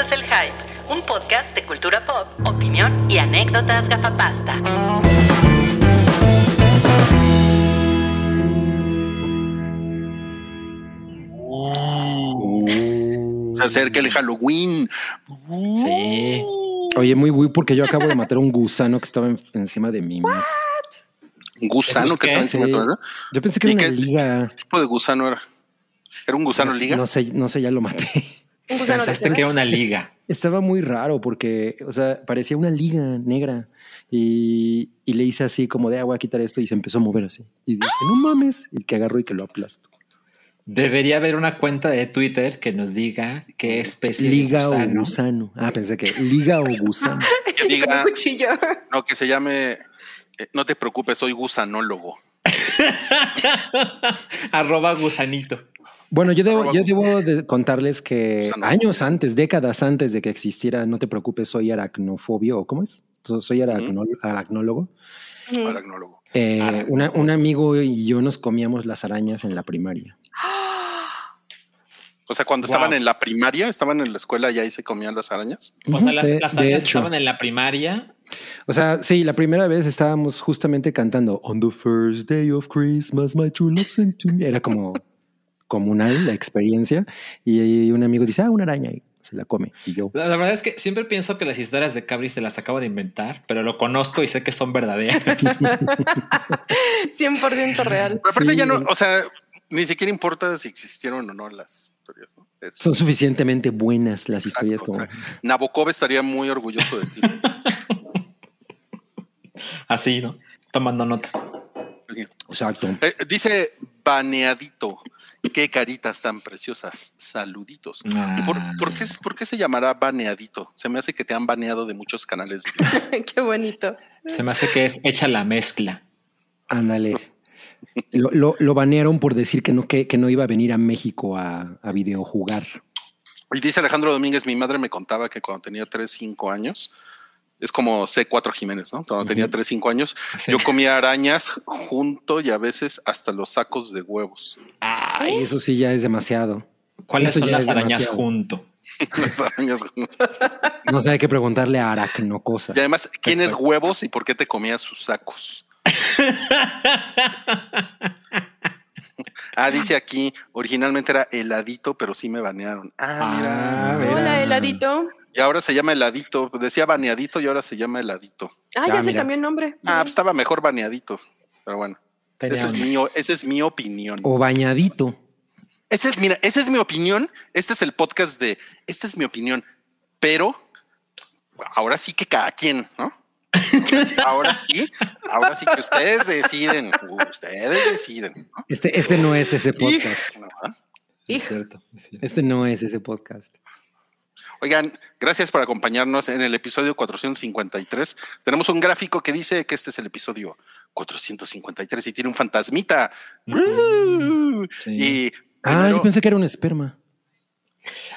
Esto es El Hype, un podcast de cultura pop, opinión y anécdotas gafapasta. Se acerca el Halloween. Sí. Oye, muy muy porque yo acabo de matar a un gusano que estaba en- encima de mí. Un gusano que estaba encima de ¿no? Yo pensé que ¿Y era una qué liga. ¿Qué tipo de gusano era? ¿Era un gusano No, liga? No sé, no sé, ya lo maté. Un gusano Pensaste que era una liga. Estaba muy raro porque, o sea, parecía una liga negra y, y le hice así como de agua a quitar esto y se empezó a mover así. Y dije, no mames, y que agarro y que lo aplasto. Debería haber una cuenta de Twitter que nos diga qué especie Liga de o gusano. gusano. Ah, pensé que liga o gusano. Que diga, Un cuchillo. no, que se llame, eh, no te preocupes, soy gusanólogo. Arroba gusanito. Bueno, yo debo, yo debo de contarles que Gusano. años antes, décadas antes de que existiera, no te preocupes, soy aracnofobio, ¿o ¿cómo es? So- Soy aracno- aracnólogo. Aracnólogo. Eh, una- un amigo y yo nos comíamos las arañas en la primaria. O sea, cuando Wow. estaban en la primaria, estaban en la escuela y ahí se comían las arañas. O sea, las, de- las arañas estaban en la primaria. O sea, sí, la primera vez estábamos justamente cantando On the first day of Christmas, my true love sent to me. Era como comunal la experiencia. Y un amigo dice, ah, una araña. Y se la come. Y yo, La, la verdad es que siempre pienso que las historias de Cabri se las acabo de inventar, pero lo conozco y sé que son verdaderas. 100% real. Pero aparte Sí. ya no, o sea, ni siquiera importa si existieron o no las historias. ¿no? Es- son suficientemente buenas las Exacto, historias o como... sea, Nabokov estaría muy orgulloso de ti. Así, ¿no? Tomando nota. Exacto. Eh, dice baneadito. Qué caritas tan preciosas. Saluditos. ¿Y por, Ah. por qué, por qué se llamará baneadito? Se me hace que te han baneado de muchos canales. Qué bonito. Se me hace que es hecha la mezcla. Ándale. Lo, lo, lo banearon por decir que no, que, que no iba a venir a México a, a videojugar. Y dice Alejandro Domínguez, mi madre me contaba que cuando tenía 3, 5 años, es como C4 Jiménez, ¿no? Cuando tenía 3, 5 años, Sí. yo comía arañas junto y a veces hasta los sacos de huevos. Ay, eso sí ya es demasiado. ¿Cuáles Eso son las arañas demasiado. junto? Las arañas. No sé, hay que preguntarle a Aracnocosa. Y además, ¿quién es huevos y por qué te comías sus sacos? ah, dice aquí, originalmente era heladito, pero sí me banearon. Ah, mira. Ah, mira. Hola, heladito. Y ahora se llama heladito. Decía baneadito y ahora se llama heladito. Ah, Ya, se mira. cambió el nombre. Ah, pues estaba mejor baneadito. Pero bueno, esa es, mi, esa es mi opinión. O bañadito. Esa es, mira, esa es mi opinión. Este es el podcast de, esta es mi opinión, pero ahora sí que cada quien, ¿no? Ahora sí, ahora sí que ustedes deciden, ustedes deciden. ¿no? Este, este no es ese podcast. ¿No? Es cierto, es cierto. Este no es ese podcast. Oigan, gracias por acompañarnos en el episodio 453. Tenemos un gráfico que dice que este es el episodio 453 y tiene un fantasmita. Sí. Y Ah, yo pensé que era un esperma.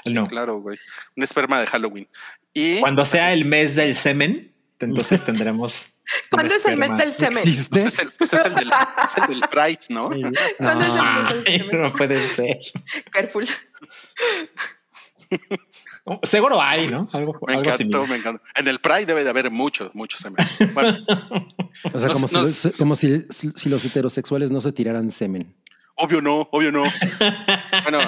Sí, No. claro, güey. Un esperma de Halloween. Y Cuando sea el mes del semen, entonces tendremos. ¿Cuándo es el mes del semen? Pues es, el, pues es el del, es el del Pride, ¿no? ¿Cuándo es el No. mes del Ay, semen? no puede ser. Careful. Seguro hay, ¿no? Algo, Me algo encantó, similar. me encantó. En el Pride debe de haber muchos, muchos semen. Bueno, O sea, Nos- como, si, nos- los- como si, si los heterosexuales no se tiraran semen. obvio no, obvio no. Bueno,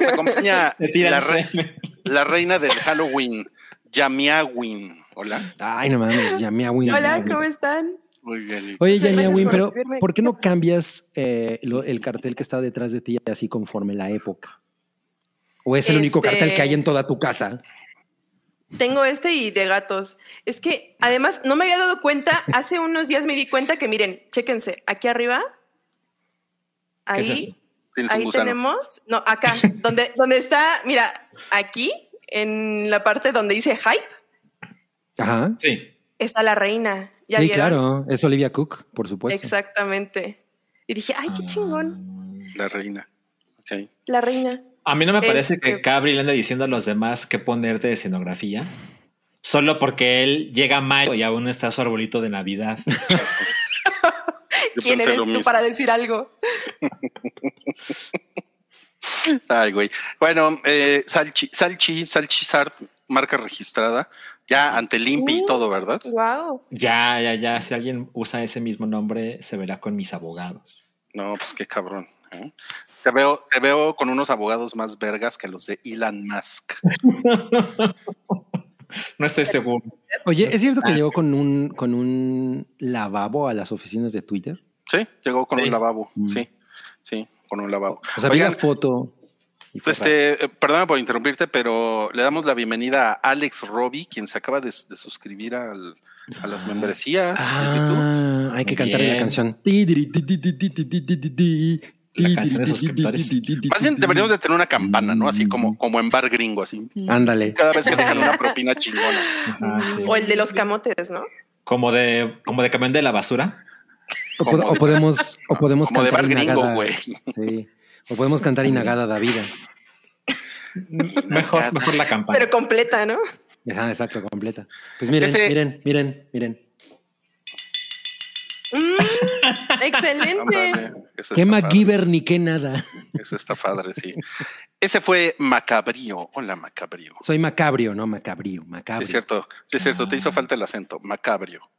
nos acompaña la, re- reina del Halloween, Yamiawin. Hola. Ay, no mames, llamé a Win. Hola, ¿cómo están? Muy bien. Oye, Yamia Win, pero. ¿por qué no cambias eh, lo- el cartel que está detrás de ti así conforme la época? ¿O es el único Este- cartel que hay en toda tu casa? Tengo este y de gatos. Es que además no me había dado cuenta, hace unos días me di cuenta que miren, chéquense, aquí arriba, ¿Qué es ahí, ahí tenemos, no, acá, donde, donde está, mira, aquí, en la parte donde dice hype, Ajá. Sí. está la reina. ¿Ya Sí, vieron? claro. Es Olivia Cook, por supuesto. Exactamente. Y dije, ay, Ah. qué chingón, La reina. Ok. la reina. A mí no me parece Este- que Cabri le ande diciendo a los demás qué ponerte de escenografía. Solo porque él llega a mayo y aún está su arbolito de Navidad. ¿Quién eres tú mismo. para decir algo? Ay, güey. Bueno, eh, Salchi, Salchi, Salchizard marca registrada, ya ante el INPI y Uh. todo, ¿verdad? Wow. Ya, ya, ya. Si alguien usa ese mismo nombre, se verá con mis abogados. No, pues qué cabrón. ¿eh? Te veo, te veo con unos abogados más vergas que los de Elon Musk. No estoy seguro. Oye, ¿es cierto que llegó con un, con un lavabo a las oficinas de Twitter? Sí, llegó con Sí. un lavabo. Mm. Sí, sí, con un lavabo. O sea, vi la Oigan, foto. Este, eh, perdona por interrumpirte, pero le damos la bienvenida a Alex Robbie, quien se acaba de, de suscribir al- a las Ah. membresías de YouTube. Ah, hay que cantarle la canción. La canción de suscriptores. Más bien deberíamos de tener una campana, ¿no? Así como, como en bar gringo, así. Ándale. Cada vez que dejan una propina chingona. Ajá, sí. O el de los camotes, ¿no? Como de, como de camión de la basura. O, pod- podemos, o podemos Como de cantar bar gringo, Inagada. güey. Sí. O podemos cantar Inagada da vida. Mejor, mejor la campaña. Pero completa, ¿no? Ajá, exacto, completa. Pues miren, Ese- miren, miren, miren. Mm, excelente. Qué MacGyver ni qué nada. Ese está padre, sí. Ese fue Macabrío. Hola, Macabrío. Soy macabrio, no macabrio, Sí, macabrio. es cierto. Sí, es cierto. Te hizo Ah. falta el acento. Macabrio.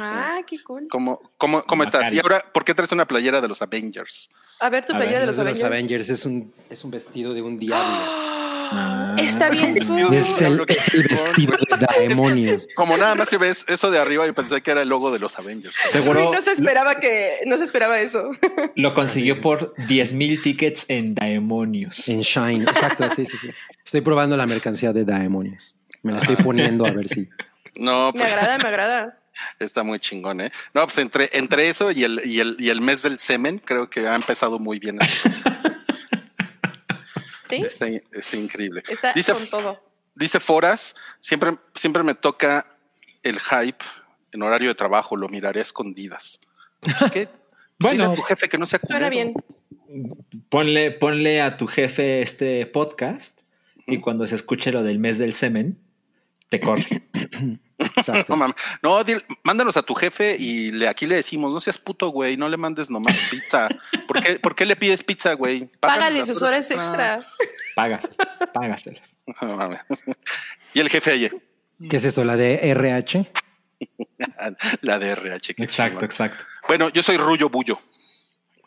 Ah, qué cool. ¿Cómo, cómo, cómo estás? Y ahora, ¿por qué traes una playera de los Avengers? A ver, tu playera ver, de los de los Avengers. Avengers es un, es un vestido de un diablo. Ah, Está Es bien cool. Es el, es el vestido de demonios. Como nada más si ves eso de arriba, yo pensé que era el logo de los Avengers. Seguro no se esperaba que, no se esperaba eso. lo consiguió por 10 mil tickets en Daemonios. En Shine, exacto, sí, sí, sí. Estoy probando la mercancía de demonios. Me la estoy poniendo a ver si. No, Me pues agrada, me agrada. está muy chingón, ¿eh? No, pues entre, entre eso y el, y, el, y el mes del semen, creo que ha empezado muy bien. ¿Sí? Está, está increíble. Está Dice, con todo. dice Foras, siempre, siempre me toca el hype en horario de trabajo, lo miraré a escondidas. Pues, ¿Qué? Dile Bueno, a tu jefe que no sea culero. Suena bien. ponle, ponle a tu jefe este podcast y cuando se escuche lo del mes del semen, te corre. No, Exacto. no dile- mándanos a tu jefe y le, aquí le decimos, no seas puto, güey, no le mandes nomás pizza. ¿Por qué, por qué le pides pizza, güey? Págale sus horas Ah, extra. Págaselas, págaselas. no mames. y el jefe ayer, ¿Qué es esto? ¿La de RH? la de RH. qué Exacto, exacto. Bueno, yo soy Rullo Bullo.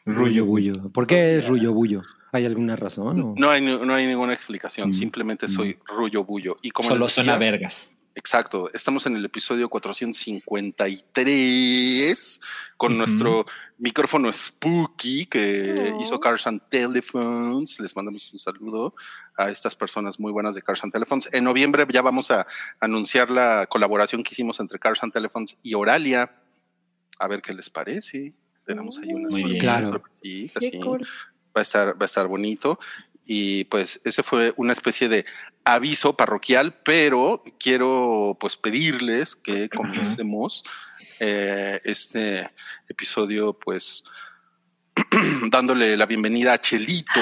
Rullo Bullo. ¿Por qué es Rullo Bullo? ¿Hay alguna razón? o? No hay, no hay ninguna explicación, Mm. simplemente soy Rullo Bullo. Y como Solo decía, vergas. Exacto, estamos en el episodio 453 con nuestro micrófono Spooky que Oh. hizo Cars and Telephones. Les mandamos un saludo a estas personas muy buenas de Cars and Telephones. En noviembre ya vamos a anunciar la colaboración que hicimos entre Cars and Telephones y Oralia. A ver qué les parece. Tenemos ahí unas Muy bien. Claro. sí cool. va a estar, va a estar bonito. Y pues ese fue una especie de aviso parroquial, pero quiero pues pedirles que comencemos eh, este episodio pues dándole la bienvenida a Chelito,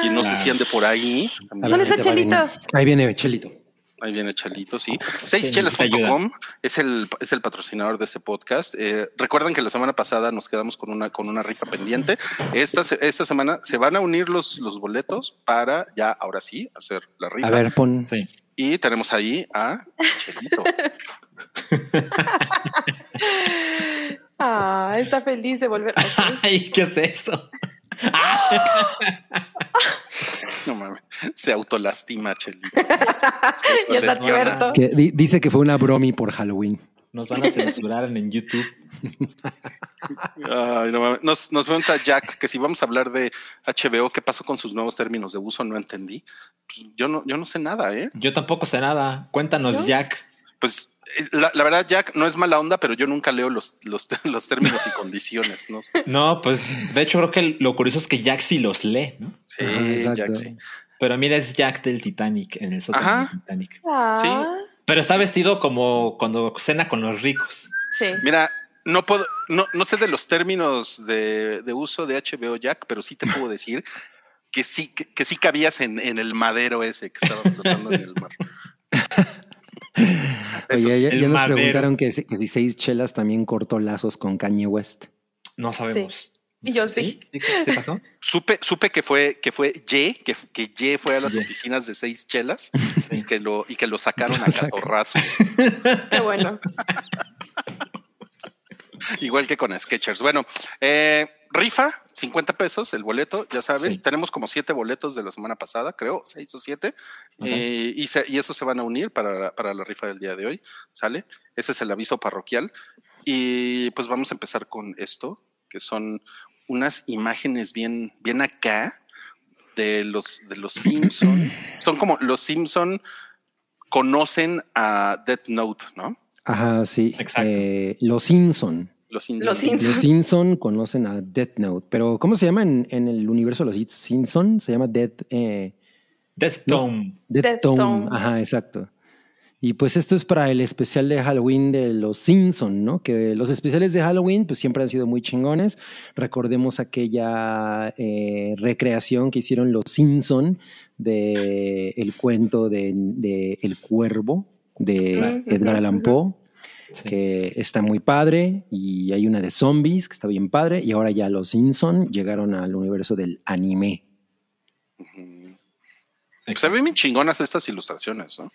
quien no sé si ande por ahí. ¿Dónde está Chelito? Ahí viene Chelito. Ahí viene Chelito, sí. Seischelas.com es el, es el patrocinador de este podcast. Eh, recuerden que la semana pasada nos quedamos con una, con una rifa pendiente. Esta, esta semana se van a unir los, los boletos para ya, ahora sí, hacer la rifa. A ver, pon. Sí. Y tenemos ahí a Chelito. Ah, está feliz de volver. Ay, ¿qué es eso? No mames, se autolastima Chelito. ya está. Es que di- dice que fue una bromi por Halloween. Nos van a censurar en YouTube. Ay, no mames. Nos, nos pregunta Jack que si vamos a hablar de HBO, ¿qué pasó con sus nuevos términos de uso? No entendí. Pues yo no, yo no sé nada, ¿eh? Yo tampoco sé nada. Cuéntanos, ¿No? Jack. Pues eh, la, la verdad, Jack, no es mala onda, pero yo nunca leo los, los, los términos y condiciones, ¿no? No, pues de hecho creo que lo curioso es que Jack sí los lee, ¿no? Sí, Ajá, exacto. Jack, sí. Pero mira, es Jack del Titanic, en el sótano Ajá. del Titanic. Ah, Pero está vestido como cuando cena con los ricos. sí. Mira, no puedo, no, no sé de los términos de, de uso de HBO, Jack, pero sí te puedo decir que sí, que, que sí cabías en, en el madero ese que estaba flotando en el mar. Oye, ya, nos madero. preguntaron que, si- que si seis chelas también cortó lazos con Kanye West. No sabemos. Y yo sí. ¿Sí? ¿Sí, ¿Sí pasó? Supe, supe que fue, que fue Ye, que, que Ye fue a las Ye. oficinas de seis chelas y que lo, y que lo sacaron a Lo saca- catorrazos. Qué bueno. Igual que con Sketchers. Bueno, eh, rifa, 50 pesos el boleto, ya saben. Sí. Tenemos como siete boletos de la semana pasada, creo, seis o siete. Eh, y, se- y esos se van a unir para, para la rifa del día de hoy. ¿Sale? Ese es el aviso parroquial. Y pues vamos a empezar con esto, que son unas imágenes bien, bien acá de los, de los Simpson. Son como los Simpson conocen a Death Note, ¿no? Ajá, sí. Exacto. Eh, los Simpson. Los Simpson. Los Simpson. Conocen a Death Note, pero ¿cómo se llama en, en el universo de los Simpson? Se llama Death, eh, Death Tome. Death, Death Tome. Tome. Ajá, exacto. Y pues esto es para el especial de Halloween de los Simpson, ¿no? Que los especiales de Halloween pues siempre han sido muy chingones. Recordemos aquella eh, recreación que hicieron los Simpson de el cuento de, de El Cuervo de. Edgar Allan Poe Sí. que está muy padre y hay una de zombies que está bien padre y ahora ya los Simpson llegaron al universo del anime. Ujú. Se ven bien chingonas estas ilustraciones, ¿no?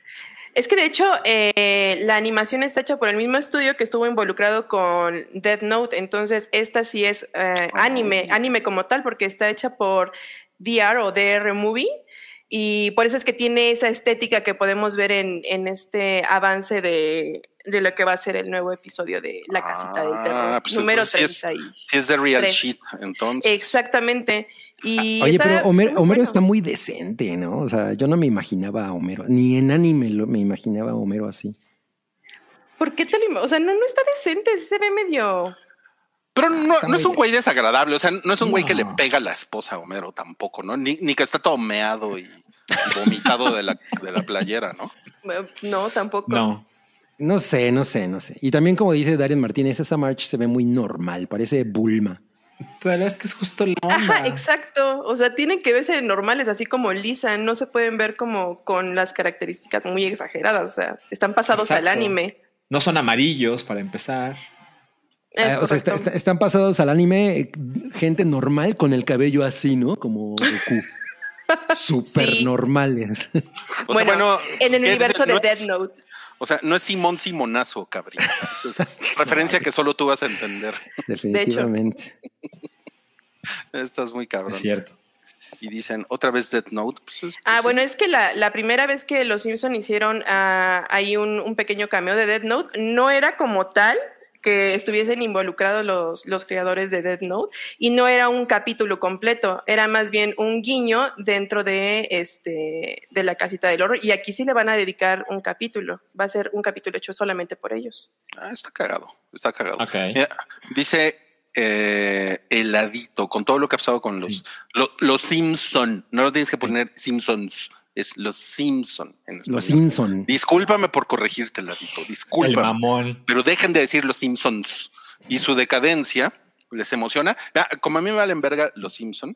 Es que de hecho eh, la animación está hecha por el mismo estudio que estuvo involucrado con Death Note, entonces esta sí es eh, anime, anime como tal, porque está hecha por DR o DR Movie y por eso es que tiene esa estética que podemos ver en, en este avance de, de lo que va a ser el nuevo episodio de La Casita del Ah, Terror, pues número entonces sí es- 30. y- Si es de real Tres. shit, entonces. Exactamente. Y Ah, Oye, está pero Homero, muy Homero bueno. está muy decente, ¿no? O sea, yo no me imaginaba a Homero, ni en anime lo- me imaginaba a Homero así. ¿Por qué te lo O sea, no, no está decente, se ve medio... Pero no, no es un güey desagradable, o sea, no es un güey que le pega a la esposa a Homero tampoco, ¿no? Ni, ni que está todo meado y, vomitado de la, de la playera, ¿no? No, tampoco. No. No sé, no sé, no sé. Y también como dice Darren Martínez, esa March se ve muy normal, parece Bulma. Pero es que es justo la onda. Ajá, exacto. O sea, tienen que verse normales, así como Lisa. No se pueden ver como con las características muy exageradas. O sea, están pasados al anime. No son amarillos para empezar. Es Ah, o sea, está- correcto. está- están pasados al anime gente normal con el cabello así, ¿no? Como Goku. Súper Sí. normales. O sea, Bueno, en el universo de No es- Note. O sea, no es Simón Simonazo, cabrón. Referencia que solo tú vas a entender. Definitivamente. Estás muy cabrón. Es cierto. Y dicen, otra vez Death Note. Pues es- Ah, pues, bueno, es que la, la primera vez que los Simpson hicieron ah, ahí un, un pequeño cameo de Death Note, no era como tal que estuviesen involucrados los, los creadores de Death Note y no era un capítulo completo, era más bien un guiño dentro de este de la casita del horror y aquí sí le van a dedicar un capítulo, va a ser un capítulo hecho solamente por ellos. Ah, está cagado. Está cagado. Mira, dice eh, heladito, con todo lo que ha pasado con los, Sí. lo- los Simpson. No lo tienes que poner Simpsons, es los Simpson en español. Los Simpson. Discúlpame por corregirte, heladito. El Discúlpame. mamón. Pero dejen de decir los Simpsons y su decadencia les emociona. Ah, Como a mí me valen verga los Simpson.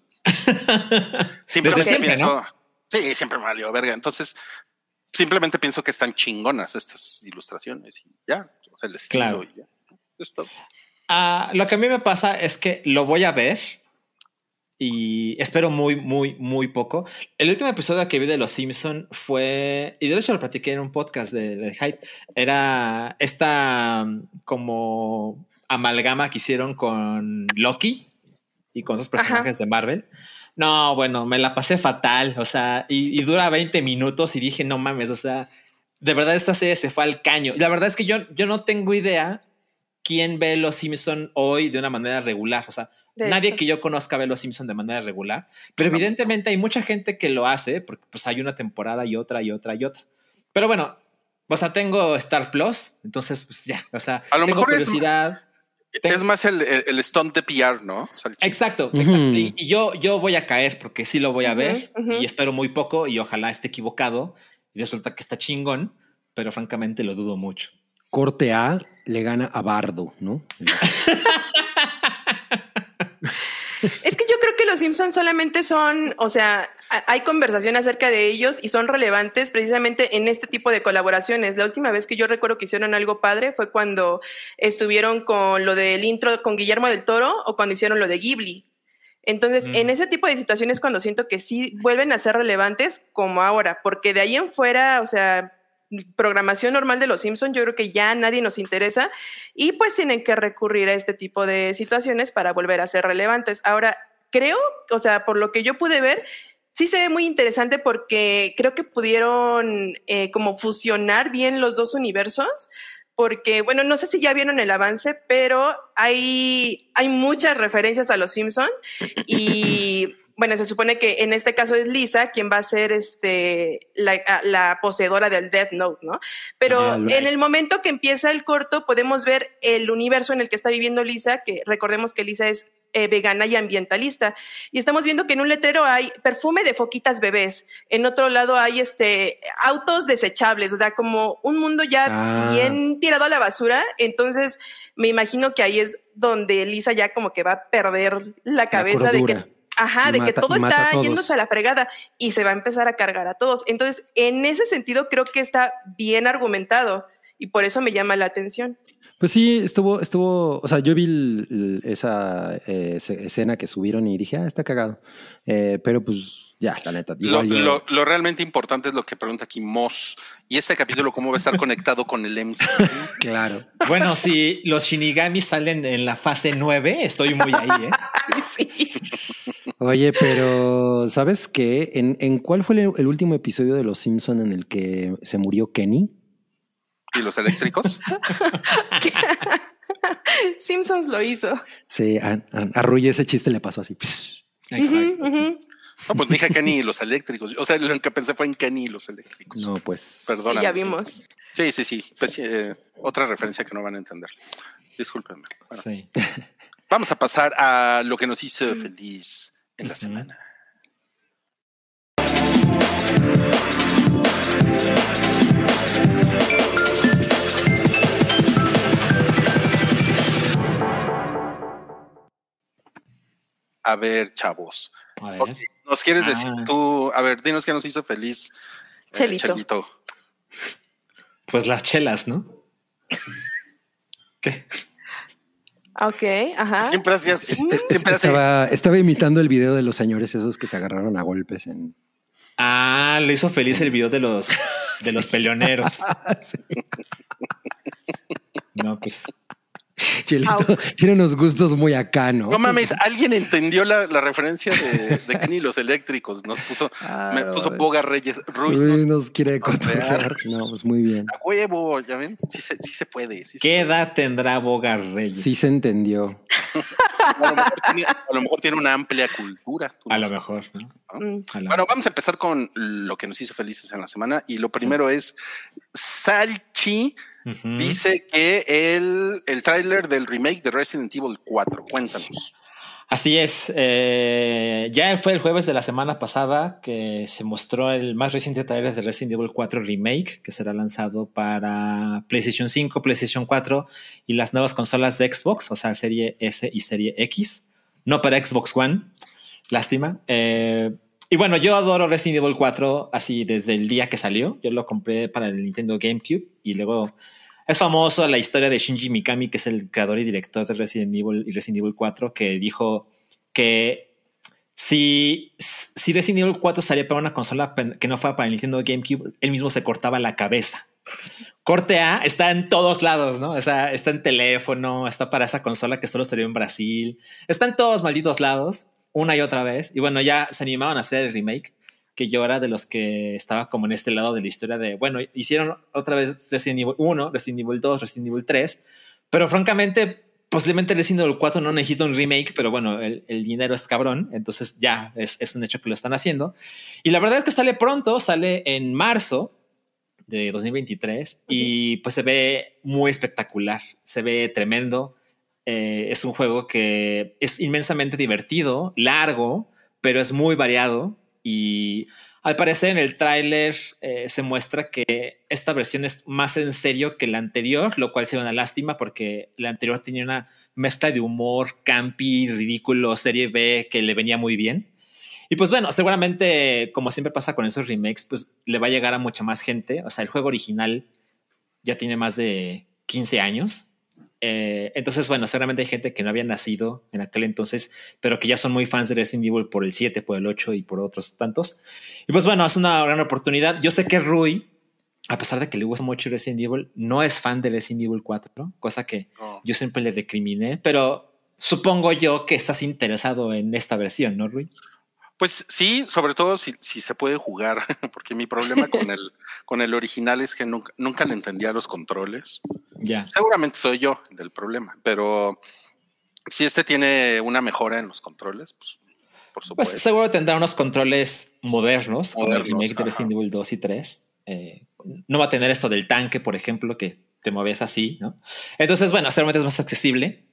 Simplemente siempre, pienso. Sí, siempre me valió verga. Entonces, simplemente pienso que están chingonas estas ilustraciones y ya. O sea, el estilo Claro. y ya. Es todo. Ah, lo que a mí me pasa es que lo voy a ver y espero muy, muy, muy poco. El último episodio que vi de Los Simpson fue, y de hecho lo platiqué en un podcast de, de Hype, era esta mm, como amalgama que hicieron con Loki y con otros personajes de Marvel. No, bueno, me la pasé fatal, o sea, y, y dura 20 minutos y dije, no mames, o sea, de verdad esta serie se fue al caño. La verdad es que yo, yo no tengo idea quién ve Los Simpson hoy de una manera regular. O sea, De nadie hecho. que yo conozca ve Los Simpson de manera regular, pero evidentemente hay mucha gente que lo hace porque pues hay una temporada y otra y otra y otra. Pero bueno, o sea, tengo Star Plus, entonces pues ya, o sea, A lo tengo mejor es- curiosidad. Tengo- Es más el, el, el stunt de PR, ¿no? O sea, el- Exacto, exacto. Y, y yo, yo voy a caer porque sí lo voy a ver y espero muy poco y ojalá esté equivocado y resulta que está chingón, pero francamente lo dudo mucho. Corte A le gana a Bardo, ¿no? Es que yo creo que los Simpsons solamente son, o sea, hay conversación acerca de ellos y son relevantes precisamente en este tipo de colaboraciones. La última vez que yo recuerdo que hicieron algo padre fue cuando estuvieron con lo del intro con Guillermo del Toro o cuando hicieron lo de Ghibli. Entonces, en ese tipo de situaciones cuando siento que sí vuelven a ser relevantes como ahora, porque de ahí en fuera, o sea, programación normal de los Simpsons, yo creo que ya nadie nos interesa y pues tienen que recurrir a este tipo de situaciones para volver a ser relevantes. Ahora, creo, o sea, por lo que yo pude ver, sí se ve muy interesante porque creo que pudieron eh, como fusionar bien los dos universos porque, bueno, no sé si ya vieron el avance, pero hay, hay muchas referencias a los Simpson y, bueno, se supone que en este caso es Lisa quien va a ser este, la, poseedora del Death Note, ¿no? Pero ah, en el momento que empieza el corto podemos ver el universo en el que está viviendo Lisa, que recordemos que Lisa es eh, vegana y ambientalista. Y estamos viendo que en un letrero hay perfume de foquitas bebés, en otro lado hay este autos desechables, o sea, como un mundo ya ah. bien tirado a la basura. Entonces, me imagino que ahí es donde Lisa ya como que va a perder la cabeza de que Ajá, de que todo está yéndose a la fregada y se va a empezar a cargar a todos. Entonces, en ese sentido, creo que está bien argumentado y por eso me llama la atención. Pues sí, estuvo, estuvo, o sea, yo vi esa eh, escena que subieron y dije, ah, está cagado. Eh, pero pues ya, la neta. Lo, realmente importante es lo que pregunta aquí Moss. ¿Y este capítulo cómo va a estar conectado con el MC? claro. Bueno, si los Shinigami salen en la fase 9, estoy muy ahí, ¿eh? sí. Oye, pero ¿sabes qué? ¿En, en cuál fue el, el último episodio de Los Simpson en el que se murió Kenny? ¿Y los eléctricos? Simpsons lo hizo. Sí, a, a, ese chiste le pasó así. Exacto. No, pues dije Kenny y los eléctricos. O sea, lo que pensé fue en Kenny y los eléctricos. No, pues. Perdón. Sí, ya vimos. Sí, sí, sí. Pues, eh, otra referencia que no van a entender. Discúlpenme. sí. Vamos a pasar a lo que nos hizo feliz en la semana. A ver, chavos. ¿Nos quieres decir ah. tú? A ver, dinos qué nos hizo feliz. Eh, Chelito. Pues las chelas, ¿no? ¿Qué? Ok, ajá. Siempre hacía así. estaba, estaba, imitando el video de los señores esos que se agarraron a golpes en. Ah, le hizo feliz el video de los de los peleoneros. No, pues Chelito tiene unos gustos muy acá, ¿no? No mames, alguien entendió la, referencia de, de Kenny los eléctricos. Nos puso, me puso Boga Reyes. Ruiz, nos, quiere controlar. No, pues muy bien. A huevo, ya ven, sí se, sí se puede. ¿Qué edad tendrá Boga Reyes? Sí se entendió. a, lo mejor tiene, una amplia cultura. A lo mejor. Mm. Bueno, vamos a empezar con lo que nos hizo felices en la semana. Y lo primero es Salchi Dice que el, el tráiler del remake de Resident Evil 4. Cuéntanos. Así es. Eh, ya fue el jueves de la semana pasada que se mostró el más reciente tráiler de Resident Evil 4 Remake, que será lanzado para PlayStation 5, PlayStation 4 y las nuevas consolas de Xbox, o sea, Serie S y Serie X. No para Xbox One. Lástima. Eh, y bueno, yo adoro Resident Evil 4 así desde el día que salió. Yo lo compré para el Nintendo GameCube y luego es famoso la historia de Shinji Mikami, que es el creador y director de Resident Evil y Resident Evil 4, que dijo que si, si Resident Evil 4 salía para una consola que no fuera para el Nintendo GameCube, él mismo se cortaba la cabeza. Corte A está en todos lados, ¿no? O sea, está en teléfono, está para esa consola que solo salió en Brasil, está en todos malditos lados una y otra vez. Y bueno, ya se animaban a hacer el remake, que yo era de los que estaba como en este lado de la historia de, bueno, hicieron otra vez Resident Evil 1, Resident Evil 2, Resident Evil 3, pero francamente, posiblemente Resident Evil 4 no necesita un remake, pero bueno, el, dinero es cabrón, entonces ya es, es un hecho que lo están haciendo. Y la verdad es que sale pronto, sale en marzo de 2023 y pues se ve muy espectacular, se ve tremendo. Eh, es un juego que es inmensamente divertido, largo, pero es muy variado. Y al parecer en el tráiler eh, se muestra que esta versión es más en serio que la anterior, lo cual sería una lástima porque la anterior tenía una mezcla de humor, campi, ridículo, serie B que le venía muy bien. Y pues bueno, seguramente, como siempre pasa con esos remakes, pues le va a llegar a mucha más gente. O sea, el juego original ya tiene más de 15 años. Eh, entonces, bueno, seguramente hay gente que no había nacido en aquel entonces, pero que ya son muy fans de Resident Evil por el 7, por el 8 y por otros tantos. Y pues bueno, es una gran oportunidad. Yo sé que Rui, a pesar de que le gusta mucho Resident Evil, no es fan de Resident Evil 4, cosa que Oh. yo siempre le recriminé, pero supongo yo que estás interesado en esta versión, ¿no, Rui? Pues sí, sobre todo si, si se puede jugar, porque mi problema con el, con el original es que nunca, nunca le entendía los controles. Ya. Seguramente soy yo el del problema, pero si este tiene una mejora en los controles, pues por Pues supuesto. seguro tendrá unos controles modernos, como el Modernos, remake de. Resident Evil 2 y 3. Eh, no va a tener esto del tanque, por ejemplo, que te mueves así, ¿no? Entonces, bueno, seguramente es más accesible.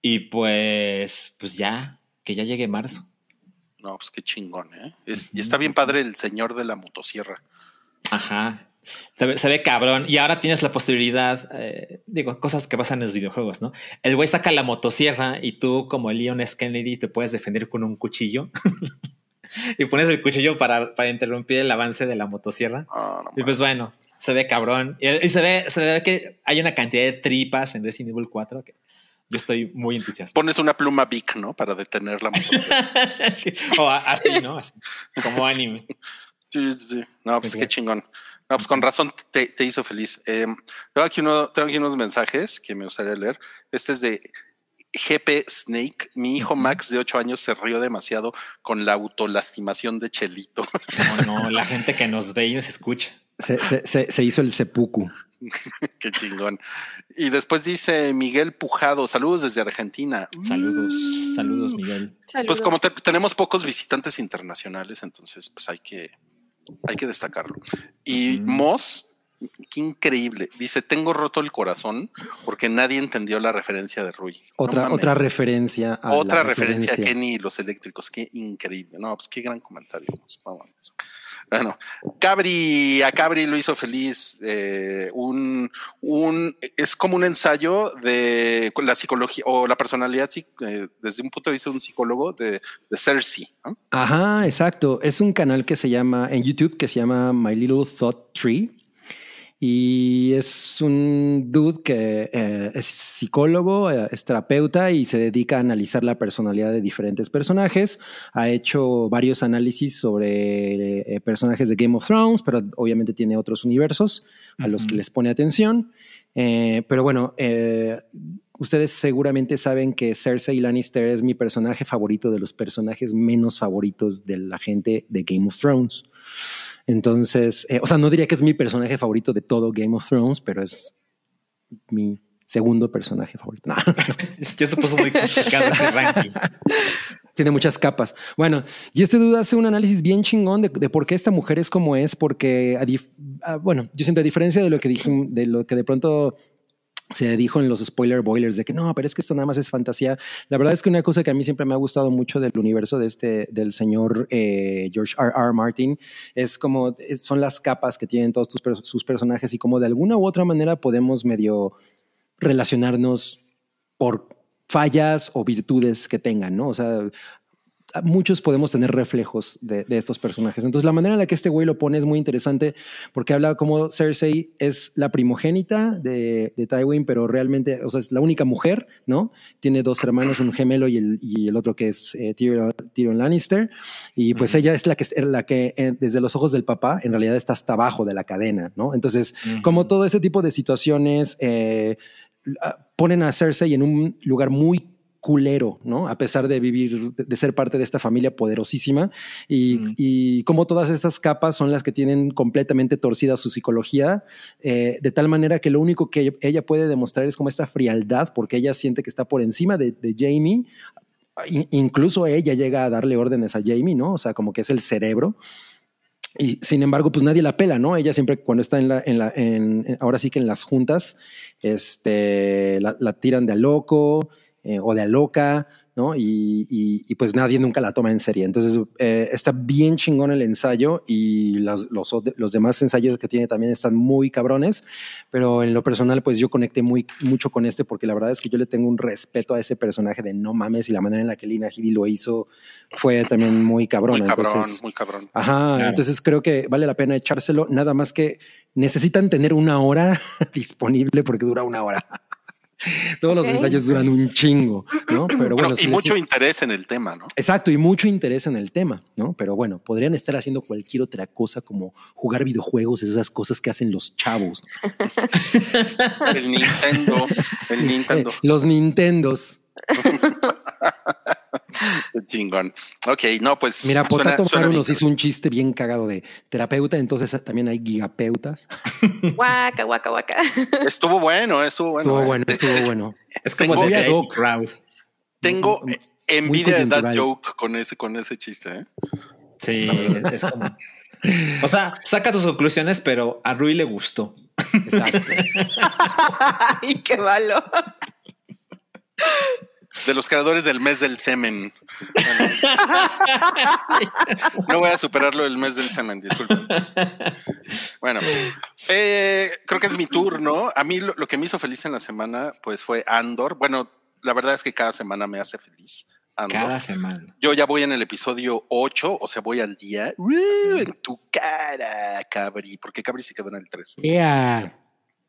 Y pues, pues ya, que ya llegue marzo. No, pues qué chingón, ¿eh? Es- y está bien padre el señor de la motosierra. Ajá. Se ve, se ve cabrón. Y ahora tienes la posibilidad, eh, digo, cosas que pasan en los videojuegos, ¿no? El güey saca la motosierra y tú, como Leon S. Kennedy, te puedes defender con un cuchillo. y pones el cuchillo para, para interrumpir el avance de la motosierra. Ah, no Y pues bueno, se ve cabrón. Y, y se, ve, se ve que hay una cantidad de tripas en Resident Evil 4 que yo estoy muy entusiasta. Pones una pluma Bic, ¿no? Para detener la o así, ¿no? Así, como anime. Sí, sí, sí. No, pues qué chingón. No, pues con razón te, te hizo feliz. Eh, tengo, aquí uno, tengo aquí unos mensajes que me gustaría leer. Este es de GP Snake. Mi hijo. Max, de 8 años, se rió demasiado con la autolastimación de Chelito. No, no, la gente que nos ve y nos escucha. Se, se- se- se hizo el seppuku. qué chingón. Y después dice Miguel Pujado. Saludos desde Argentina. Saludos, saludos, Miguel. Pues como te- tenemos pocos visitantes internacionales, entonces pues hay que, hay que destacarlo. Y. Moss, qué increíble, dice, tengo roto el corazón porque nadie entendió la referencia de Rui. Otra, otra referencia a Otra la referencia a Kenny y los eléctricos, qué increíble. No, pues qué gran comentario. No mames. Bueno, Cabri, a Cabri lo hizo feliz. eh, un, un, es como un ensayo de la psicología o la personalidad eh, desde un punto de vista de un psicólogo de, de Cersei. ¿no? Ajá, exacto. Es un canal que se llama en YouTube que se llama My Little Thought Tree. Y es un dude que eh, es psicólogo, eh, es terapeuta y se dedica a analizar la personalidad de diferentes personajes. Ha hecho varios análisis sobre eh, personajes de Game of Thrones, pero obviamente tiene otros universos a los Ujú. que les pone atención. Eh, pero bueno, eh, ustedes seguramente saben que Cersei Lannister es mi personaje favorito de los personajes menos favoritos de la gente de Game of Thrones. Entonces, eh, o sea, no diría que es mi personaje favorito de todo Game of Thrones, pero es mi segundo personaje favorito. No. Se puso muy complicado este ranking. Tiene muchas capas. Bueno, y este duda hace un análisis bien chingón de, de por qué esta mujer es como es, porque, a dif- ah, bueno, yo siento a diferencia de lo que dije, de lo que de pronto se dijo en los spoiler boilers de que no, pero es que esto nada más es fantasía. La verdad es que una cosa que a mí siempre me ha gustado mucho del universo de este, del señor eh, George R. R. Martin es como es- son las capas que tienen todos tus, sus personajes y como de alguna u otra manera podemos medio relacionarnos por fallas o virtudes que tengan, ¿no? O sea, muchos podemos tener reflejos de, de estos personajes. Entonces, la manera en la que este güey lo pone es muy interesante porque habla como Cersei es la primogénita de, de Tywin, pero realmente, o sea, es la única mujer, ¿no? Tiene dos hermanos, un gemelo y el, y el otro que es eh, Tyrion, Tyrion Lannister. Y pues ella es la que, la que eh, desde los ojos del papá, en realidad está hasta abajo de la cadena, ¿no? Entonces, como todo ese tipo de situaciones eh, ah, ponen a Cersei en un lugar muy culero, ¿no? A pesar de vivir, de, ser parte de esta familia poderosísima y, Mm. y como todas estas capas son las que tienen completamente torcida su psicología, eh, de tal manera que lo único que ella puede demostrar es como esta frialdad, porque ella siente que está por encima de, de Jamie. In- incluso ella llega a darle órdenes a Jamie, ¿no? O sea, como que es el cerebro. Y sin embargo, pues nadie la pela, ¿no? Ella siempre cuando está en la, en la, en, en- ahora sí que en las juntas, este, la, la tiran de a loco eh, o de a loca, ¿no? Y, y- y, pues nadie nunca la toma en serie. Entonces eh, está bien chingón el ensayo y los, los, demás ensayos que tiene también están muy cabrones, pero en lo personal pues yo conecté muy mucho con este porque la verdad es que yo le tengo un respeto a ese personaje de no mames y la manera en la que Lina Headey lo hizo fue también muy cabrón. muy cabrón, Entonces, muy cabrón. Ajá, Claro. entonces creo que vale la pena echárselo, nada más que necesitan tener una hora disponible porque dura una hora. Todos los ensayos duran un chingo, ¿no? Pero Bueno, bueno, y si mucho les- interés en el tema, ¿no? Exacto, y mucho interés en el tema, ¿no? Pero bueno, podrían estar haciendo cualquier otra cosa como jugar videojuegos, esas cosas que hacen los chavos. El Nintendo, el Nintendo. Eh, los Nintendos. Chingón. Ok, no, pues. Mira, suena- Potato suena bien nos hizo un chiste bien cagado de terapeuta, entonces también hay gigapeutas. Guaca, guaca, guaca. Estuvo bueno, estuvo bueno. estuvo eh. bueno, estuvo bueno. Es como Tengo- de Doc. crowd. Tengo envidia de that joke con ese, con ese chiste, ¿eh? Sí, es como. O sea, saca tus conclusiones, pero a Rui le gustó. Exacto. Ay, qué malo. De los creadores del mes del semen. Bueno. no voy a superarlo el mes del semen, disculpen. Bueno, eh, creo que es mi turno. A mí lo, lo que me hizo feliz en la semana, pues fue Andor. Bueno, la verdad es que cada semana me hace feliz. Andor. Cada semana. Yo ya voy en el episodio 8, o sea, voy al día. ¡Uh! en tu cara, Cabri, porque Cabri se quedó en el 3. Yeah.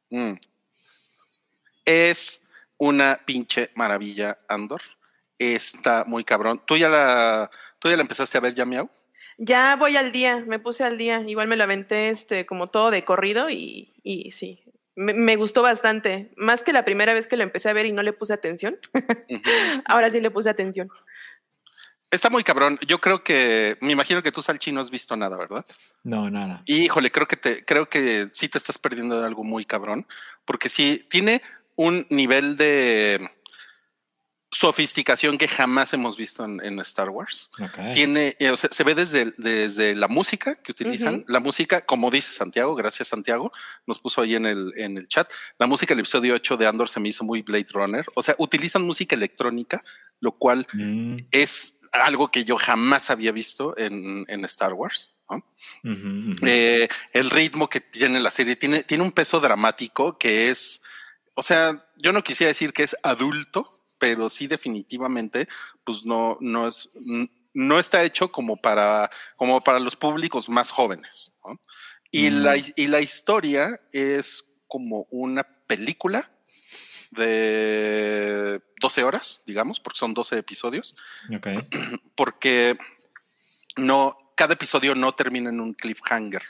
Mm. Es una pinche maravilla, Andor. Está muy cabrón. ¿Tú ya la, tú ya la empezaste a ver, ya, Miau? Ya voy al día, me puse al día. Igual me lo aventé este, como todo de corrido y, y sí. Me, me gustó bastante. Más que la primera vez que lo empecé a ver y no le puse atención. Ahora sí le puse atención. Está muy cabrón. Yo creo que, me imagino que tú, Salchi, no has visto nada, ¿verdad? No, nada. Híjole, creo que te, creo que sí te estás perdiendo de algo muy cabrón, porque sí tiene un nivel de sofisticación que jamás hemos visto en, en Star Wars. Tiene, eh, o sea, se ve desde, desde la música que utilizan, la música, como dice Santiago, gracias Santiago, nos puso ahí en el, en el chat, la música del episodio 8 de Andor se me hizo muy Blade Runner, o sea, utilizan música electrónica, lo cual Mm, es algo que yo jamás había visto en, en Star Wars. Eh, el ritmo que tiene la serie tiene, tiene un peso dramático que es, o sea, yo no quisiera decir que es adulto, pero sí definitivamente, pues no, no es, no está hecho como para, como para los públicos más jóvenes. ¿no? Y, Mm. la, y la historia es como una película de 12 horas, digamos, porque son 12 episodios Ok. porque no, cada episodio no termina en un cliffhanger.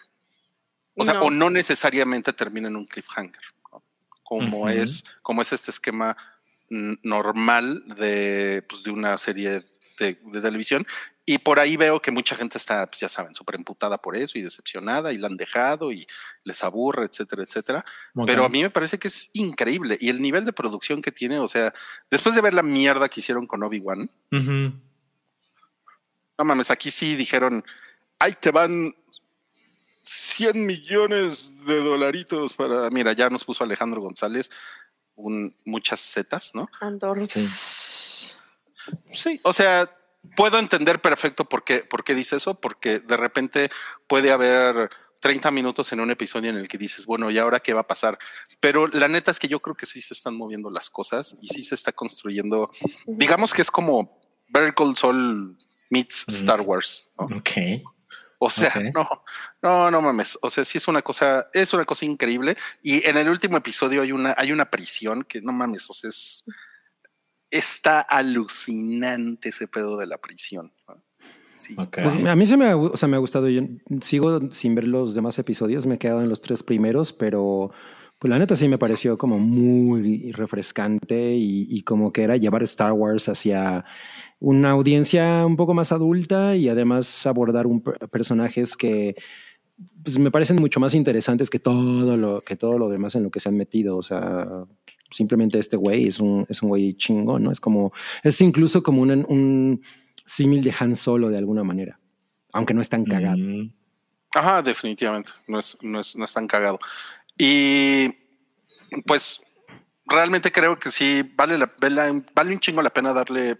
O sea, No. o no necesariamente termina en un cliffhanger, como es, como es este esquema normal de, pues, de una serie de, de televisión. Y por ahí veo que mucha gente está, pues ya saben, súper emputada por eso y decepcionada y la han dejado y les aburre, etcétera, etcétera. Pero a mí me parece que es increíble. Y el nivel de producción que tiene, o sea, después de ver la mierda que hicieron con Obi-Wan, no mames, aquí sí dijeron, ahí te van 100 millones de dolaritos para... Mira, ya nos puso Alejandro González un, muchas setas, ¿no? Andor. Sí. Sí, o sea, puedo entender perfecto por qué, por qué dice eso, porque de repente puede haber 30 minutos en un episodio en el que dices, bueno, ¿y ahora qué va a pasar? Pero la neta es que yo creo que sí se están moviendo las cosas y sí se está construyendo, digamos que es como Better Call Saul meets. Star Wars, ¿no? Ok. O sea, no, no, no mames. O sea, sí es una cosa, es una cosa increíble. Y en el último episodio hay una, hay una prisión que no mames, o sea, es, está alucinante ese pedo de la prisión. Sí. Pues a mí se me ha, o sea, me ha gustado. Yo sigo sin ver los demás episodios, me he quedado en los tres primeros, pero pues la neta sí me pareció como muy refrescante y, como que era llevar Star Wars hacia una audiencia un poco más adulta y además abordar un, per- personajes que pues, me parecen mucho más interesantes que todo lo que todo lo demás en lo que se han metido. O sea, simplemente este güey es un, es un güey chingón, ¿no? Es como, es incluso como un, un símil de Han Solo de alguna manera, aunque no es tan cagado. Mm, Ajá, definitivamente. No es, no es, no es tan cagado. Y pues realmente creo que sí vale la, vale, vale un chingo la pena darle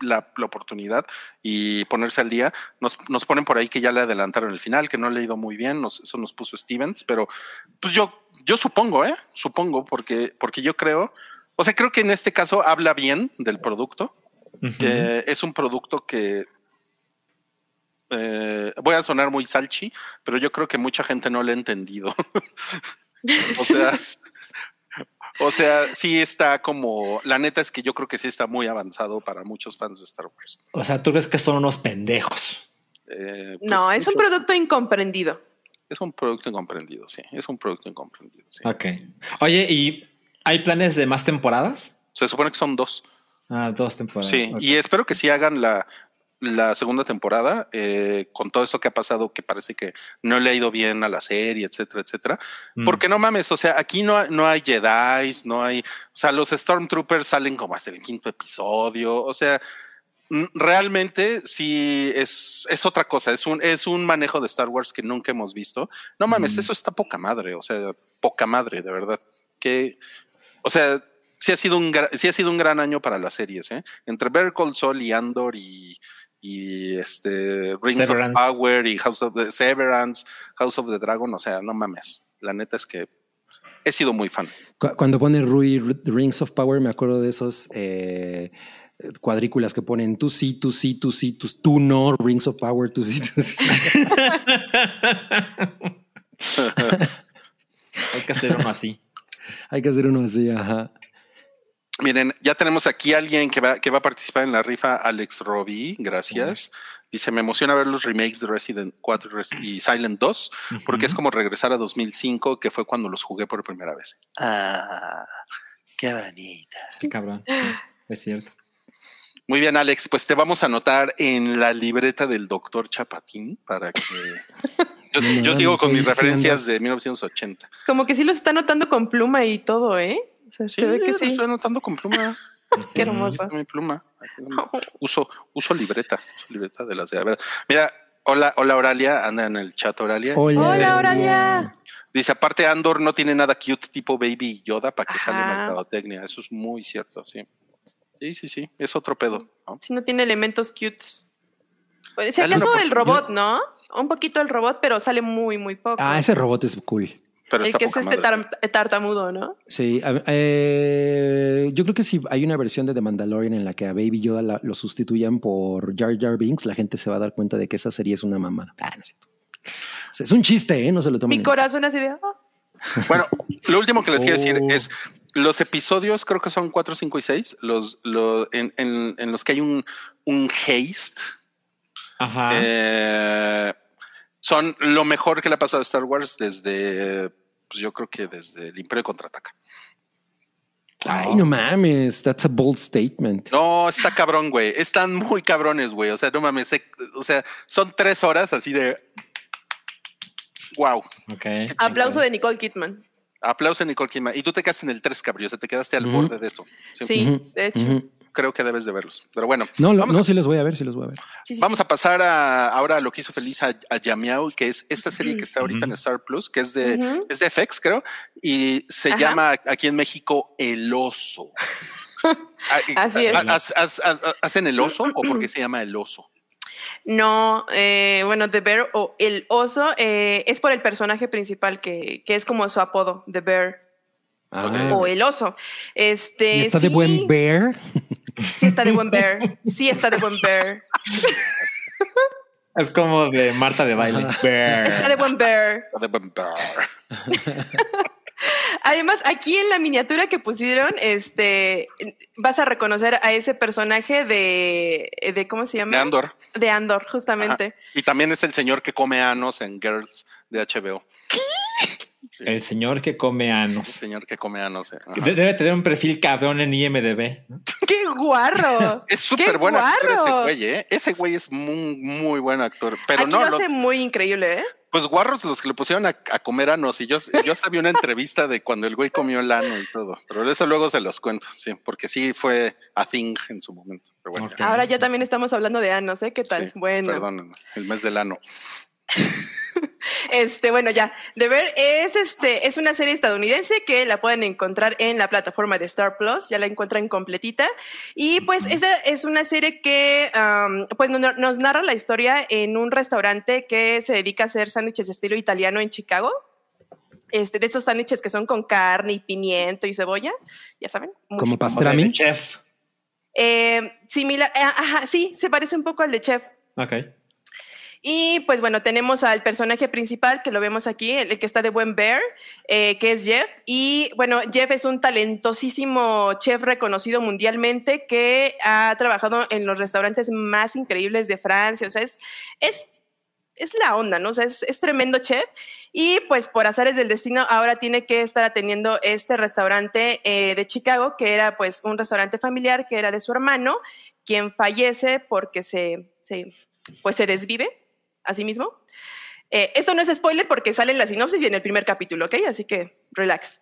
la, la oportunidad y ponerse al día. Nos, nos ponen por ahí que ya le adelantaron el final, que no ha leído muy bien, nos- eso nos puso Stevens, pero pues yo, yo supongo, ¿eh? Supongo, porque, porque yo creo, o sea, creo que en este caso habla bien del producto, que es un producto que eh, voy a sonar muy salchi, pero yo creo que mucha gente no lo ha entendido. o sea, o sea, sí está como, la neta es que yo creo que sí está muy avanzado para muchos fans de Star Wars. O sea, tú ves que son unos pendejos. Eh, pues, No, es un producto incomprendido. Es un producto incomprendido, sí. Es un producto incomprendido, sí. Ok. Oye, ¿y hay planes de más temporadas? Se supone que son dos. Ah, dos temporadas. Sí, y espero que sí hagan la, la segunda temporada eh, con todo esto que ha pasado, que parece que no le ha ido bien a la serie, etcétera, etcétera. Mm. Porque no mames, o sea, aquí no, hay- no hay Jedi, no hay, o sea, los Stormtroopers salen como hasta el quinto episodio, o sea, mm, realmente sí es, es otra cosa, es un, es un manejo de Star Wars que nunca hemos visto. No mames, Mm. eso está poca madre, o sea, poca madre, de verdad. Que, o sea, sí ha sido un, sí ha sido un gran año para las series, ¿eh? Entre Better Call Saul y Andor y, y este Rings Severance. of Power y House of the Severance, House of the Dragon, o sea, no mames. La neta es que he sido muy fan. Cu- Cuando pone Rui Rings of Power, me acuerdo de esos eh, cuadrículas que ponen tú sí, tú sí, tú sí, tú, tú no, Rings of Power, tú sí, tú sí. Hay que hacer uno así. Hay que hacer uno así, ajá. Miren, ya tenemos aquí a alguien que va, que va a participar en la rifa, Alex Robbie, gracias. Dice, me emociona ver los remakes de Resident 4 y Silent 2, porque es como regresar a 2005, que fue cuando los jugué por primera vez. Ah, qué bonita. Qué cabrón. Sí, es cierto. Muy bien, Alex, pues te vamos a anotar en la libreta del doctor Chapatín para que... Yo, yo sigo con mis referencias de 1980. Como que sí los está anotando con pluma y todo, ¿eh? O sea, Sí, se ve que lo sí. estoy anotando con pluma. Qué mi pluma. Uso, uso libreta, uso libreta de las de a ver. Mira, hola, hola Oralia, anda en el chat Oralia. Hola. Hola, Oralia. Dice, aparte Andor no tiene nada cute tipo Baby Yoda para que jale Ajá. mercadotecnia. Eso es muy cierto, sí. Sí, sí, sí, es otro pedo. ¿no? Si no tiene elementos cutes. Pues, si Dale una acaso el robot, ¿no? Un poquito el robot, pero sale muy, muy poco. Ah, ese robot es cool. Pero el que es este tar- tartamudo, ¿no? Sí, eh, yo creo que si hay una versión de The Mandalorian en la que a Baby Yoda la- lo sustituyan por Jar Jar Binks, la gente se va a dar cuenta de que esa serie es una mamada. Ah, no es cierto. O sea, es un chiste, ¿eh? No se lo tomen. Mi corazón así de... ah. Bueno, lo último que les quiero decir Oh. es los episodios, creo que son 4, 5 y 6, los, los, en, en- en los que hay un, un haste. Ajá. eh, son lo mejor que le ha pasado a Star Wars desde, pues yo creo que desde el Imperio Contraataca. Ay, no mames, that's a bold statement. No, está cabrón, güey. Están muy cabrones, güey. O sea, no mames. O sea, son tres horas así de. Wow. Ok. Aplauso de Nicole Kidman. Aplauso, Nicole Kidman. Y tú te quedaste en el 3, cabrón. O sea, te quedaste al borde de esto. Sí, de hecho. Creo que debes de verlos. Pero bueno, No, lo- vamos, no, a, sí los voy a ver, sí los voy a ver. Sí, sí, vamos sí. a pasar a, ahora a lo que hizo feliz a, a Yamiao, que es esta serie que está ahorita en. Star Plus, que es de, es de FX, creo. Y se Ajá. llama aquí en México El Oso. Ah, Así es. ¿Hacen el oso o por qué se llama el oso? No, eh, bueno, The Bear o el oso eh, es por el personaje principal que, que es como su apodo, The Bear Ah, o el oso. Este, ¿y está de sí, buen bear? Sí está de buen bear. Sí está de buen bear. Es como de Marta de baile. Está de buen bear. De Bambar. Además, aquí en la miniatura que pusieron, este, vas a reconocer a ese personaje de, de ¿cómo se llama? De Andor. De Andor, justamente. Y también es el señor que come anos en Girls de HBO. El señor que come El anos. señor que come anos. eh. Ajá. Debe tener un perfil cabrón en IMDB. ¡Qué guarro! Es súper buen actor ese guarro! güey, ¿eh? Ese güey es muy, muy buen actor. Pero Aquí no, lo lo- hace muy increíble, ¿eh? Pues guarros los que le pusieron a, a comer anos. Y yo, yo vi una entrevista de cuando el güey comió el ano y todo. Pero eso luego se los cuento, sí, porque sí fue a thing en su momento. Pero bueno, ya. Ahora ya también estamos hablando de Anos, ¿eh? ¿Qué tal? Sí, bueno. Perdón, el mes del ano. Este, bueno, ya. De ver es este, es una serie estadounidense que la pueden encontrar en la plataforma de Star Plus, ya la encuentran completita. Y pues esa es una serie que um, pues nos, nos narra la historia en un restaurante que se dedica a hacer sándwiches de estilo italiano en Chicago. Este, de esos sándwiches que son con carne y pimiento y cebolla, ya saben. Como pastrami. chef. Eh, similar, eh, ajá, sí, se parece un poco al de Chef. Ok. Y pues bueno, tenemos al personaje principal que lo vemos aquí, el, que está de buen bear, eh, que es Jeff. Y bueno, Jeff es un talentosísimo chef reconocido mundialmente que ha trabajado en los restaurantes más increíbles de Francia. O sea, es, es, es la onda, ¿no? O sea, es, es tremendo chef. Y pues por azares del destino, ahora tiene que estar atendiendo este restaurante eh, de Chicago, que era pues un restaurante familiar que era de su hermano, quien fallece porque se, se pues se desvive a sí mismo. Eh, esto no es spoiler porque sale en la sinopsis y en el primer capítulo, ¿ok? Así que relax.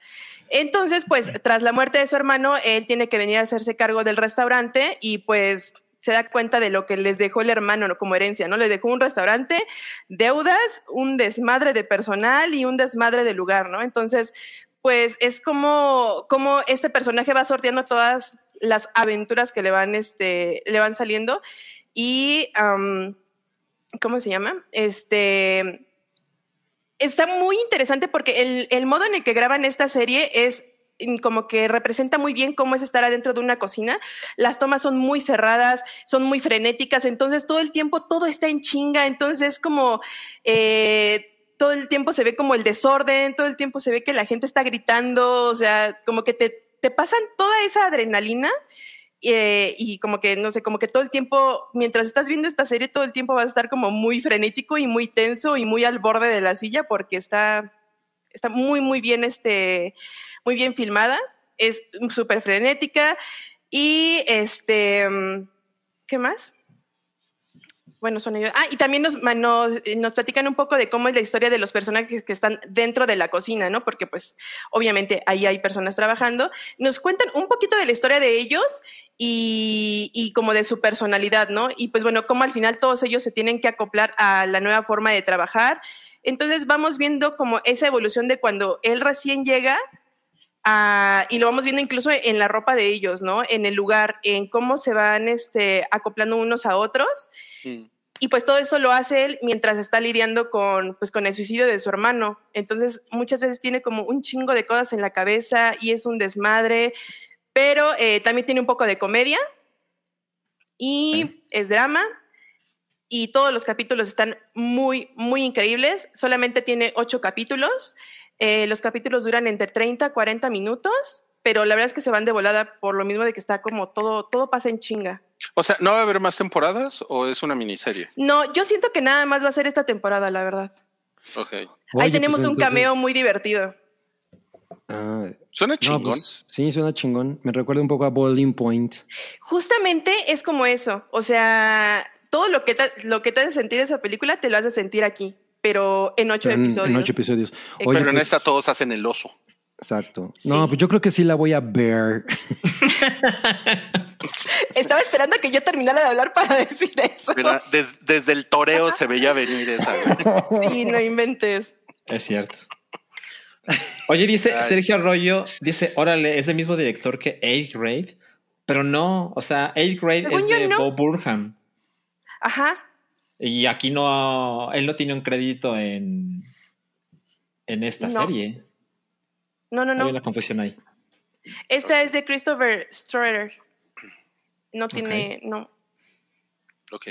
Entonces, pues tras la muerte de su hermano, él tiene que venir a hacerse cargo del restaurante y pues se da cuenta de lo que les dejó el hermano ¿no? como herencia, ¿no? Le dejó un restaurante, deudas, un desmadre de personal y un desmadre de lugar, ¿no? Entonces, pues es como, como este personaje va sorteando todas las aventuras que le van, este, le van saliendo y... ¿cómo se llama? Este, está muy interesante porque el, el modo en el que graban esta serie es mm, como que representa muy bien cómo es estar adentro de una cocina. Las tomas son muy cerradas, son muy frenéticas, entonces todo el tiempo todo está en chinga, entonces es como... eh, todo el tiempo se ve como el desorden, todo el tiempo se ve que la gente está gritando, o sea, como que te, te pasan toda esa adrenalina eh, y como que, no sé, como que todo el tiempo, mientras estás viendo esta serie, todo el tiempo vas a estar como muy frenético y muy tenso y muy al borde de la silla porque está, está muy, muy bien, este, muy bien filmada, es súper frenética y este, mm, ¿qué más? Bueno, son ellos. Ah, y también nos, nos, eh, nos platican un poco de cómo es la historia de los personajes que están dentro de la cocina, ¿no? Porque pues obviamente ahí hay personas trabajando. Nos cuentan un poquito de la historia de ellos y, y como de su personalidad, ¿no? Y pues bueno, cómo al final todos ellos se tienen que acoplar a la nueva forma de trabajar. Entonces vamos viendo como esa evolución de cuando él recién llega a- y lo vamos viendo incluso en la ropa de ellos, ¿no? En el lugar, en cómo se van este, acoplando unos a otros. Mm. Y pues todo eso lo hace él mientras está lidiando con, pues, con el suicidio de su hermano. Entonces muchas veces tiene como un chingo de cosas en la cabeza y es un desmadre, pero eh, también tiene un poco de comedia y es drama. Y todos los capítulos están muy, muy increíbles. Solamente tiene ocho capítulos. Eh, los capítulos duran entre 30 a 40 minutos, pero la verdad es que se van de volada por lo mismo de que está como todo, todo pasa en chinga. O sea, ¿no va a haber más temporadas o es una miniserie? No, yo siento que nada más va a ser esta temporada, la verdad. Ok. Ahí Oye, tenemos pues, un entonces- cameo muy divertido. Ah, Suena no, chingón. pues, sí, suena chingón. Me recuerda un poco a Boiling Point. Justamente es como eso. O sea, todo lo que te, lo que te hace sentir esa película te lo hace sentir aquí, pero en ocho En, en episodios. ocho episodios. Pero Oye, Pero en pues, esta todos hacen el oso. Exacto. Sí. No, pues yo creo que sí la voy a ver. Estaba esperando a que yo terminara de hablar para decir eso. Mira, des- desde el toreo se veía venir esa. güey. Sí, no inventes. Es cierto. Oye, dice Ay. Sergio Arroyo, dice, órale, es del mismo director que Eighth Grade, pero no, o sea, Eighth Grade Según es de no. Bob Burnham Ajá. y aquí no, él no tiene un crédito en, en esta No. serie. No, no, Hay no. una confusión ahí. Esta es de Christopher Strutter. No tiene, no. Ok.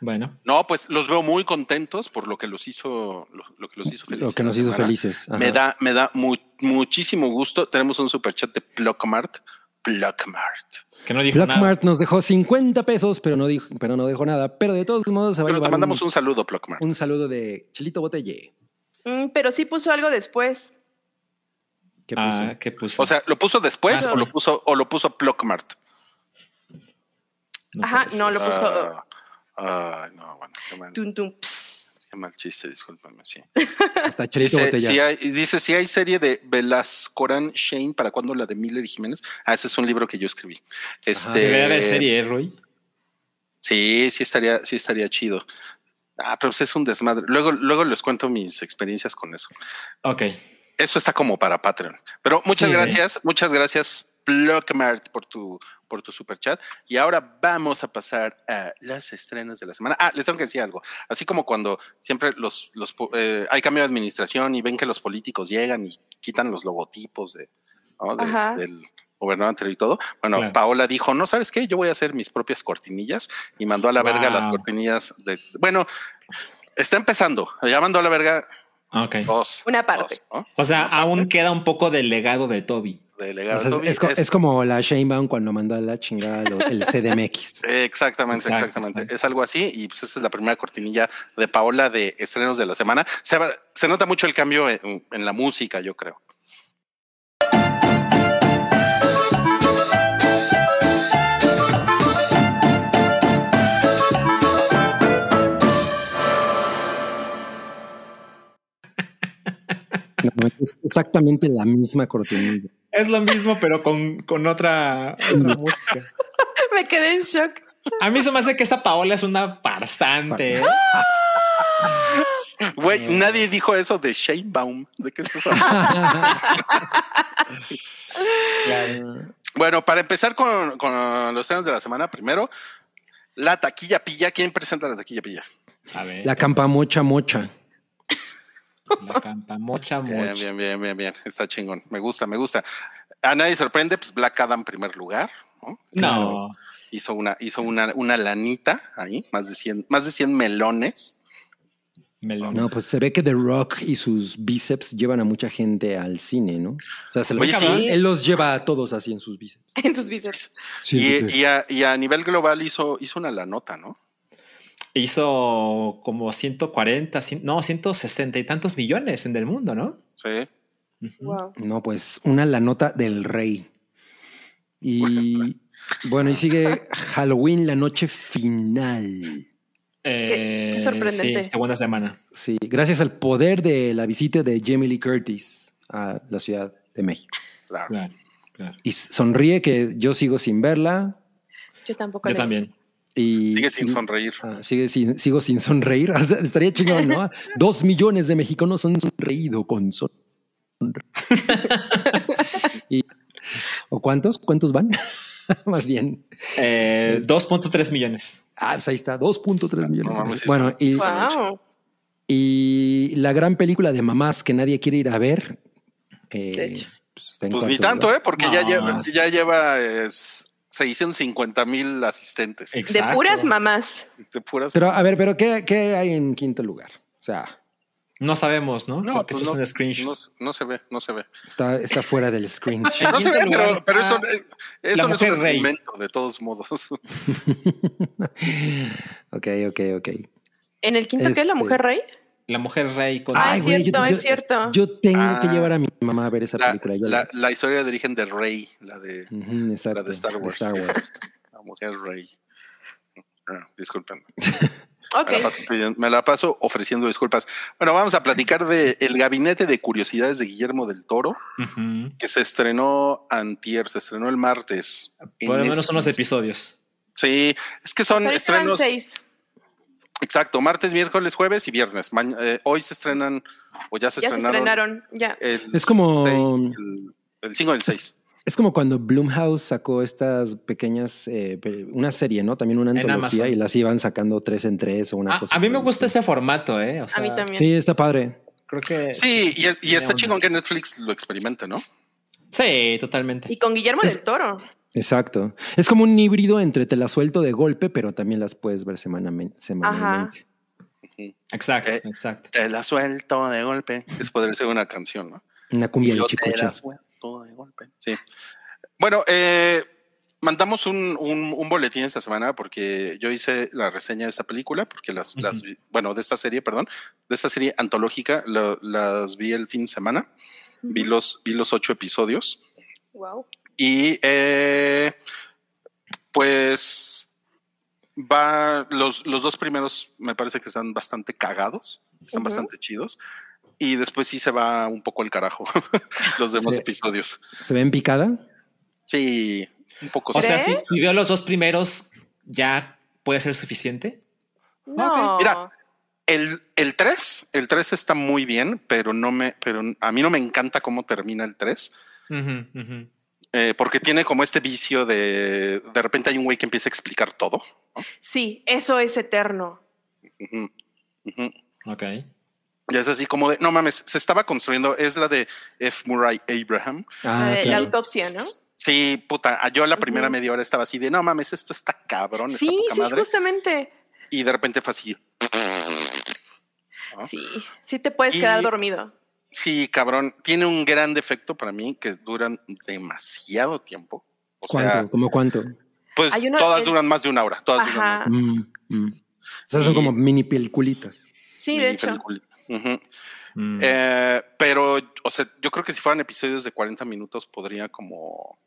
Bueno, No, pues los veo muy contentos por lo que los hizo, lo, lo que los hizo felices. Lo que nos hizo semana. felices. Ajá. Me da, me da mu- muchísimo gusto. Tenemos un superchat de Blockmart. Blockmart. que no dijo nada. Blackmart nos dejó 50 pesos, pero no dijo, pero no dejó nada. Pero de todos modos se va a Pero te llevar mandamos un, un saludo, Blockmart. un saludo de Chilito Botelle. Mm, pero sí puso algo después. ¿Qué puso? Ah, ¿qué puso? O sea, ¿lo puso después Ah, o sí. lo puso o lo puso Blockmart? No Ajá, no, lo puso. Ah, ah, no, bueno, qué mal, Tum, tum, ps. qué mal chiste, discúlpame, sí. Hasta Dice Botella. si, hay, dice, si hay serie de Velascoran Shane, ¿para cuándo la de Miller y Jiménez? Ah, ese es un libro que yo escribí. Este, Debe haber serie, ¿eh, Roy. Sí, sí estaría, sí estaría chido. Ah, pero pues es un desmadre. Luego, luego les cuento mis experiencias con eso. Ok. Eso está como para Patreon. Pero muchas Sí, ¿eh? gracias, muchas gracias, Blockmart, por tu, por tu super chat. Y ahora vamos a pasar a las estrenas de la semana. Ah, les tengo que decir algo. Así como cuando siempre los, los po- eh, hay cambio de administración y ven que los políticos llegan y quitan los logotipos de, ¿no? de- del gobernador anterior y todo. Bueno, Claro. Paola dijo, no sabes qué, yo voy a hacer mis propias cortinillas y mandó a la verga las cortinillas de, bueno, está empezando, ya mandó a la verga Ok. dos. Una parte. dos, ¿no? O sea, aún queda un poco del legado de Toby. De O legado. sea, es, Toby es co- es- es como la Shanebaum cuando mandó a la chingada lo- el CDMX. Exactamente, exactamente. exacto. Es algo así. Y pues esta es la primera cortinilla de Paola de estrenos de la semana. Se, va- se nota mucho el cambio en, en la música, yo creo. No, es exactamente la misma cortinilla. Es lo mismo, pero con, con otra, otra música. Me quedé en shock. A mí se me hace que esa Paola es una farsante. ¿eh? Güey, nadie dijo eso de Shane Baum. ¿De qué estás hablando? bueno, para empezar con, con los estrenos de la semana, primero, la taquilla pilla. ¿Quién presenta la taquilla pilla? A ver. La campamocha mocha. La campa mocha Bien, mocha. bien, bien, bien, bien. Está chingón. Me gusta, me gusta. A nadie sorprende, pues Black Adam en primer lugar. ¿no? No. hizo una, hizo una, una lanita ahí, más de 100, más de 100 melones. Melón. No, pues se ve que The Rock y sus bíceps llevan a mucha gente al cine, ¿no? O sea, se lo- Oye, sí. él los lleva a todos así en sus bíceps. En sus bíceps. Sí, y, sí, sí. y a, y a nivel global hizo, hizo una lanota, ¿no? Hizo como 140, cien- no, 160 y tantos millones en el mundo, ¿no? Sí. Wow. No, pues una la nota del rey. Y bueno, y sigue Halloween, la noche final. Eh, qué sorprendente. Sí, segunda semana. Sí, gracias al poder de la visita de Jamie Lee Curtis a la Ciudad de México. Claro. Claro, claro. Y sonríe que yo sigo sin verla. Yo tampoco. Yo también. Y, Sigue sin y- sonreír. ah, sigue sin- sigo sin sonreír. O sea, estaría chingón, ¿no? Dos millones de mexicanos han sonreído con son. Y- ¿O cuántos? ¿Cuántos van? Más bien. Eh, 2.3 millones. Ah, pues ahí está, 2.3 millones. No sí bueno, y, Wow. y la gran película de mamás que nadie quiere ir a ver. eh, De hecho. pues, está en Pues ni tanto. ¿eh? Porque ya No. lleva, ya lleva es, 650 mil asistentes. De puras mamás. De puras. Pero a ver, pero ¿qué, qué hay en quinto lugar? O sea, No sabemos, ¿no? no, Porque pues no, es un screenshot. no, no se ve, no se ve. está, está fuera del screen. En No se ve, pero, eso, eso La no es un Mujer Rey. argumento, de todos modos. ok, ok, ok. ¿En el quinto qué? ¿La Este- mujer rey? La mujer rey con. Ah, es güey, cierto, es cierto. Yo tengo Ah. que llevar a mi mamá a ver esa La, película. yo la- la historia de origen de Rey, la de Ujú, exacto, la de Star Wars. Star Wars. la mujer Rey. Ah, disculpen. Ok. Me la, paso pidiendo- me la paso ofreciendo disculpas. Bueno, vamos a platicar de El Gabinete de Curiosidades de Guillermo del Toro, que se estrenó antier, se estrenó el martes. Por lo menos unos Netflix. episodios. Sí, es que son estrenos. seis. Exacto, martes, miércoles, jueves y viernes. Ma- eh, hoy se estrenan, o ya se Ya se estrenaron. estrenaron. Ya. El Es como- seis, el, el 5 del 6. Es como cuando Blumhouse sacó estas pequeñas, eh, una serie, ¿no? También una antología y las iban sacando tres en tres o una A, cosa. a mí me gusta ese formato, ¿eh? O sea, a mí también. Sí, está padre. Creo que. Sí, y, y está onda. chingón que Netflix lo experimente, ¿no? Sí, totalmente. Y con Guillermo del Toro. Exacto. Es como un híbrido entre te la suelto de golpe, pero también las puedes ver semanamen- semanalmente. Exacto, Eh, exacto. Te la suelto de golpe. Eso podría ser una canción, ¿no? Una cumbia Yo de te chicoche. la suelto de golpe. Sí. Bueno, eh, mandamos un, un- un boletín esta semana porque yo hice la reseña de esta película, porque las, las vi- bueno, de esta serie, perdón, de esta serie antológica, lo- las vi el fin de semana. Vi los, vi los ocho episodios. Wow. Y eh, pues va, los, los dos primeros me parece que están bastante cagados, están bastante chidos. Y después sí se va un poco al carajo los demás episodios. ¿Se ven picada? Sí, un poco O sí. sea, si, si veo los dos primeros, ya puede ser suficiente. No. Mira, El, el 3, el 3 está muy bien, pero no me, pero a mí no me encanta cómo termina el 3. Ujú, ujú. Eh, porque tiene como este vicio de de repente hay un güey que empieza a explicar todo. Sí, eso es eterno. Ujú, ujú. Ok. Y es así como de no mames, se estaba construyendo. Es la de F. Murray Abraham. Ah, la, la autopsia, ¿no? Sí, puta. Yo la primera media hora estaba así de no mames, esto está cabrón, está Sí, poca sí, madre. justamente. Y de repente fue así. ¿no? Sí, sí te puedes Y- quedar dormido. Sí, cabrón. Tiene un gran defecto para mí que duran demasiado tiempo. O ¿Cuánto? sea, ¿Cómo cuánto? pues todas el- duran más de una hora. Todas duran más Ajá. Mm, mm. O sea, son Y- como mini peliculitas. Sí, de hecho. Ujú. Mm. Eh, pero, o sea, yo creo que si fueran episodios de 40 minutos podría como...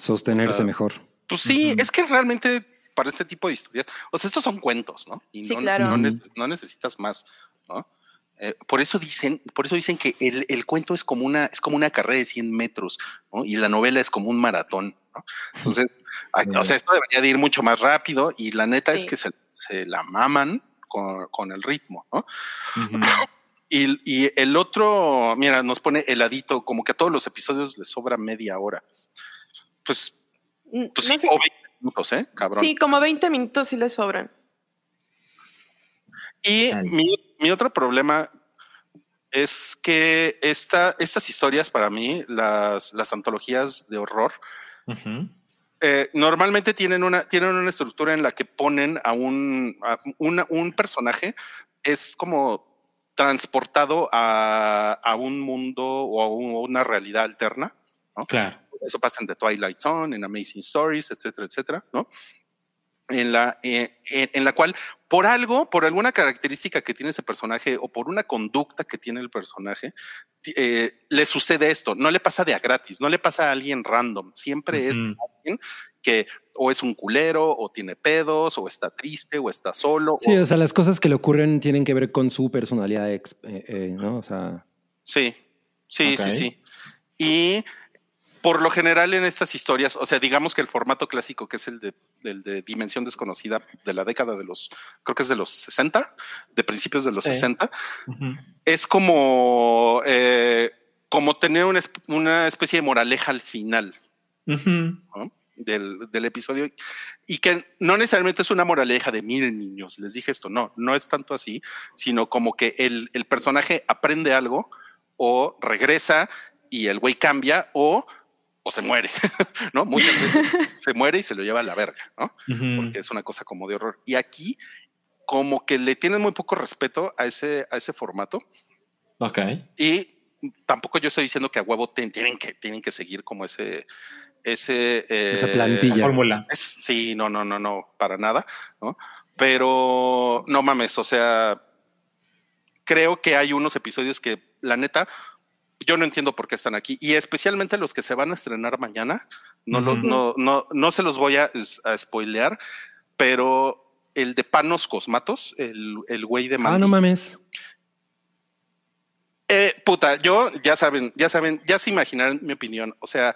Sostenerse mejor. Pues sí, es que realmente para este tipo de historias, o sea, estos son cuentos, ¿no? Y Sí, no, claro. no, Ujú. neces- no necesitas más, ¿no? Eh, por eso dicen, por eso dicen que el, el cuento es como una, es como una carrera de 100 metros, ¿no? Y la novela es como un maratón, ¿no? Entonces, o sea, esto debería de ir mucho más rápido y la neta es que se, se la maman con, con el ritmo, ¿no? Y, y el otro, mira, nos pone heladito, como que a todos los episodios les sobra media hora. Pues, Mm, pues no sí, sé. o 20 minutos, ¿eh? Cabrón. Sí, como 20 minutos sí le sobran. Y mi, mi otro problema es que esta, estas historias para mí, las, las antologías de horror, eh, normalmente tienen una, tienen una estructura en la que ponen a un, a una- un personaje, es como transportado a, a un mundo o a un- una realidad alterna. Claro. Eso pasa en The Twilight Zone, en Amazing Stories, etcétera, etcétera, ¿no? En la, eh, en, la cual, por algo, por alguna característica que tiene ese personaje o por una conducta que tiene el personaje, eh, le sucede esto. No le pasa de a gratis, no le pasa a alguien random. Siempre es Ujú. alguien que o es un culero, o tiene pedos, o está triste, o está solo. Sí, o- o sea, las cosas que le ocurren tienen que ver con su personalidad, ex- eh, eh, ¿no? O sea, Sí, sí, Ok. sí, sí. Y por lo general en estas historias, o sea, digamos que el formato clásico, que es el de, el de Dimensión Desconocida de la década de los, creo que es de los 60, de principios de los Sí. 60, Ujú. es como, eh, como tener una, una especie de moraleja al final del, del episodio y que no necesariamente es una moraleja de miren niños, les dije esto, no, no es tanto así, sino como que el, el personaje aprende algo o regresa y el güey cambia o, o se muere, ¿no? Muchas veces se muere y se lo lleva a la verga, ¿no? Porque es una cosa como de horror. Y aquí como que le tienen muy poco respeto a ese, a ese formato Ok. y tampoco yo estoy diciendo que a huevo ten- tienen que, tienen que seguir como ese, ese, eh, Esa plantilla. Fórmula. es- sí, no, no, no, no, para nada, ¿no? Pero no mames, o sea, creo que hay unos episodios que la neta, yo no entiendo por qué están aquí y especialmente los que se van a estrenar mañana, no, lo- no, no, no se los voy a, spoilear, pero el de Panos Cosmatos, el, el güey de ah, Mandy, no mames. eh, puta, yo ya saben, ya saben, ya se imaginarán mi opinión. O sea,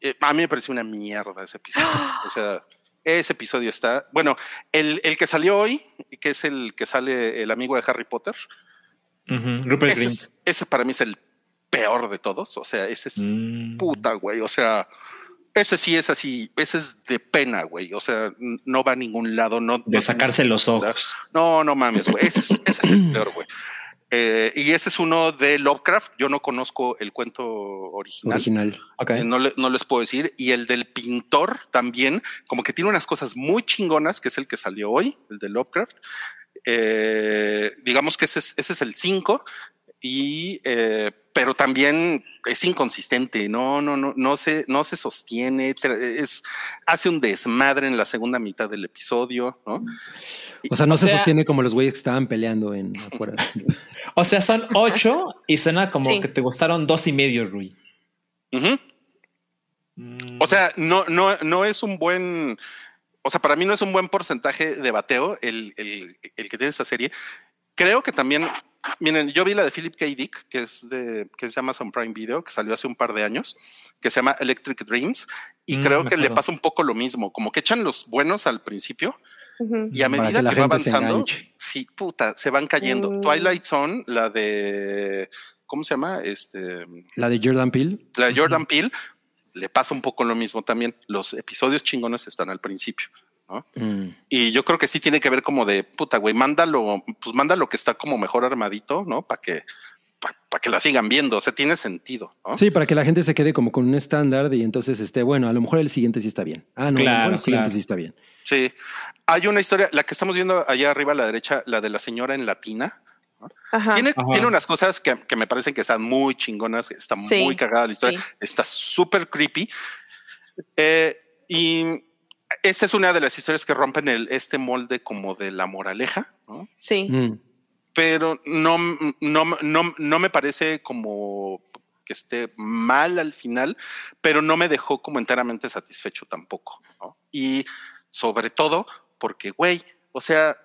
eh, a mí me pareció una mierda ese episodio. O sea, ese episodio está. Bueno, el, el que salió hoy, que es el que sale el amigo de Harry Potter. Rupert ese, Grint. es- ese para mí es el peor de todos. O sea, ese es Mm. puta, güey. O sea, ese sí es así, ese es de pena, güey. O sea, no va a ningún lado. No, De no sacarse los ojos. no, no mames, güey. Ese es, ese es el peor, güey. Eh, y ese es uno de Lovecraft. Yo no conozco el cuento original. Original. Ok. Eh, No, le- no les puedo decir. Y el del pintor también, como que tiene unas cosas muy chingonas, que es el que salió hoy, el de Lovecraft. Eh, digamos que ese es, ese es el 5. Y, eh, pero también es inconsistente, no, no, no, no se, no se sostiene, es, hace un desmadre en la segunda mitad del episodio, ¿no? O sea, no O se sea- sostiene como los güeyes que estaban peleando en afuera. O sea, son ocho y suena como Sí. que te gustaron dos y medio, Rui. Mm. O sea, no, no, no es un buen, o sea, para mí no es un buen porcentaje de bateo el, el, el que tiene esta serie. Creo que también, miren, yo vi la de Philip K. Dick, que es de, que es de Amazon Prime Video, que salió hace un par de años, que se llama Electric Dreams, y Mm, creo que le pasa un poco lo mismo, como que echan los buenos al principio Ujú. Y a medida que va avanzando, sí, puta, se van cayendo. Mm. Twilight Zone, la de, ¿cómo se llama? Este, La de Jordan Peele. la de Jordan Peele, le pasa un poco lo mismo también. Los episodios chingones están al principio. Mm. Y yo creo que sí tiene que ver como de puta, güey, mándalo, pues mándalo que está como mejor armadito, ¿no? Para que, para que la sigan viendo. O sea, tiene sentido, ¿no? Sí, para que la gente se quede como con un estándar y entonces esté, bueno, a lo mejor el siguiente sí está bien. Ah, no, a lo mejor el siguiente claro. sí está bien. Sí. Hay una historia, la que estamos viendo allá arriba a la derecha, la de la señora en latina. Ajá. Tiene, Ajá. tiene unas cosas que, que me parecen que están muy chingonas, está Sí, muy cagada la historia, sí. está súper creepy. Eh, y esa es una de las historias que rompen el, este molde como de la moraleja, ¿no? Sí. Mm. pero no, no, no, no me parece como que esté mal al final, pero no me dejó como enteramente satisfecho tampoco. ¿no? Y sobre todo porque, güey, o sea,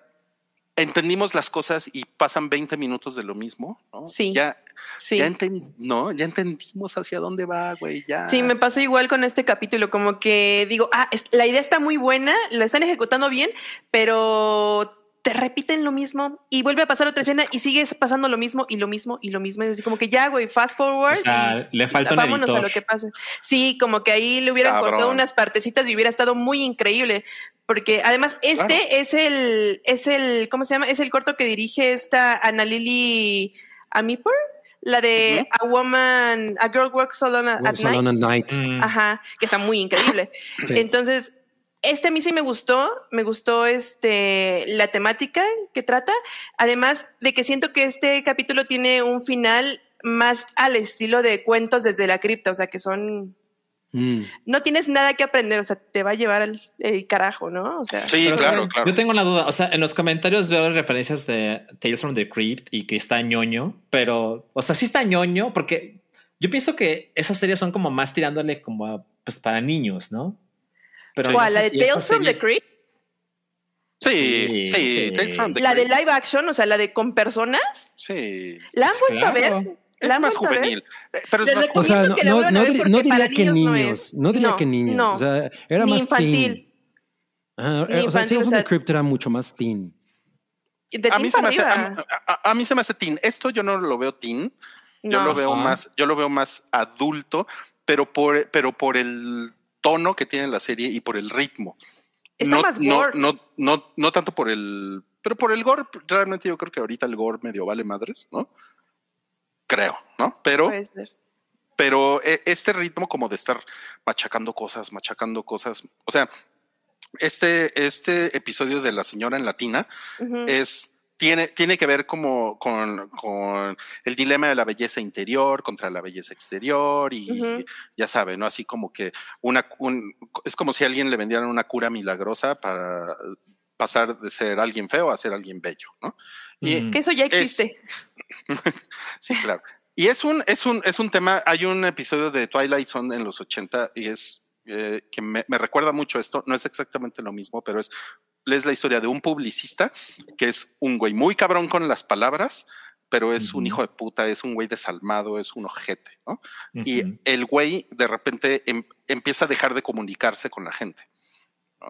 entendimos las cosas y pasan 20 minutos de lo mismo, ¿no? Sí. Ya, Sí. ya, enten- no, ya entendimos hacia dónde va, güey, ya. Sí, me pasó igual con este capítulo, como que digo, ah, la idea está muy buena, la están ejecutando bien, pero te repiten lo mismo y vuelve a pasar otra escena y sigues pasando lo mismo y lo mismo y lo mismo. Es así como que ya, güey, fast forward. O sea, y le falta un vámonos a lo que pase. Sí, como que ahí le hubieran Cabrón. cortado unas partecitas y hubiera estado muy increíble. Porque además este Claro. es el, es el, ¿cómo se llama? Es el corto que dirige esta Ana Lily Amipur, la de A Woman, A Girl Works Alone at Works Night. Alone at Night. Mm. Ajá, que está muy increíble. Sí. Entonces, este a mí sí me gustó, me gustó este la temática que trata, además de que siento que este capítulo tiene un final más al estilo de cuentos desde la cripta, o sea, que son Mm. no tienes nada que aprender, o sea, te va a llevar al el carajo, ¿no? O sea, Sí, claro, claro. Yo tengo una duda. O sea, en los comentarios veo referencias de Tales from the Crypt y que está ñoño, pero, o sea, sí está ñoño porque yo pienso que esas series son como más tirándole como a, pues para niños, ¿no? Pero no ¿cuál? sé ¿La de si Tales from the Crypt? Sí, Sí. Tales from the ¿La de Crypt. live action? O sea, la de con personas. Sí. ¿La han vuelto a ver? Es ¿La han más vuelto a ver? juvenil, eh, pero es Les más O sea, no, no, no dir- diría que niños no niños, es. no diría que niños. no. O sea, era Ni más infantil. teen. Ajá, Ni eh, o sea, infantil, Tales o from sea- the Crypt era mucho más teen. De a teen mí se me hace, a, a- a mí se me hace teen. Esto yo no lo veo teen. Yo lo veo más, yo lo veo más adulto, pero por, pero por el tono que tiene la serie y por el ritmo. Está no, más no, gore. no, no, no tanto por el, pero por el gore. Realmente yo creo que ahorita el gore medio vale madres, ¿no? Creo, ¿no? Pero, pero eh, este ritmo como de estar machacando cosas, machacando cosas. O sea, este, este episodio de la señora en latina es tiene, tiene que ver como con, con el dilema de la belleza interior contra la belleza exterior y ya sabe, ¿no? Así como que una un- es como si a alguien le vendieran una cura milagrosa para pasar de ser alguien feo a ser alguien bello, ¿no? Y. Que eso ya es- existe. sí, claro. Y es un, es un, es un tema, hay un episodio de Twilight Zone en los 80 y es eh, que me, me recuerda mucho esto, no es exactamente lo mismo, pero es, es la historia de un publicista que es un güey muy cabrón con las palabras, pero es un hijo de puta, es un güey desalmado, es un ojete, ¿no? Y el güey de repente em- empieza a dejar de comunicarse con la gente.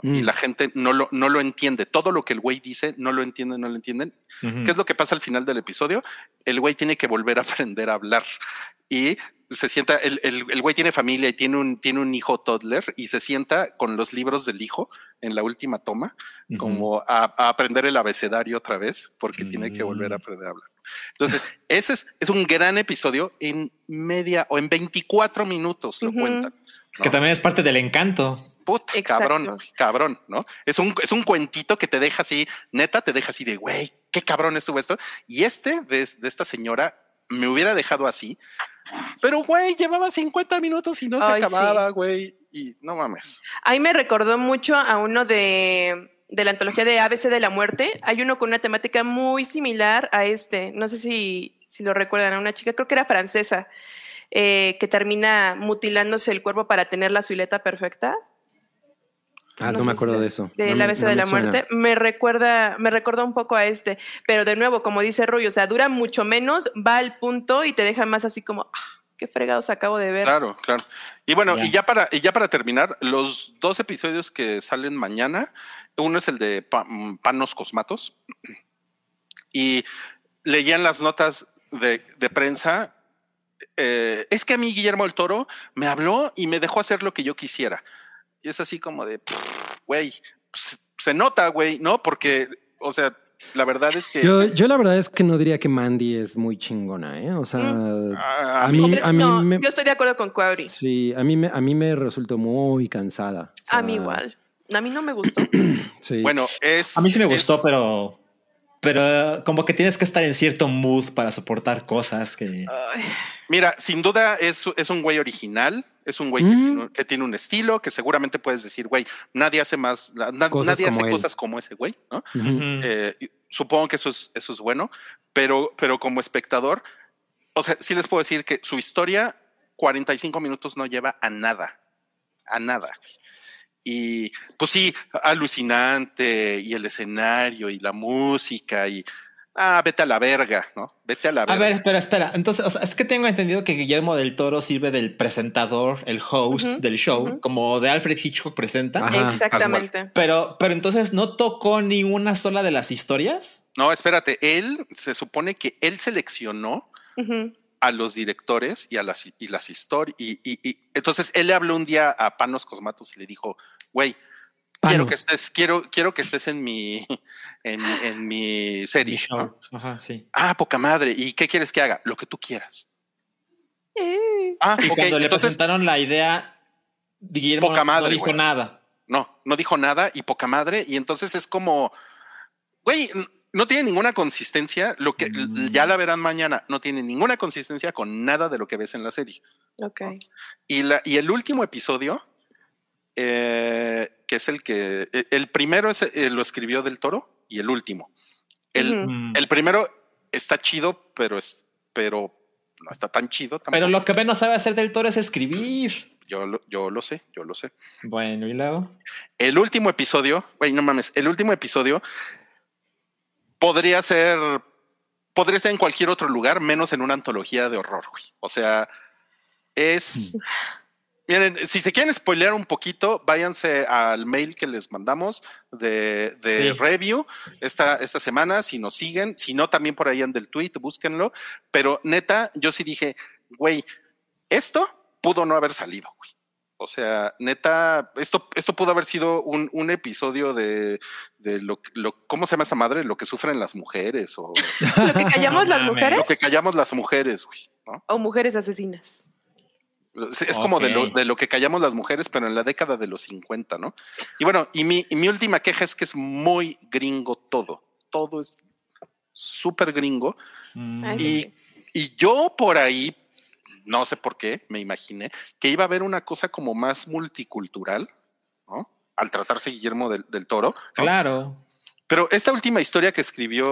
¿No? Y Mm. la gente no lo, no lo entiende. Todo lo que el güey dice no lo entienden, no lo entienden. ¿Qué es lo que pasa al final del episodio? El güey tiene que volver a aprender a hablar y se sienta, el, el- el güey tiene familia y tiene un, tiene un hijo toddler y se sienta con los libros del hijo en la última toma, como a, a aprender el abecedario otra vez porque tiene que volver a Mm. aprender a hablar. Entonces, ese es, es un gran episodio en media o en 24 minutos lo Ujú. Que también es parte del encanto. Puta, Exacto. cabrón, cabrón, ¿no? Es un, es un cuentito que te deja así, neta, te deja así de, güey, qué cabrón estuvo esto. Y este de, de esta señora me hubiera dejado así, pero, güey, llevaba 50 minutos y no se Ay, acababa, güey, y no mames. Ahí me recordó mucho a uno de, de la antología de ABC de la muerte. Hay uno con una temática muy similar a este. No sé si, si lo recuerdan, a una chica, creo que era francesa, eh, que termina mutilándose el cuerpo para tener la silueta perfecta. Ah, no, No me acuerdo de eso. De No la ABC no de la suena. muerte. Me recuerda, me recuerda un poco a este. Pero de nuevo, como dice Rui, o sea, dura mucho menos, va al punto y te deja más así como, ah, qué fregados acabo de ver. Claro, claro. Y bueno, y ya para, y ya para terminar, los dos episodios que salen mañana, uno es el de Pa- mm, Panos Cosmatos. Y leían las notas de, de prensa. Eh, es que a mí Guillermo del Toro me habló y me dejó hacer lo que yo quisiera. Y es así como de, "Pff, güey, pues, se nota, güey, ¿no? Porque, o sea, la verdad es que Yo, yo la verdad es que no diría que Mandy es muy chingona, ¿eh? O sea, a, a mí, a mí no, me- yo estoy de acuerdo con Cuauhri. sí, a mí me, a mí me resultó muy cansada. O A mí igual. A mí no me gustó. Sí. bueno, es... A mí sí me es- gustó, pero. Pero como que tienes que estar en cierto mood para soportar cosas que. Mira, sin duda es, es un güey original, es un güey que, Mm. tiene, que tiene un estilo, que seguramente puedes decir, güey, nadie hace más, na- Cosas nadie hace él. cosas como ese güey, ¿no? Eh, y supongo que eso es, eso es bueno, pero, pero como espectador, o sea, sí les puedo decir que su historia, 45 minutos no lleva a nada, a nada. Y pues sí, alucinante, y el escenario, y la música, y ah, vete a la verga, ¿no? Vete a la A verga. ver, pero espera. Entonces, o sea, es que tengo entendido que Guillermo del Toro sirve del presentador, el host del show, como de Alfred Hitchcock presenta. Ajá, Exactamente. Pero, pero entonces no tocó ni una sola de las historias. No, espérate, él se supone que él seleccionó Ujú. A los directores y a las, y las historias. Y, y- y entonces él le habló un día a Panos Cosmatos y le dijo, güey, quiero que estés, quiero, quiero que estés en mi, en, en mi serie. Mi show. ¿no? Ajá, sí. Ah, poca madre. ¿Y qué quieres que haga? Lo que tú quieras. Eh, Ah, Y ok. cuando le Entonces, presentaron la idea, Guillermo Poca madre, no dijo güey. nada. no, no dijo nada y poca madre. Y entonces es como, güey, no tiene ninguna consistencia. Lo que Mm. ya la verán mañana, no tiene ninguna consistencia con nada de lo que ves en la serie. ok. Y, la, y el último episodio, eh, que es el que, eh, el primero es, eh, lo escribió del toro y el último. El. Mm. el primero está chido, pero es, pero no está tan chido. Tampoco. Pero lo que menos sabe hacer del Toro es escribir. yo, lo, yo lo sé, yo lo sé. Bueno, y luego. El último episodio, güey, no mames, el último episodio podría ser, podría ser en cualquier otro lugar, menos en una antología de horror, güey. O sea, es. Miren, si se quieren spoilear un poquito, váyanse al mail que les mandamos de, de Sí. review esta, esta semana, si nos siguen, si no, también por ahí anda el tweet, búsquenlo. Pero neta, yo sí dije, güey, esto pudo no haber salido, güey. O sea, neta, esto, esto pudo haber sido un, un episodio de, de lo, que- lo, ¿cómo se llama esa madre? Lo que sufren las mujeres o Lo que callamos No las mujeres lo que callamos las mujeres, güey, ¿no? o mujeres asesinas. Es, es como de lo, de lo que callamos las mujeres, pero en la década de los 50, ¿no? Y bueno, y mi, y mi última queja es que es muy gringo todo. Todo es súper gringo. Mm. Y, y yo por ahí, no sé por qué, me imaginé que iba a haber una cosa como más multicultural, ¿no? Al tratarse Guillermo del, del Toro. ¿no? Claro. Pero esta última historia que escribió,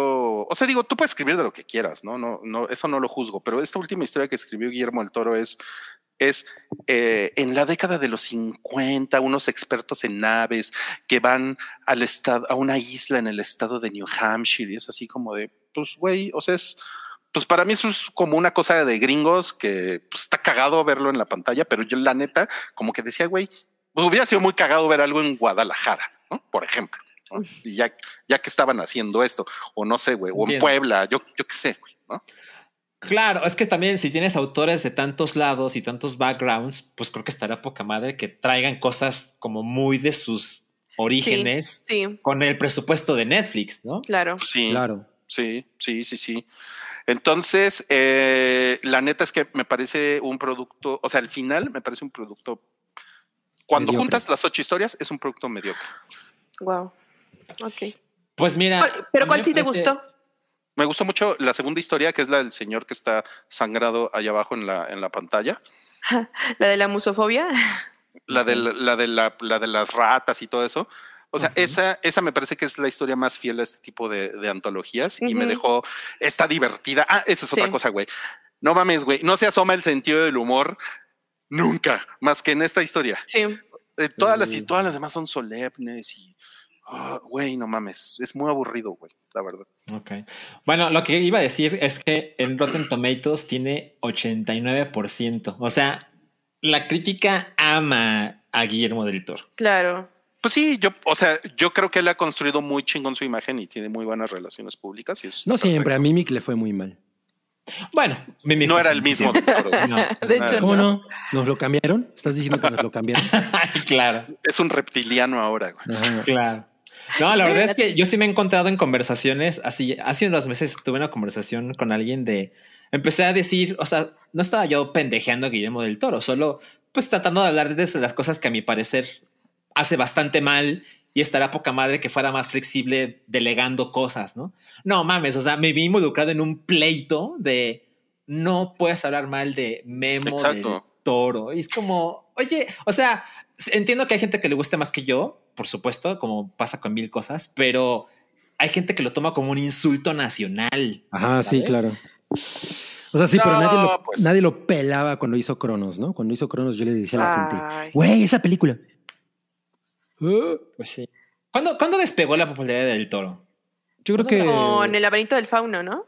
o sea, digo, tú puedes escribir de lo que quieras, ¿no? No, no, eso no lo juzgo, pero esta última historia que escribió Guillermo del Toro es, es eh, en la década de los 50, unos expertos en naves que van al estado, a una isla en el estado de New Hampshire, y es así como de, pues, güey, o sea, es, pues para mí eso es como una cosa de gringos que pues, está cagado verlo en la pantalla, pero yo la neta, como que decía, güey, pues, hubiera sido muy cagado ver algo en Guadalajara, ¿no? Por ejemplo. ¿no? Y ya, ya que estaban haciendo esto, o no sé, güey, o en. Puebla, yo, yo qué sé, güey, ¿no? Claro, es que también si tienes autores de tantos lados y tantos backgrounds, pues creo que estará poca madre que traigan cosas como muy de sus orígenes Sí, con el presupuesto de Netflix, ¿no? claro. Sí, Claro. sí, sí, sí, sí. Entonces, eh, la neta es que me parece un producto, o sea, al final me parece un producto. Cuando Mediocre. juntas las ocho historias, es un producto mediocre. Wow. Ok. Pues mira. ¿Cuál- ¿Pero cuál sí me te parece- gustó? Me gustó mucho la segunda historia, que es la del señor que está sangrado allá abajo en la, en la pantalla. La de la musofobia. La de, la, la de, la, la de las ratas y todo eso. O sea, esa, esa me parece que es la historia más fiel a este tipo de, de antologías y me dejó, está divertida. Ah, esa es otra Sí. cosa, güey. No mames, güey. No se asoma el sentido del humor nunca, más que en esta historia. Sí. Eh, todas, las, todas las demás son solemnes y, ah, güey, no mames, es muy aburrido, güey, la verdad. Ok. Bueno, lo que iba a decir es que en Rotten Tomatoes tiene 89%. O sea, la crítica ama a Guillermo del Toro. Claro. Pues sí, yo, o sea, yo creo que él ha construido muy chingón su imagen y tiene muy buenas relaciones públicas. Y eso No siempre, a. Mimic le fue muy mal. Bueno, Mimi No era el mismo. No, De hecho, ¿Cómo no. no? ¿Nos lo cambiaron? ¿Estás diciendo que nos lo cambiaron? claro, Es un reptiliano ahora, güey. Ajá. claro. No, la verdad es que yo sí me he encontrado en conversaciones así. Hace unos meses tuve una conversación con alguien de. Empecé a decir, o sea, no estaba yo pendejeando a Guillermo del Toro, solo pues tratando de hablar de las cosas que a mi parecer hace bastante mal y estará poca madre que fuera más flexible delegando cosas, ¿no? No mames, o sea, me vi involucrado en un pleito de no puedes hablar mal de Memo Exacto. del Toro. Y es como, oye, o sea, entiendo que hay gente que le guste más que yo, por supuesto, como pasa con mil cosas, pero hay gente que lo toma como un insulto nacional. Ajá, sí, claro. O sea, sí, pero nadie lo, pues. nadie lo pelaba cuando hizo Cronos, ¿no? Cuando hizo Cronos yo le decía a la gente, güey, esa película. Ah, Pues sí. ¿Cuándo, cuándo despegó la popularidad del Toro? Yo creo que... Con el laberinto del fauno, ¿no?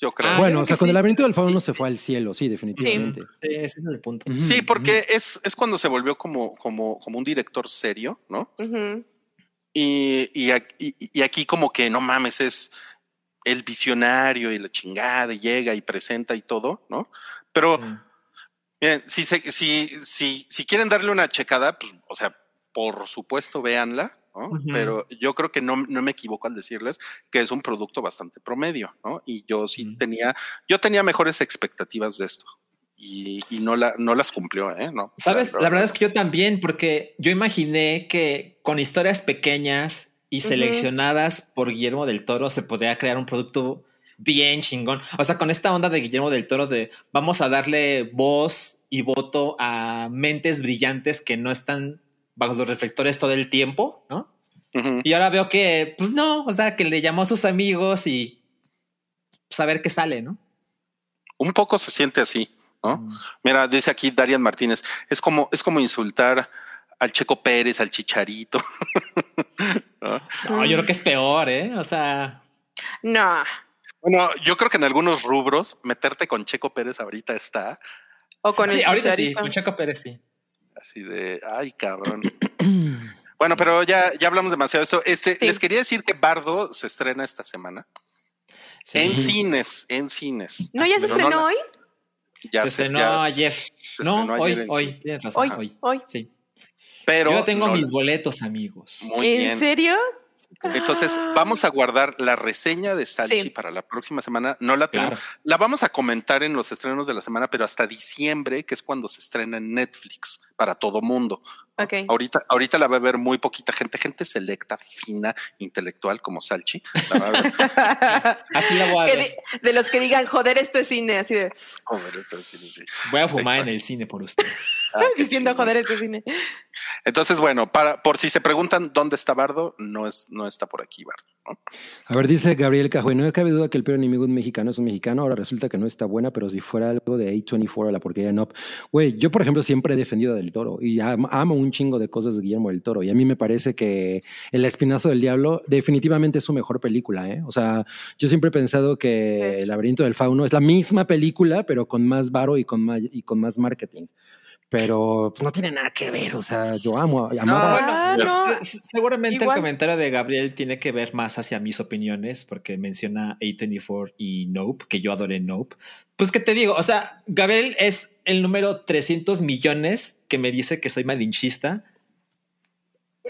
Yo creo. Ah, bueno, creo o sea, con sí. el laberinto del fauno se fue al cielo, sí, definitivamente. Sí, ese es el punto. Sí, porque es, es cuando se volvió como, como, como un director serio, ¿no? Y, y, y- y aquí como que no mames, es el visionario y la chingada y llega y presenta y todo, ¿no? Pero miren, si, se- si, si, si quieren darle una checada, pues, o sea, por supuesto, véanla, ¿no? Pero yo creo que no, no me equivoco al decirles que es un producto bastante promedio, ¿no? Y yo sí tenía, yo tenía mejores expectativas de esto. Y, y no, la, no las cumplió, ¿eh? No, Sabes, La- la verdad es que yo también, porque yo imaginé que con historias pequeñas y seleccionadas por Guillermo del Toro se podía crear un producto bien chingón. O sea, con esta onda de Guillermo del Toro de vamos a darle voz y voto a mentes brillantes que no están bajo los reflectores todo el tiempo, ¿no? Y ahora veo que, pues no, o sea, que le llamó a sus amigos y pues, a ver qué sale, ¿no? Un poco se siente así, ¿no? Mira, dice aquí Darian Martínez, es como, es como insultar al Checo Pérez, al Chicharito. ¿no? No, yo creo que es peor, ¿eh? O sea, No. Bueno, yo creo que en algunos rubros meterte con Checo Pérez ahorita está O con sí, el ahorita sí, con Checo Pérez sí. Así de, ay, cabrón. Bueno, pero ya, ya hablamos demasiado de esto. Este, Sí. les quería decir que Bardo se estrena esta semana Sí. en cines, en cines. ¿No ya se Pero estrenó hoy? Ya se sé, estrenó ya ayer. se No, estrenó hoy, ayer hoy, cine. tienes razón, Hoy, hoy. hoy. Sí. Pero Yo tengo no- mis boletos, amigos. muy ¿En bien. serio? Entonces, Ah. vamos a guardar la reseña de Salchi Sí. para la próxima semana. No la tenemos. Claro. La vamos a comentar en los estrenos de la semana, pero hasta diciembre, que es cuando se estrena en Netflix para todo mundo. Ok. Ahorita, ahorita la va a ver muy poquita gente, gente selecta, fina, intelectual como Salchi. La va a ver. Así la voy a ver. de, de los que digan, joder, esto es cine, así de Joder, esto sí, sí. Voy a fumar Exacto. en el cine por usted. Ah, diciendo, joder, esto es cine. Entonces, bueno, para, por si se preguntan dónde está Bardo, no es, no está por aquí, Bardo. ¿no? A ver, dice Gabriel Cajue, no cabe duda que el peor enemigo de un mexicano es un mexicano, ahora resulta que no está buena, pero si fuera algo de A24 a la porquería no. Güey, yo por ejemplo siempre he defendido a del Toro y am- amo un chingo de cosas de Guillermo del Toro y a mí me parece que El Espinazo del Diablo definitivamente es su mejor película, ¿eh? O sea, yo siempre he pensado que. El laberinto del fauno es la misma película, pero con más varo y con más, y con más marketing. Pero pues, no tiene nada que ver, o sea, yo amo, amaba- Ah, Bueno, no. es- seguramente Igual. el comentario de Gabriel tiene que ver más hacia mis opiniones, porque menciona A24 y Nope, que yo adoré Nope. Pues que te digo, o sea, Gabriel es el número 300 millones que me dice que soy malinchista.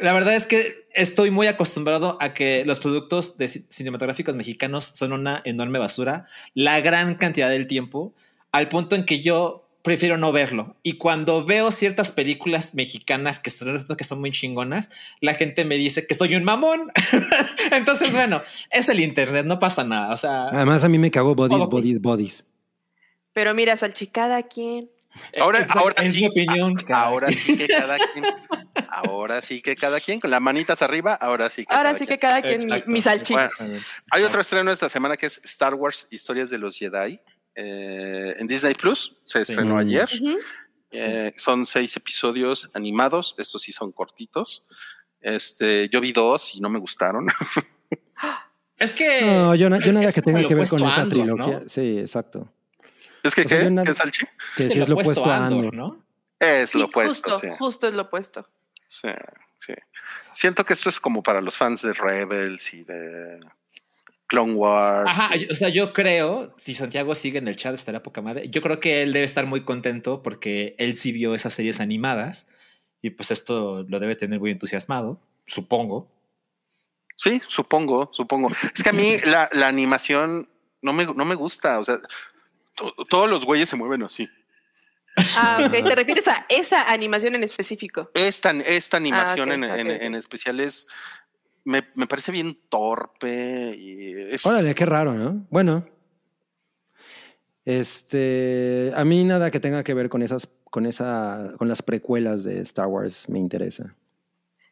La verdad es que estoy muy acostumbrado a que los productos de ci- cinematográficos mexicanos son una enorme basura la gran cantidad del tiempo, al punto en que yo prefiero no verlo. Y cuando veo ciertas películas mexicanas que son, que son muy chingonas, la gente me dice que soy un mamón. Entonces, bueno, es el internet, no pasa nada. O sea, Además a mí me cagó Bodies. Bodies, Bodies. Pero mira, salchicada, ¿quién? Ahora, Exacto, ahora es sí, mi opinión. a- ahora sí que cada quien, ahora sí que cada quien, con las manitas arriba, ahora sí que Ahora cada sí quien. que cada quien, mi, Exacto. mi salchi. Bueno, Hay otro estreno esta semana que es Star Wars Historias de los Jedi eh, en Disney Plus. Se estrenó ayer. Eh, Son seis episodios animados. Estos sí son cortitos. Este, yo vi dos y no me gustaron. Es que. No, yo, na- yo nada es que tenga que ver con esa Andor, trilogía. ¿no? Sí, exacto. es que, O sea, ¿qué? nada- ¿Qué, Salchi? Que Es sí el es lo opuesto a Andor, Andor. ¿no? Es lo opuesto, justo, sí. justo es lo opuesto. Sí, sí. Siento que esto es como para los fans de Rebels y de Clone Wars. Ajá, y- o sea, yo creo, si Santiago sigue en el chat, estará poca madre. Yo creo que él debe estar muy contento porque él sí vio esas series animadas y pues esto lo debe tener muy entusiasmado, supongo. Sí, supongo, supongo. Es que a mí la, la animación no me, no me gusta. O sea, to- todos los güeyes se mueven así. Ah, ok. Te refieres a esa animación en específico. Esta, esta animación ok, en, en- en especial es. Me, me parece bien torpe y es. Órale, qué raro, ¿no? Bueno. Este, a mí nada que tenga que ver con esas, con esa, con las precuelas de Star Wars me interesa.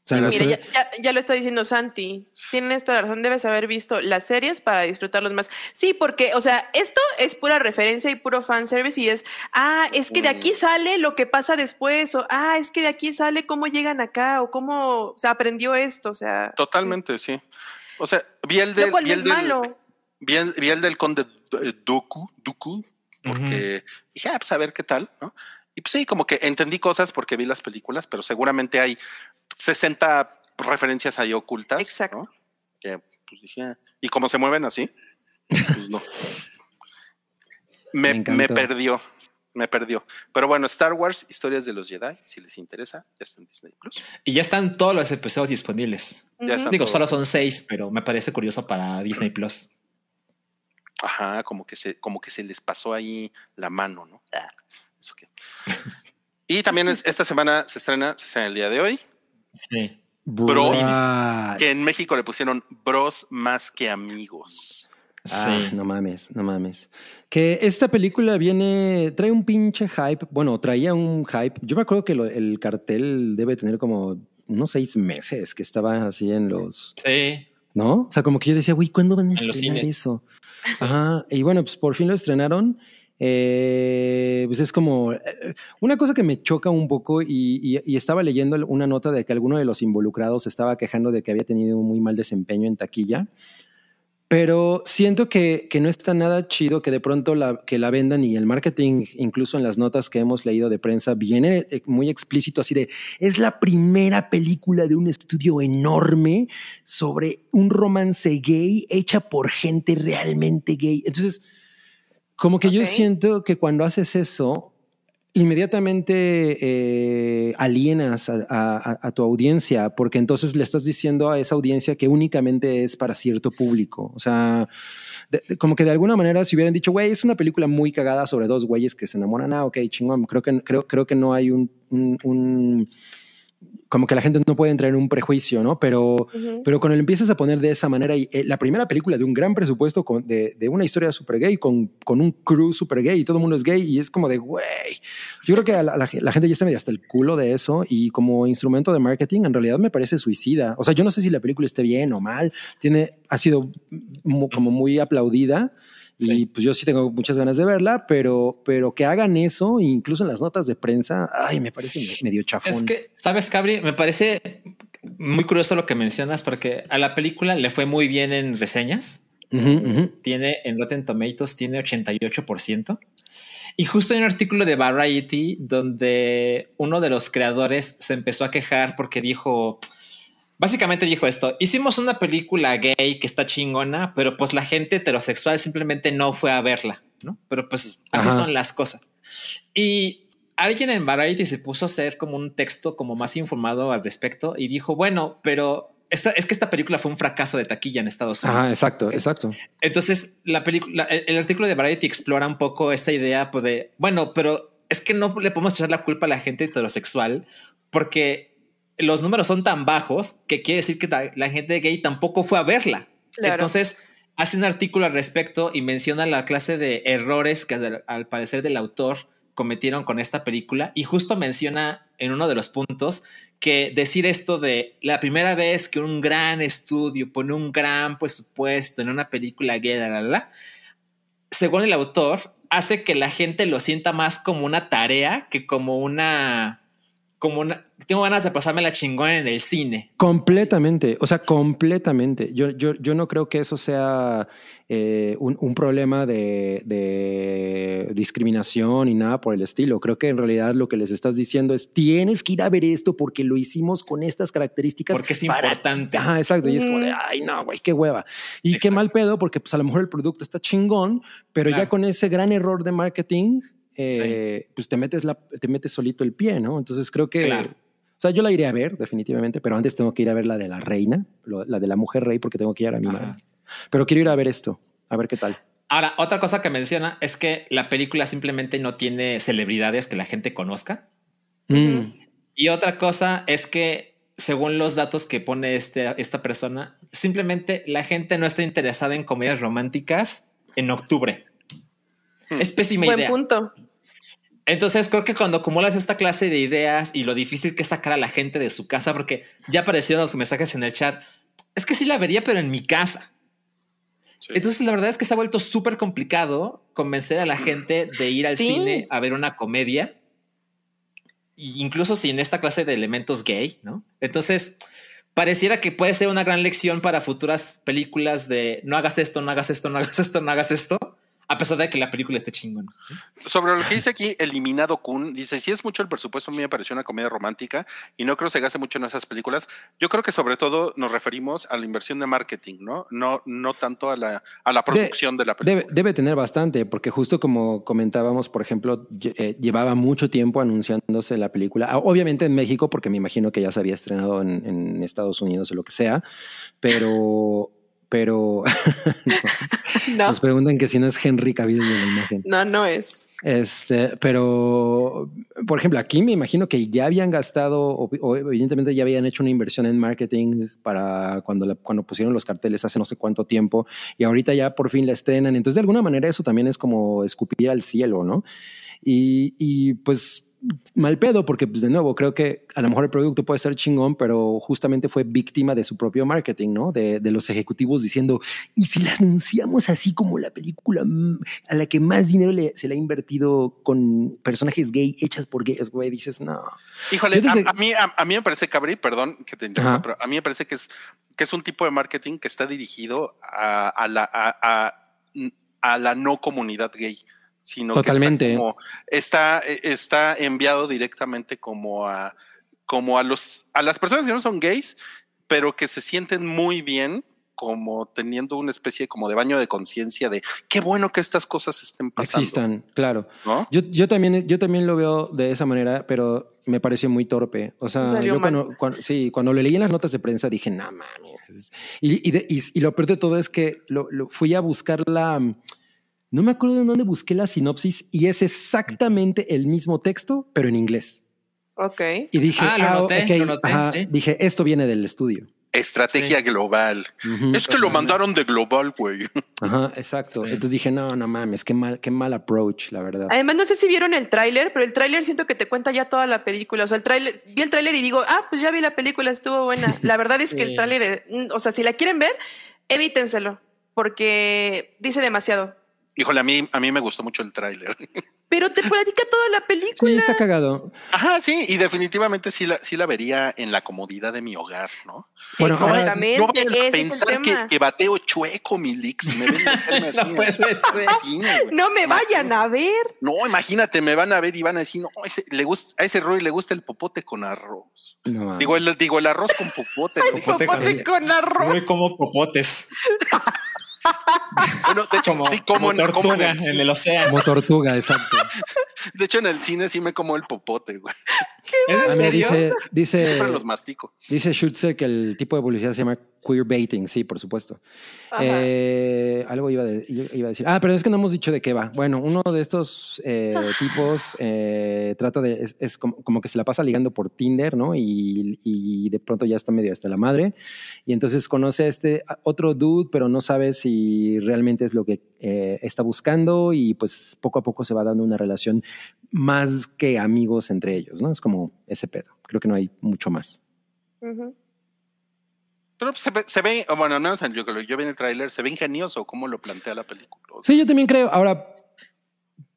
O sea, Mira, ya, ya- ya lo está diciendo Santi. Tienes toda la razón, debes haber visto las series para disfrutarlos más. Sí, porque, o sea, esto es pura referencia y puro fanservice y es, ah, es que de aquí sale lo que pasa después, o ah, es que de aquí sale cómo llegan acá, o cómo se aprendió esto, o sea. Totalmente, sí. O sea, vi el del. Vi el del, malo. vi el, vi el del conde eh, Doku, Dooku, porque dije, ah, pues a ver qué tal, ¿no? Y pues sí, como que entendí cosas porque vi las películas, pero seguramente hay 60 referencias ahí ocultas. Exacto. ¿no? Que pues dije, y como se mueven así, pues no. Me me, perdió, me perdió. Pero bueno, Star Wars, Historias de los Jedi, si les interesa, ya está en Disney Plus. Y ya están todos los episodios disponibles. Ya están Digo, todos. solo son seis, pero me parece curioso para Disney Plus. Ajá, como que se, como que se les pasó ahí la mano, ¿no? Ah, eso qué. Y también es- esta semana se estrena, se estrena el día de hoy, Sí. Bros. Que en México le pusieron Bros más que amigos. Ah, Sí. no mames, no mames. Que esta película viene, trae un pinche hype. Bueno, traía un hype. Yo me acuerdo que lo- el cartel debe tener como unos seis meses que estaba así en los, Sí. ¿no? O sea, como que yo decía, güey, ¿cuándo van a En los estrenar cines. eso? Ajá. Y bueno, pues por fin lo estrenaron. Eh, pues es como eh, una cosa que me choca un poco y, estaba leyendo una nota de que alguno de los involucrados estaba quejando de que había tenido un muy mal desempeño en taquilla. Pero siento que, que no está nada chido que de pronto la, que la vendan y el marketing, incluso en las notas que hemos leído de prensa, viene eh, muy explícito así de, es la primera película de un estudio enorme sobre un romance gay hecha por gente realmente gay. Entonces, como que yo Ok. siento que cuando haces eso, inmediatamente eh, alienas a, a- a tu audiencia, porque entonces le estás diciendo a esa audiencia que únicamente es para cierto público. O sea, de- de- como que de alguna manera si hubieran dicho, güey, es una película muy cagada sobre dos güeyes que se enamoran, ah, ok, chingón, creo que, creo, creo que no hay un, un- un- como que la gente no puede entrar en un prejuicio, ¿no? Pero, pero cuando lo empiezas a poner de esa manera, y eh, la primera película de un gran presupuesto con- de, de una historia súper gay, con, con un crew súper gay y todo el mundo es gay, y es como de, güey, yo creo que la, la- la gente ya está medio hasta el culo de eso, y como instrumento de marketing, en realidad me parece suicida. O sea, yo no sé si la película esté bien o mal, tiene, ha sido como muy aplaudida. Y Sí. pues yo sí tengo muchas ganas de verla, pero, pero que hagan eso, incluso en las notas de prensa, ay, me parece me- medio chafón. Es que, ¿sabes, Cabri? Me parece muy curioso lo que mencionas porque a la película le fue muy bien en reseñas. Tiene en Rotten Tomatoes, tiene 88%. Y justo hay un artículo de Variety donde uno de los creadores se empezó a quejar porque dijo, básicamente dijo esto, hicimos una película gay que está chingona, pero pues la gente heterosexual simplemente no fue a verla, ¿no? Pero pues así Ajá. son las cosas. Y alguien en Variety se puso a hacer como un texto como más informado al respecto y dijo, bueno, pero esta, es que esta película fue un fracaso de taquilla en Estados Unidos. Ajá, exacto, ¿ok? exacto. Entonces, la película, el, el artículo de Variety explora un poco esta idea pues, de, bueno, pero es que no le podemos echar la culpa a la gente heterosexual porque los números son tan bajos que quiere decir que la gente gay tampoco fue a verla. Claro. Entonces, hace un artículo al respecto y menciona la clase de errores que al, al parecer del autor cometieron con esta película y justo menciona en uno de los puntos que decir esto de la primera vez que un gran estudio pone un gran presupuesto en una película gay, la, la, la, según el autor, hace que la gente lo sienta más como una tarea que como una como una, tengo ganas de pasarme la chingona en el cine. Completamente, o sea, completamente. Yo, yo, yo no creo que eso sea eh, un, un, problema de, de, discriminación y nada por el estilo. Creo que en realidad lo que les estás diciendo es tienes que ir a ver esto porque lo hicimos con estas características. Porque es importante. Ajá, exacto. Y es como de, ay, no, güey, qué hueva. Y exacto. qué mal pedo porque pues a lo mejor el producto está chingón, pero claro. ya con ese gran error de marketing eh, sí. pues te metes, la, te metes solito el pie, ¿no? Entonces creo que... Claro. O sea, yo la iré a ver, definitivamente, pero antes tengo que ir a ver la de la reina, la de la mujer rey, porque tengo que ir a mi madre. Pero quiero ir a ver esto, a ver qué tal. Ahora, otra cosa que menciona es que la película simplemente no tiene celebridades que la gente conozca. Mm. Y otra cosa es que, según los datos que pone este, esta persona, simplemente la gente no está interesada en comedias románticas en octubre. Hmm. Es pésima Buen idea. punto. Entonces creo que cuando acumulas esta clase de ideas y lo difícil que es sacar a la gente de su casa, porque ya aparecieron los mensajes en el chat, es que sí la vería, pero en mi casa. Sí. Entonces la verdad es que se ha vuelto súper complicado convencer a la gente de ir al Sí. cine a ver una comedia, incluso sin esta clase de elementos gay, ¿no? Entonces pareciera que puede ser una gran lección para futuras películas de no hagas esto, no hagas esto, no hagas esto, no hagas esto. A pesar de que la película esté chingón. Sobre lo que dice aquí, Eliminado Kun, dice, si es mucho el presupuesto, a mí me pareció una comedia romántica y no creo que se gaste mucho en esas películas. Yo creo que sobre todo nos referimos a la inversión de marketing, ¿no? No, no tanto a la, a la producción de, de la película. Debe, debe, tener bastante, porque justo como comentábamos, por ejemplo, eh, llevaba mucho tiempo anunciándose la película, obviamente en México, porque me imagino que ya se había estrenado en, en Estados Unidos o lo que sea, pero pero no. nos preguntan que si no es Henry Cavill en la imagen. No, no es. Este, pero, por ejemplo, aquí me imagino que ya habían gastado, o, o evidentemente ya habían hecho una inversión en marketing para cuando, la, cuando pusieron los carteles hace no sé cuánto tiempo y ahorita ya por fin la estrenan. Entonces, de alguna manera, eso también es como escupir al cielo, ¿no? Y, y pues mal pedo, porque pues de nuevo creo que a lo mejor el producto puede ser chingón, pero justamente fue víctima de su propio marketing, ¿no? De, de los ejecutivos diciendo, ¿y si la anunciamos así como la película a la que más dinero le, se le ha invertido con personajes gay hechas por gays, güey? Dices, no. Híjole, a, a, mí, a, a, mí me parece, Cabri, perdón que te interrumpa, pero a mí me parece que es, que es un tipo de marketing que está dirigido a, a la, a, a la no comunidad gay sino Totalmente. que está, como, está, está, enviado directamente como a, como a los a las personas que no son gays, pero que se sienten muy bien como teniendo una especie como de baño de conciencia de qué bueno que estas cosas estén pasando. Existan, claro. ¿No? Yo, yo, también, yo también lo veo de esa manera, pero me pareció muy torpe. O sea, yo cuando, cuando, sí, cuando le leí en las notas de prensa dije, no mames. Y, y, de, y, y, lo peor de todo es que lo, lo fui a buscar la no me acuerdo de dónde busqué la sinopsis y es exactamente el mismo texto, pero en inglés. Ok. Y dije, ah, lo noté, okay. lo noté, Ajá, sí. dije, esto viene del estudio. Estrategia sí. global. Uh -huh. Es que lo mandaron de global, güey. Ajá, exacto. Sí. Entonces dije, no, no mames, qué mal, qué mal approach, la verdad. Además, no sé si vieron el tráiler, pero el tráiler siento que te cuenta ya toda la película. O sea, el tráiler, vi el tráiler y digo, ah, pues ya vi la película, estuvo buena. La verdad es que el tráiler, o sea, si la quieren ver, evítenselo, porque dice demasiado. Híjole, a mí, a mí me gustó mucho el tráiler. Pero te platica toda la película. Sí, está cagado. Ajá, sí, y definitivamente sí la, sí la vería en la comodidad de mi hogar, ¿no? Bueno, Exactamente, no vayan a pensar que, que, bateo chueco, mi lix, y me ven así, no, así, no, me vayan a ver. No, imagínate, me van a ver y van a decir, no, ese, le gusta, a ese Roy le gusta el popote con arroz. No, digo, el, digo, el arroz con popote. Ay, popote, popote con, con arroz. Roy como popotes. Bueno, de hecho, como, sí, como, como en, tortuga como en, el, en el océano. Como tortuga, exacto. De hecho, en el cine sí me como el popote, güey. ¿Qué a mí dice, dice, Siempre los mastico. Dice Schutzer que el tipo de publicidad se llama queerbaiting, sí, por supuesto. Eh, algo iba, de, iba, a decir. Ah, pero es que no hemos dicho de qué va. Bueno, uno de estos eh, tipos eh, trata de. Es, es como, como, que se la pasa ligando por Tinder, ¿no? Y, y, de pronto ya está medio hasta la madre. Y entonces conoce a este otro dude, pero no sabe si realmente es lo que eh, está buscando. Y pues poco a poco se va dando una relación más que amigos entre ellos, ¿no? Es como ese pedo. Creo que no hay mucho más. Uh -huh. Pero se ve, se ve, bueno, no sé, yo, yo vi en el tráiler, se ve ingenioso cómo lo plantea la película. Sí, yo también creo. Ahora,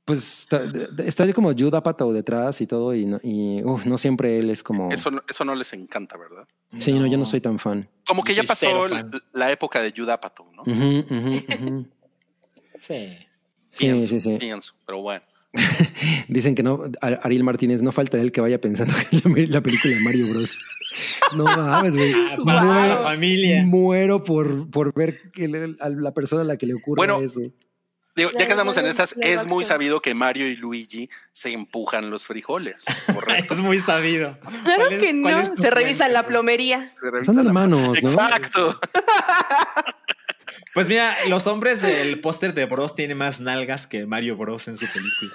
Pues está, está como Jude Apatow detrás y todo, y no, y, uf, no siempre él es como. Eso, no- eso no les encanta, ¿verdad? Sí, no, yo no soy tan fan. Como que Yo ya pasó la, la época de Judapato, ¿no? Ujú, ujú, ujú. Sí. Sí, pienso, sí, sí. pienso, pero bueno. Dicen que no, Ar- Ariel Martínez, no falta el que vaya pensando que es la, la película de Mario Bros. No mames, güey. Ah, para Wow. la familia. Muero por, por ver que le- a la persona a la que le ocurre Bueno, eso. Digo, ya que estamos en estas, es muy sabido que Mario y Luigi se empujan los frijoles, ¿correcto? Es muy sabido. Claro ¿Cuál es- que no. Se revisa la plomería. Se revisa Son la- hermanos, ¿no? Exacto. Pues mira, los hombres del póster de Bros tienen más nalgas que Mario Bros en su película.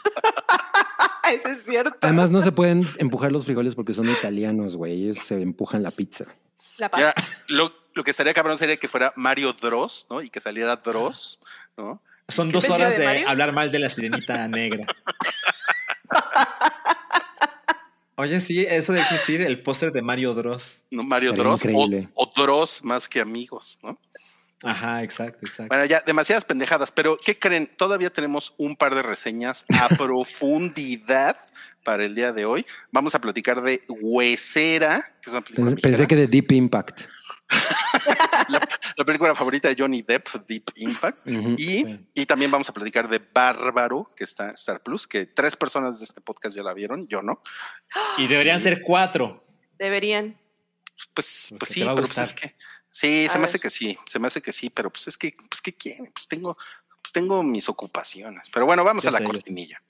Eso es cierto. Además, no se pueden empujar los frijoles porque son italianos, güey. Ellos se empujan la pizza. La paz. Ya, lo, lo que estaría cabrón sería que fuera Mario Dross, ¿no? Y que saliera Dross, ¿no? Son dos ¿Vestido horas de hablar mal de la sirenita negra. Oye, sí, eso de existir el póster de Mario Dross. ¿no? Mario Estaría Dross o, o Dross más que amigos, ¿no? Ajá, exacto, exacto. Bueno, ya demasiadas pendejadas, pero ¿qué creen? Todavía tenemos un par de reseñas a profundidad para el día de hoy. Vamos a platicar de Huesera, que es una película Pensé, pensé que de Deep Impact. la, la película favorita de Johnny Depp, Deep Impact. Y, Sí. y también vamos a platicar de Bárbaro, que está en Star Plus, que tres personas de este podcast ya la vieron, yo no. Y deberían ser cuatro. Deberían. Pues, pues sí, pero pues es que sí, A se me hace que sí, se me hace que sí, pero pues es que, pues ¿qué quieren? Pues tengo, pues tengo mis ocupaciones. Pero bueno, vamos Yo a la sé, cortinilla.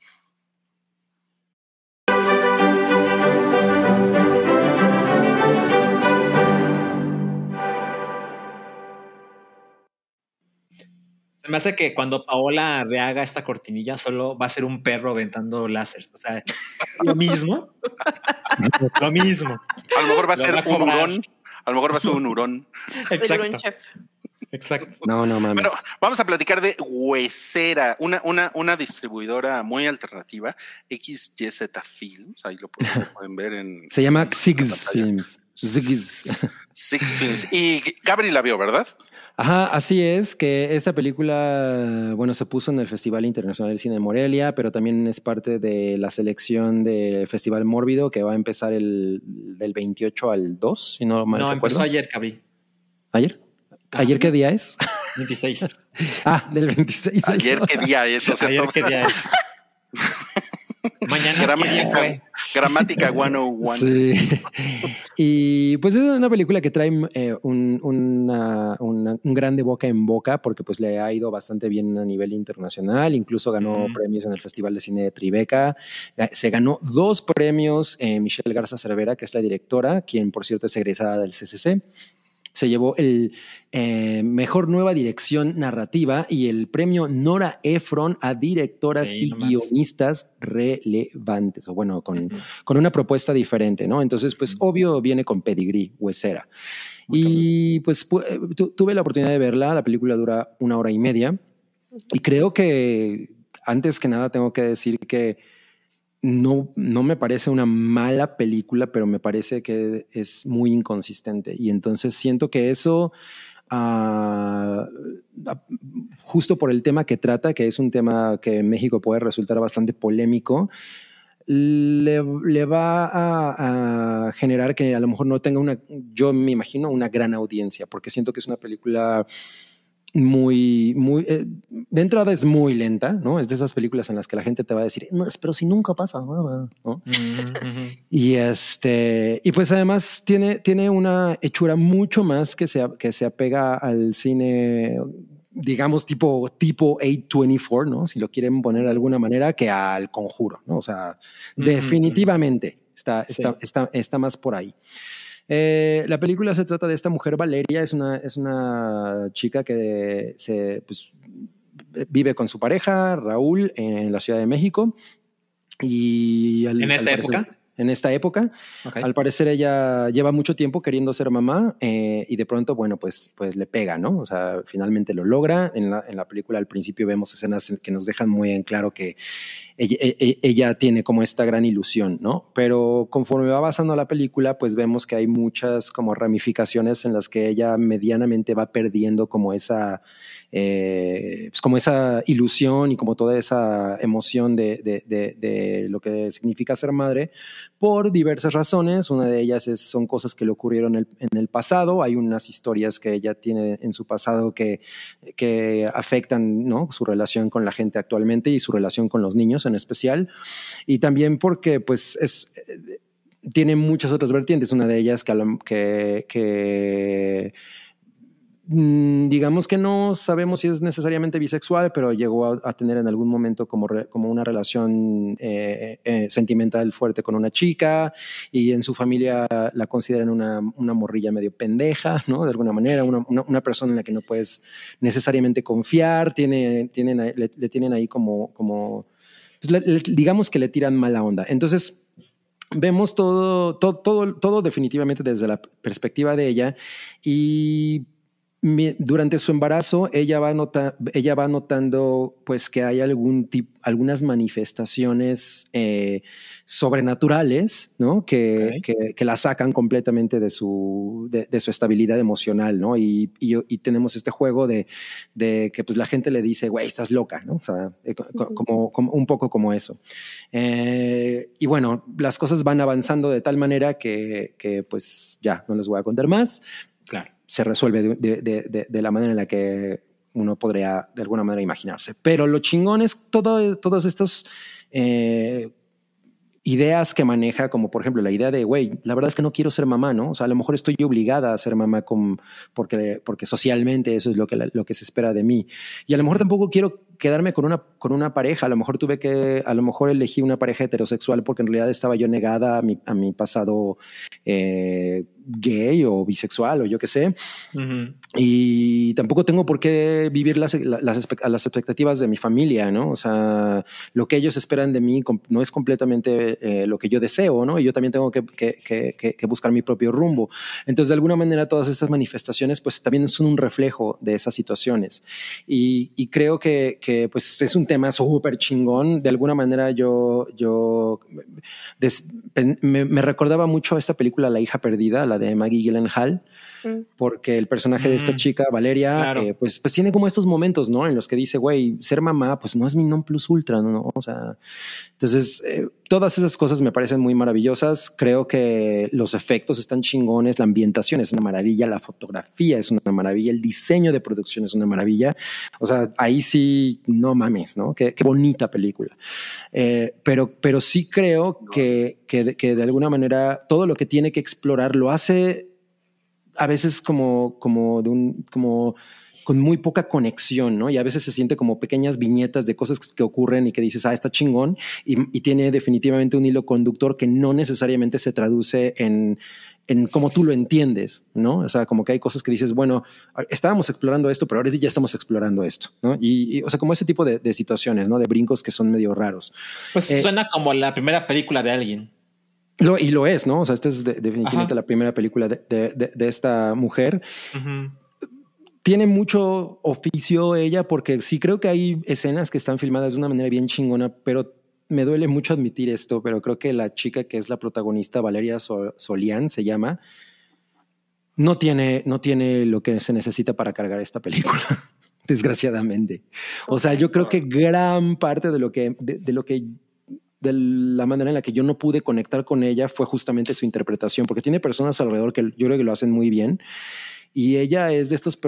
Se me hace que cuando Paola rehaga esta cortinilla solo va a ser un perro aventando láseres. O sea, lo mismo. lo mismo. A lo mejor va a Lo ser va a un cobrar. A lo mejor va a ser un hurón. El Exacto. Chef. Exacto. No, no mames. Bueno, vamos a platicar de Huesera, una, una, una distribuidora muy alternativa, XYZ Films, ahí lo pueden, ver en... Se llama Six. Films. Six. Six Films. Y Gabri la vio, ¿verdad? Ajá, así es, que esta película, bueno, se puso en el Festival Internacional del Cine de Morelia, pero también es parte de la selección del Festival Mórbido, que va a empezar el, del 28 al 2, si no mal No, recuerdo. empezó ayer, Cabri. ¿Ayer? ¿Ayer qué día es? 26. Ah, del 26. Ayer qué día es, o sea, ayer qué día es. Mañana Gramática, gramática 101. Sí. Y pues es una película que trae eh, un, una, una- un gran de boca en boca porque pues le ha ido bastante bien a nivel internacional, incluso ganó premios en el Festival de Cine de Tribeca, se ganó dos premios eh, Michelle Garza Cervera, que es la directora, quien por cierto es egresada del CCC. Se llevó el eh, mejor nueva dirección narrativa y el premio Nora Ephron a directoras Sí, y no guionistas relevantes, o bueno, con, Ujú. con una propuesta diferente, ¿no? Entonces, pues obvio viene con pedigrí, huesera. Y pues pu- eh, tu- tuve la oportunidad de verla, la película dura una hora y media, y creo que antes que nada tengo que decir que no, no me parece una mala película, pero me parece que es muy inconsistente. Y entonces siento que eso, ah, ah, justo por el tema que trata, que es un tema que en México puede resultar bastante polémico, le, le va a, a generar que a lo mejor no tenga una, yo me imagino, una gran audiencia, porque siento que es una película muy, muy, eh, de entrada es muy lenta, ¿no? Es de esas películas en las que la gente te va a decir, no, pero si nunca pasa nada, ¿no? Y este, y pues además tiene, tiene una hechura mucho más que se, que se apega al cine, digamos, tipo, tipo 824, ¿no? Si lo quieren poner de alguna manera, que al conjuro, ¿no? O sea, definitivamente está, está, Sí. está, está más por ahí. Eh, la película se trata de esta mujer Valeria, es una, es una chica que se, pues, vive con su pareja, Raúl, en la Ciudad de México. Y al- ¿En esta al parecer- época? En esta época. Al parecer ella lleva mucho tiempo queriendo ser mamá eh, y de pronto, bueno, pues, pues le pega, ¿no? O sea, finalmente lo logra. En la, en la película al principio vemos escenas que nos dejan muy en claro que ella, e, e, ella, tiene como esta gran ilusión, ¿no? Pero conforme va avanzando la película, pues vemos que hay muchas como ramificaciones en las que ella medianamente va perdiendo como esa, eh, pues como esa ilusión y como toda esa emoción de, lo que significa ser madre por diversas razones. Una de ellas es, son cosas que le ocurrieron en el, en el pasado. Hay unas historias que ella tiene en su pasado que, que afectan ¿no? su relación con la gente actualmente y su relación con los niños en especial. Y también porque pues es tiene muchas otras vertientes. Una de ellas que, que, Mm, digamos que no sabemos si es necesariamente bisexual, pero llegó a, tener en algún momento como, como una relación eh, eh, sentimental fuerte con una chica y en su familia la consideran una, una morrilla medio pendeja, ¿no? De alguna manera, una, una, una, persona en la que no puedes necesariamente confiar, tiene, tienen, le, le tienen ahí como, como pues le, digamos que le tiran mala onda. Entonces, vemos todo, todo, todo, todo definitivamente desde la perspectiva de ella y durante su embarazo ella va, nota, ella va notando pues que hay algún tipo, algunas manifestaciones eh, sobrenaturales, ¿no? Que, okay. que, que, la sacan completamente de su, de, de su estabilidad emocional, ¿no? Y, y, y, tenemos este juego de, de que pues la gente le dice, güey, estás loca, ¿no? O sea, eh, como, como, un poco como eso. Eh, y bueno, las cosas van avanzando de tal manera que, que pues ya, no les voy a contar más. Claro se resuelve de, de, de, la manera en la que uno podría de alguna manera imaginarse. Pero lo chingón es todo, todos estos eh, ideas que maneja, como por ejemplo la idea de, güey, la verdad es que no quiero ser mamá, ¿no? O sea, a lo mejor estoy obligada a ser mamá con, porque, porque socialmente eso es lo que, lo que se espera de mí. Y a lo mejor tampoco quiero quedarme con una, con una pareja, a lo mejor tuve que, a lo mejor elegí una pareja heterosexual porque en realidad estaba yo negada a mi, a mi pasado eh, gay o bisexual o yo qué sé. Uh -huh. Y tampoco tengo por qué vivir las, las, las, expectativas de mi familia, ¿no? O sea, lo que ellos esperan de mí no es completamente eh, lo que yo deseo, ¿no? Y yo también tengo que, que, que, que, buscar mi propio rumbo. Entonces, de alguna manera, todas estas manifestaciones, pues también son un reflejo de esas situaciones. Y, y creo que, que, pues, es un tema súper chingón. De alguna manera, yo, yo des, me, me recordaba mucho a esta película La hija perdida, la de Maggie Gyllenhaal, mm. porque el personaje mm. de esta chica, Valeria, claro. eh, pues, pues tiene como estos momentos, ¿no? En los que dice, güey, ser mamá, pues no es mi non plus ultra, ¿no? O sea, entonces, eh, todas esas cosas me parecen muy maravillosas. Creo que los efectos están chingones, la ambientación es una maravilla, la fotografía es una maravilla, el diseño de producción es una maravilla. O sea, ahí sí, no mames, ¿no? Qué, bonita película. Eh, pero, pero sí creo que, que, que de alguna manera todo lo que tiene que explorar lo hace a veces como, como de un, como con muy poca conexión, ¿no? Y a veces se siente como pequeñas viñetas de cosas que ocurren y que dices, ah, está chingón, y, y tiene definitivamente un hilo conductor que no necesariamente se traduce en, en cómo tú lo entiendes, ¿no? O sea, como que hay cosas que dices, bueno, estábamos explorando esto, pero ahora ya estamos explorando esto, ¿no? Y, y o sea, como ese tipo de, de, situaciones, ¿no? De brincos que son medio raros. Pues eh, suena como la primera película de alguien. Lo, y lo es, ¿no? O sea, esta es de, definitivamente Ajá. la primera película de, de, de esta mujer. Uh -huh tiene mucho oficio ella porque sí creo que hay escenas que están filmadas de una manera bien chingona, pero me duele mucho admitir esto, pero creo que la chica que es la protagonista, Valeria Solián se llama, no tiene, no tiene lo que se necesita para cargar esta película. desgraciadamente. O sea, yo creo que gran parte de lo que, de, de lo que de la manera en la que yo no pude conectar con ella fue justamente su interpretación, porque tiene personas alrededor que yo creo que lo hacen muy bien y ella es de estos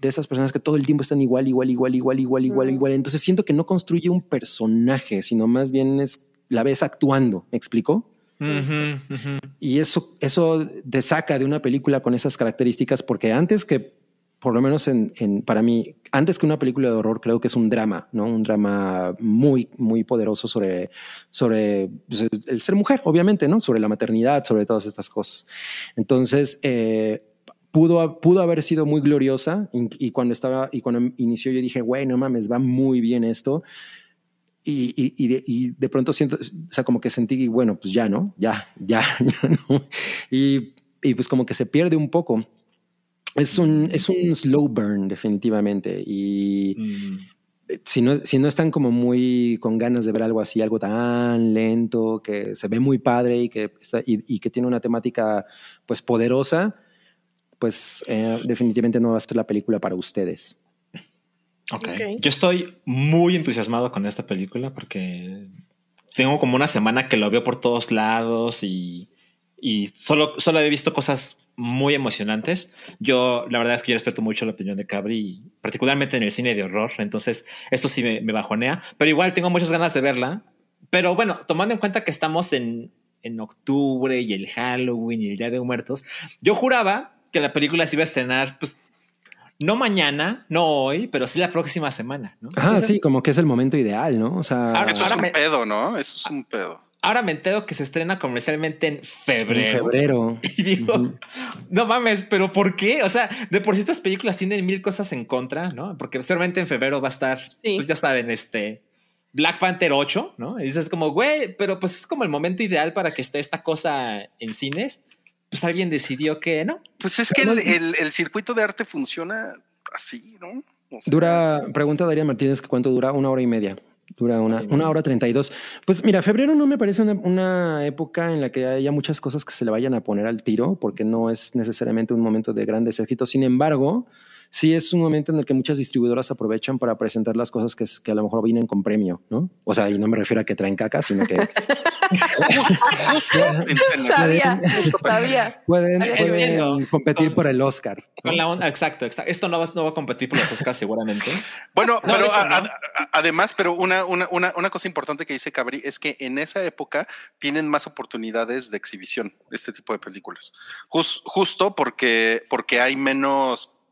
de estas personas que todo el tiempo están igual, igual, igual, igual, igual, igual, igual. Entonces siento que no construye un personaje, sino más bien es la ves actuando. ¿Me explico? Uh -huh, uh -huh. Y eso, eso te saca de una película con esas características, porque antes que, por lo menos en, en, para mí, antes que una película de horror, creo que es un drama, ¿no? Un drama muy, muy poderoso sobre, sobre pues, el ser mujer, obviamente, ¿no? Sobre la maternidad, sobre todas estas cosas. Entonces, eh, pudo, pudo haber sido muy gloriosa y, y, cuando estaba y cuando inició yo dije, güey, no mames, va muy bien esto. Y, y, y, de, y, de, pronto siento, o sea, como que sentí, bueno, pues ya, ¿no? Ya, ya, ya, ¿no? Y, pues como que se pierde un poco. Es un, es un slow burn, definitivamente. Y, mm. si no, si no están como muy con ganas de ver algo así, algo tan lento, que se ve muy padre y que, está, y que tiene una temática pues poderosa, pues eh, definitivamente no va a ser la película para ustedes. Okay. Ok. Yo estoy muy entusiasmado con esta película porque tengo como una semana que lo veo por todos lados y, y solo, solo he visto cosas muy emocionantes. Yo, la verdad es que yo respeto mucho la opinión de Cabri, particularmente en el cine de horror. Entonces, esto sí me, me bajonea, pero igual tengo muchas ganas de verla. Pero bueno, tomando en cuenta que estamos en, en octubre y el Halloween y el Día de Muertos, yo juraba que la película se iba a estrenar, pues, no mañana, no hoy, pero sí la próxima semana, ¿no? Ah, sí, como que es el momento ideal, ¿no? O sea, Ahora- Eso es un me- pedo, ¿no? Eso es un pedo. Ahora me entero que se estrena comercialmente en en febrero. febrero. Y digo, no mames, pero ¿por qué? O sea, de por sí estas películas tienen mil cosas en contra, ¿no? Porque seguramente en febrero va a estar, pues ya saben, este Black Panther 8, ¿no? Y dices como, güey, pero pues es como el momento ideal para que esté esta cosa en cines. Pues alguien decidió que no. Pues es que el, el- el circuito de arte funciona así, ¿no? O sea, Dura, pregunta Darían Martínez que cuánto dura, una hora y media. Dura una, una hora treinta y dos. Pues mira, febrero no me parece una, una época en la que haya muchas cosas que se le vayan a poner al tiro, porque no es necesariamente un momento de grandes éxitos. Sin embargo, sí es un momento en el que muchas distribuidoras aprovechan para presentar las cosas que, es- que a lo mejor vienen con premio, ¿no? O sea, y no me refiero a que traen caca, sino que Sabía, sabía. pueden, competir Con- por el Oscar. Con la onda, exacto, exacto. Esto no va, no va a competir por los Oscars seguramente. Bueno, No, pero de hecho, a- no. a- a- además, pero una, una, una, una cosa importante que dice Cabri es que en esa época tienen más oportunidades de exhibición, este tipo de películas. Jus- justo porque, porque hay menos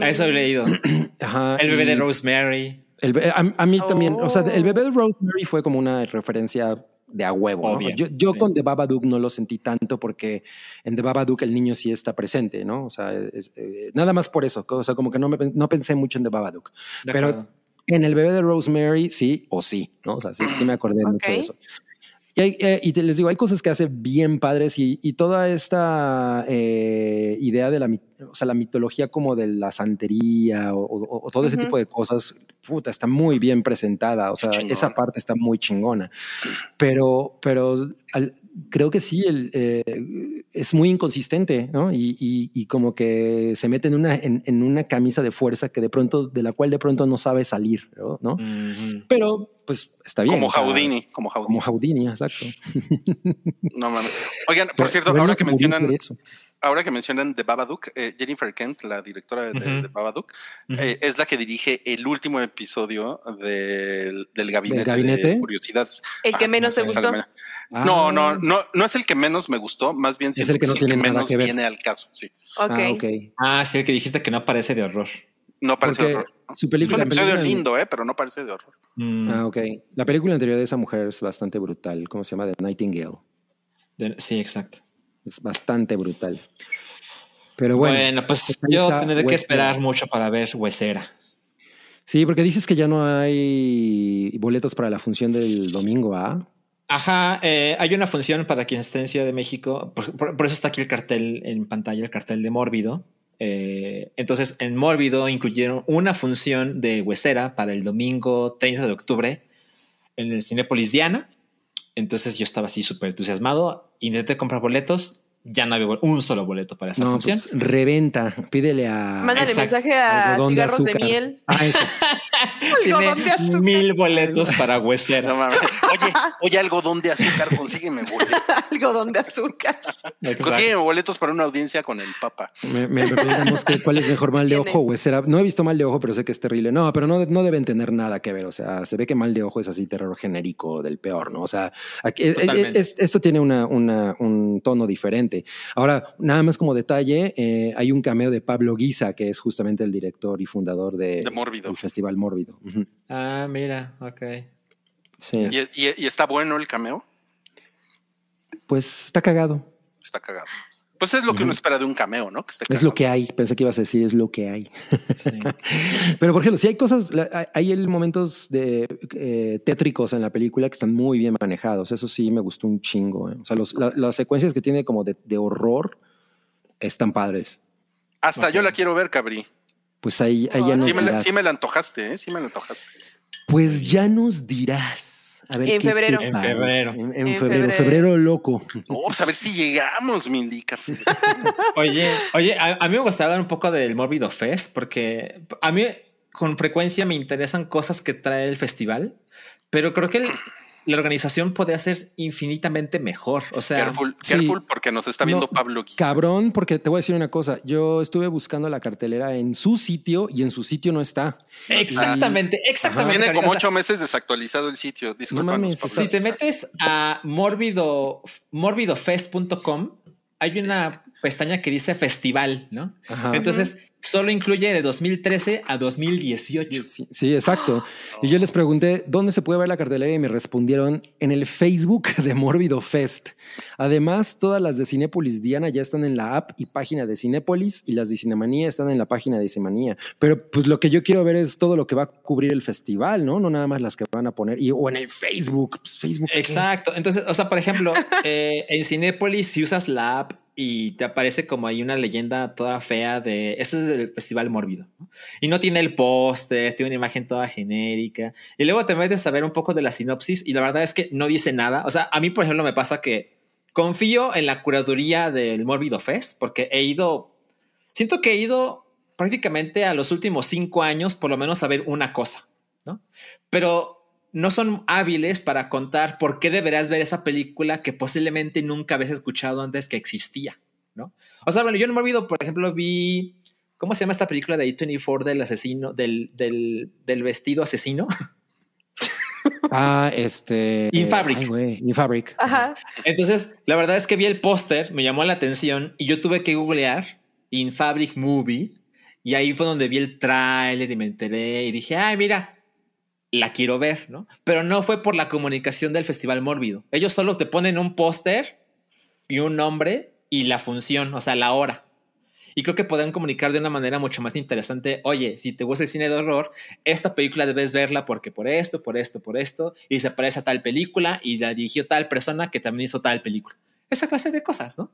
A eso he leído. Ajá, El bebé y de Rosemary. el a, a mí también, o sea, Oh. el bebé de Rosemary fue como una referencia de a huevo. ¿no? Yo, yo sí. con The Babadook no lo sentí tanto porque en The Babadook el niño sí está presente, ¿no? O sea, es- eh, nada más por eso. O sea, como que no, me, no pensé mucho en The Babadook. De Pero- acuerdo. En el bebé de Rosemary, sí o sí, ¿no? O sea, sí, sí me acordé mucho de eso. Y, hay- eh, y te- les digo, hay cosas que hace bien padres y, y toda esta eh, idea de la, o sea, la mitología como de la santería o, o- o todo ese tipo de cosas, puta, está muy bien presentada. O sea, esa parte está muy chingona. Pero, pero al- creo que sí, el, eh, es muy inconsistente, ¿no? Y, y- y como que se mete en una, en, en una camisa de fuerza que de pronto, de la cual de pronto no sabe salir, ¿no? Pero, pues, está bien. como Houdini, como Houdini. Como Houdini, exacto. No mames. Oigan, por Pero- cierto, ahora que mencionan, eso. Ahora que mencionan The Babadook, eh, Jennifer Kent, la directora de, de Babadook, eh, es la que dirige el último episodio del, del gabinete, gabinete? de curiosidades. El que Ah, menos te no sé. gustó. No, Ah, no, no, no es el que menos me gustó, más bien siento el que no es el que menos que ver. viene al caso. Sí, Ok. Ah, ok. Ah, sí, el que dijiste que no parece de horror. no parece Porque horror. su Es película. un episodio película- lindo, eh, pero no parece de horror. Mm, Ah, ok. La película anterior de esa mujer es bastante brutal. ¿Cómo se llama? The Nightingale. de- sí, exacto. Es bastante brutal. Pero bueno. Bueno, pues pues yo tendré que esperar mucho para ver Huesera. Sí, porque dices que ya no hay boletos para la función del domingo, ¿ah? Ajá, eh, hay una función para quien esté en Ciudad de México, por, por- por eso está aquí el cartel en pantalla, el cartel de Mórbido. Eh, entonces, en Mórbido incluyeron una función de Huesera para el domingo 30 de octubre en el Cinépolis Diana. Entonces yo estaba así súper entusiasmado, intenté comprar boletos, ya no había un solo boleto para esa No, función. pues reventa. Pídele a. Mándale Exacto. mensaje a algodón de cigarros de, azúcar. miel. Ah, eso. Algodón de Tiene azúcar. mil boletos para No mames. Oye, oye, algodón de azúcar, consígueme boletos. Algodón de azúcar. Exacto. Consígueme boletos para una audiencia con el Papa. Me, me preguntamos que cuál es mejor mal de ojo Huesera. No he visto mal de ojo, pero sé que es terrible. No, pero no, no deben tener nada que ver. O sea, se ve que mal de ojo es así terror genérico del peor, ¿no? O sea, aquí- eh, es- esto tiene una, una- un tono diferente. Ahora, nada más como detalle, eh, hay un cameo de Pablo Guisa, que es justamente el director y fundador de, De Mórbido. del Festival Mórbido. Ah, mira, ok. Sí, ¿Y, y- y está bueno el cameo? pues está cagado. Está cagado. Pues es lo que uno espera de un cameo, ¿no? Que esté Es lo que hay. Pensé que ibas a decir es lo que hay. Sí. Pero por ejemplo, si hay cosas, hay- momentos de eh, tétricos en la película que están muy bien manejados. Eso sí me gustó un chingo. eh. O sea, los- la- las secuencias que tiene como de, de horror están padres. Hasta yo la quiero ver, Cabri. Pues ahí, ahí ya nos Sí me, la, sí me la antojaste, ¿eh? Sí me la antojaste. Pues ya nos dirás. A ver, En ¿qué te febrero. En febrero. En, en En febrero. febrero. Febrero loco. Vamos a ver si llegamos, Milica. Oye, oye, a, a mí me gustaría hablar un poco del Mórbido Fest, porque a mí con frecuencia me interesan cosas que trae el festival, pero creo que el- la organización podría ser infinitamente mejor. O sea, Careful, sí. careful, porque nos está viendo No, Pablo Guisa. Cabrón, porque te voy a decir una cosa. Yo estuve buscando la cartelera en su sitio y en su sitio no está. exactamente, exactamente. Tiene como ocho meses desactualizado el sitio. Disculpa. mames, Si te metes a morbido, morbidofest.com, hay una pestaña que dice festival, ¿no? Ajá. Entonces, solo incluye de 2013 a 2018. Sí, sí, exacto. Y yo les pregunté dónde se puede ver la cartelera y me respondieron en el Facebook de Mórbido Fest. Además, todas las de Cinépolis Diana ya están en la app y página de Cinépolis y las de Cinemanía están en la página de Cinemanía. Pero pues lo que yo quiero ver es todo lo que va a cubrir el festival, ¿no? No nada más las que van a poner. Y, o en el Facebook. Pues, Facebook. ¿qué? Exacto. Entonces, o sea, por ejemplo, eh, en Cinépolis, si usas la app y te aparece como ahí una leyenda toda fea de eso es del Festival Mórbido. ¿no? Y no tiene el póster, tiene una imagen toda genérica. Y luego te metes a ver un poco de la sinopsis y la verdad es que no dice nada. O sea, a mí, por ejemplo, me pasa que confío en la curaduría del Mórbido Fest porque he ido, siento que he ido prácticamente a los últimos cinco años por lo menos a ver una cosa, ¿no? Pero no son hábiles para contar por qué deberás ver esa película que posiblemente nunca habías escuchado antes que existía, ¿no? O sea, bueno, yo no me olvido, por ejemplo, vi, ¿cómo se llama esta película de A24 del asesino, del, del, del vestido asesino? Ah, este. In Fabric. ay, In Fabric. Ajá. Entonces, la verdad es que vi el póster, me llamó la atención y yo tuve que googlear In Fabric Movie y ahí fue donde vi el tráiler y me enteré y dije, ay, mira, la quiero ver, ¿no? Pero no fue por la comunicación del Festival Mórbido. Ellos solo te ponen un póster y un nombre y la función, o sea, la hora. Y creo que podrán comunicar de una manera mucho más interesante, oye, si te gusta el cine de horror, esta película debes verla porque por esto, por esto, por esto, y se parece a tal película y la dirigió tal persona que también hizo tal película. Esa clase de cosas, ¿no?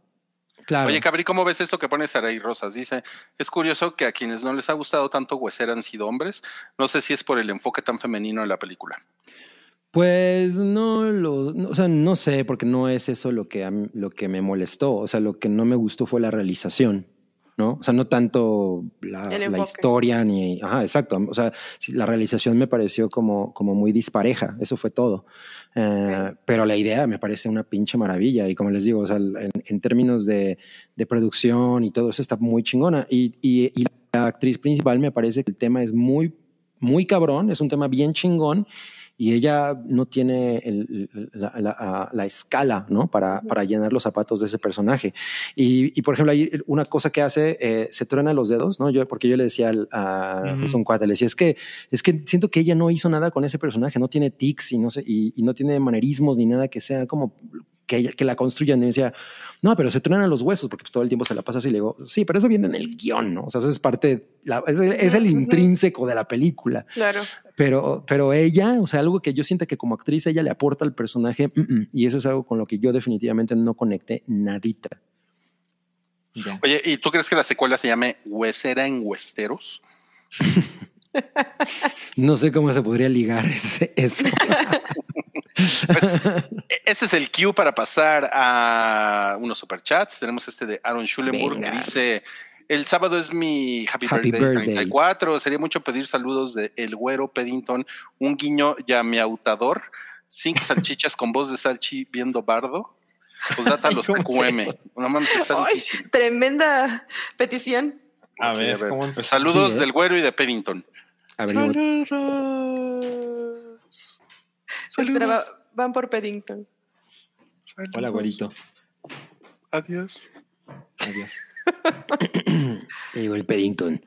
Claro. Oye, Cabri, ¿cómo ves esto que pone Saray Rosas? Dice, es curioso que a quienes no les ha gustado tanto Hueser han sido hombres. No sé si es por el enfoque tan femenino de la película. Pues no lo, no, o sea, no sé, porque no es eso lo que, lo que me molestó. O sea, lo que no me gustó fue la realización, ¿no? O sea, no tanto la, la historia ni, ajá, exacto. O sea, la realización me pareció como, como muy dispareja. Eso fue todo. Eh, Pero la idea me parece una pinche maravilla. Y como les digo, o sea, en, en términos de, de producción y todo eso está muy chingona. Y, y, y la actriz principal me parece que el tema es muy, muy cabrón. Es un tema bien chingón y ella no tiene el- la, la- la escala ¿no? para, para llenar los zapatos de ese personaje. Y, y, por ejemplo, hay una cosa que hace, eh, se truena los dedos, ¿no? Yo, porque yo le decía al- a Ujú. justo un cuate, le decía, es que, es que siento que ella no hizo nada con ese personaje, no tiene tics y no, sé, y, y no tiene manerismos ni nada que sea como que, ella- que la construyan. Y me decía, no, pero se truenan los huesos porque pues, todo el tiempo se la pasa así. Le digo, sí, pero eso viene en el guion, ¿no? O sea, eso es parte, la- es, el, es intrínseco de la película. Claro. Pero, pero ella, o sea, algo que yo siento que como actriz ella le aporta al personaje, mm, mm, y eso es algo con lo que yo definitivamente no conecté nadita. Ya. Oye, ¿y tú crees que la secuela se llame Huesera en Huesteros? No sé cómo se podría ligar ese- eso. Pues, e- ese es el cue para pasar a unos superchats. Tenemos este de Aaron Schulenburg Venga. que dice: El sábado es mi Happy, Happy Birthday, birthday. 34. Sería mucho pedir saludos de El Güero Peddington, un guiño llameautador, cinco salchichas con voz de salchi viendo bardo. Pues data los ¿Cómo TQM. No mames, está Ay, difícil. Tremenda petición. A Ok, ver, ¿cómo empezó? Saludos Sí, ¿eh? del Güero y de Peddington. Averiguo. Espera, va- van por Paddington. Hola, güerito. Adiós. Adiós. Llegó el Paddington.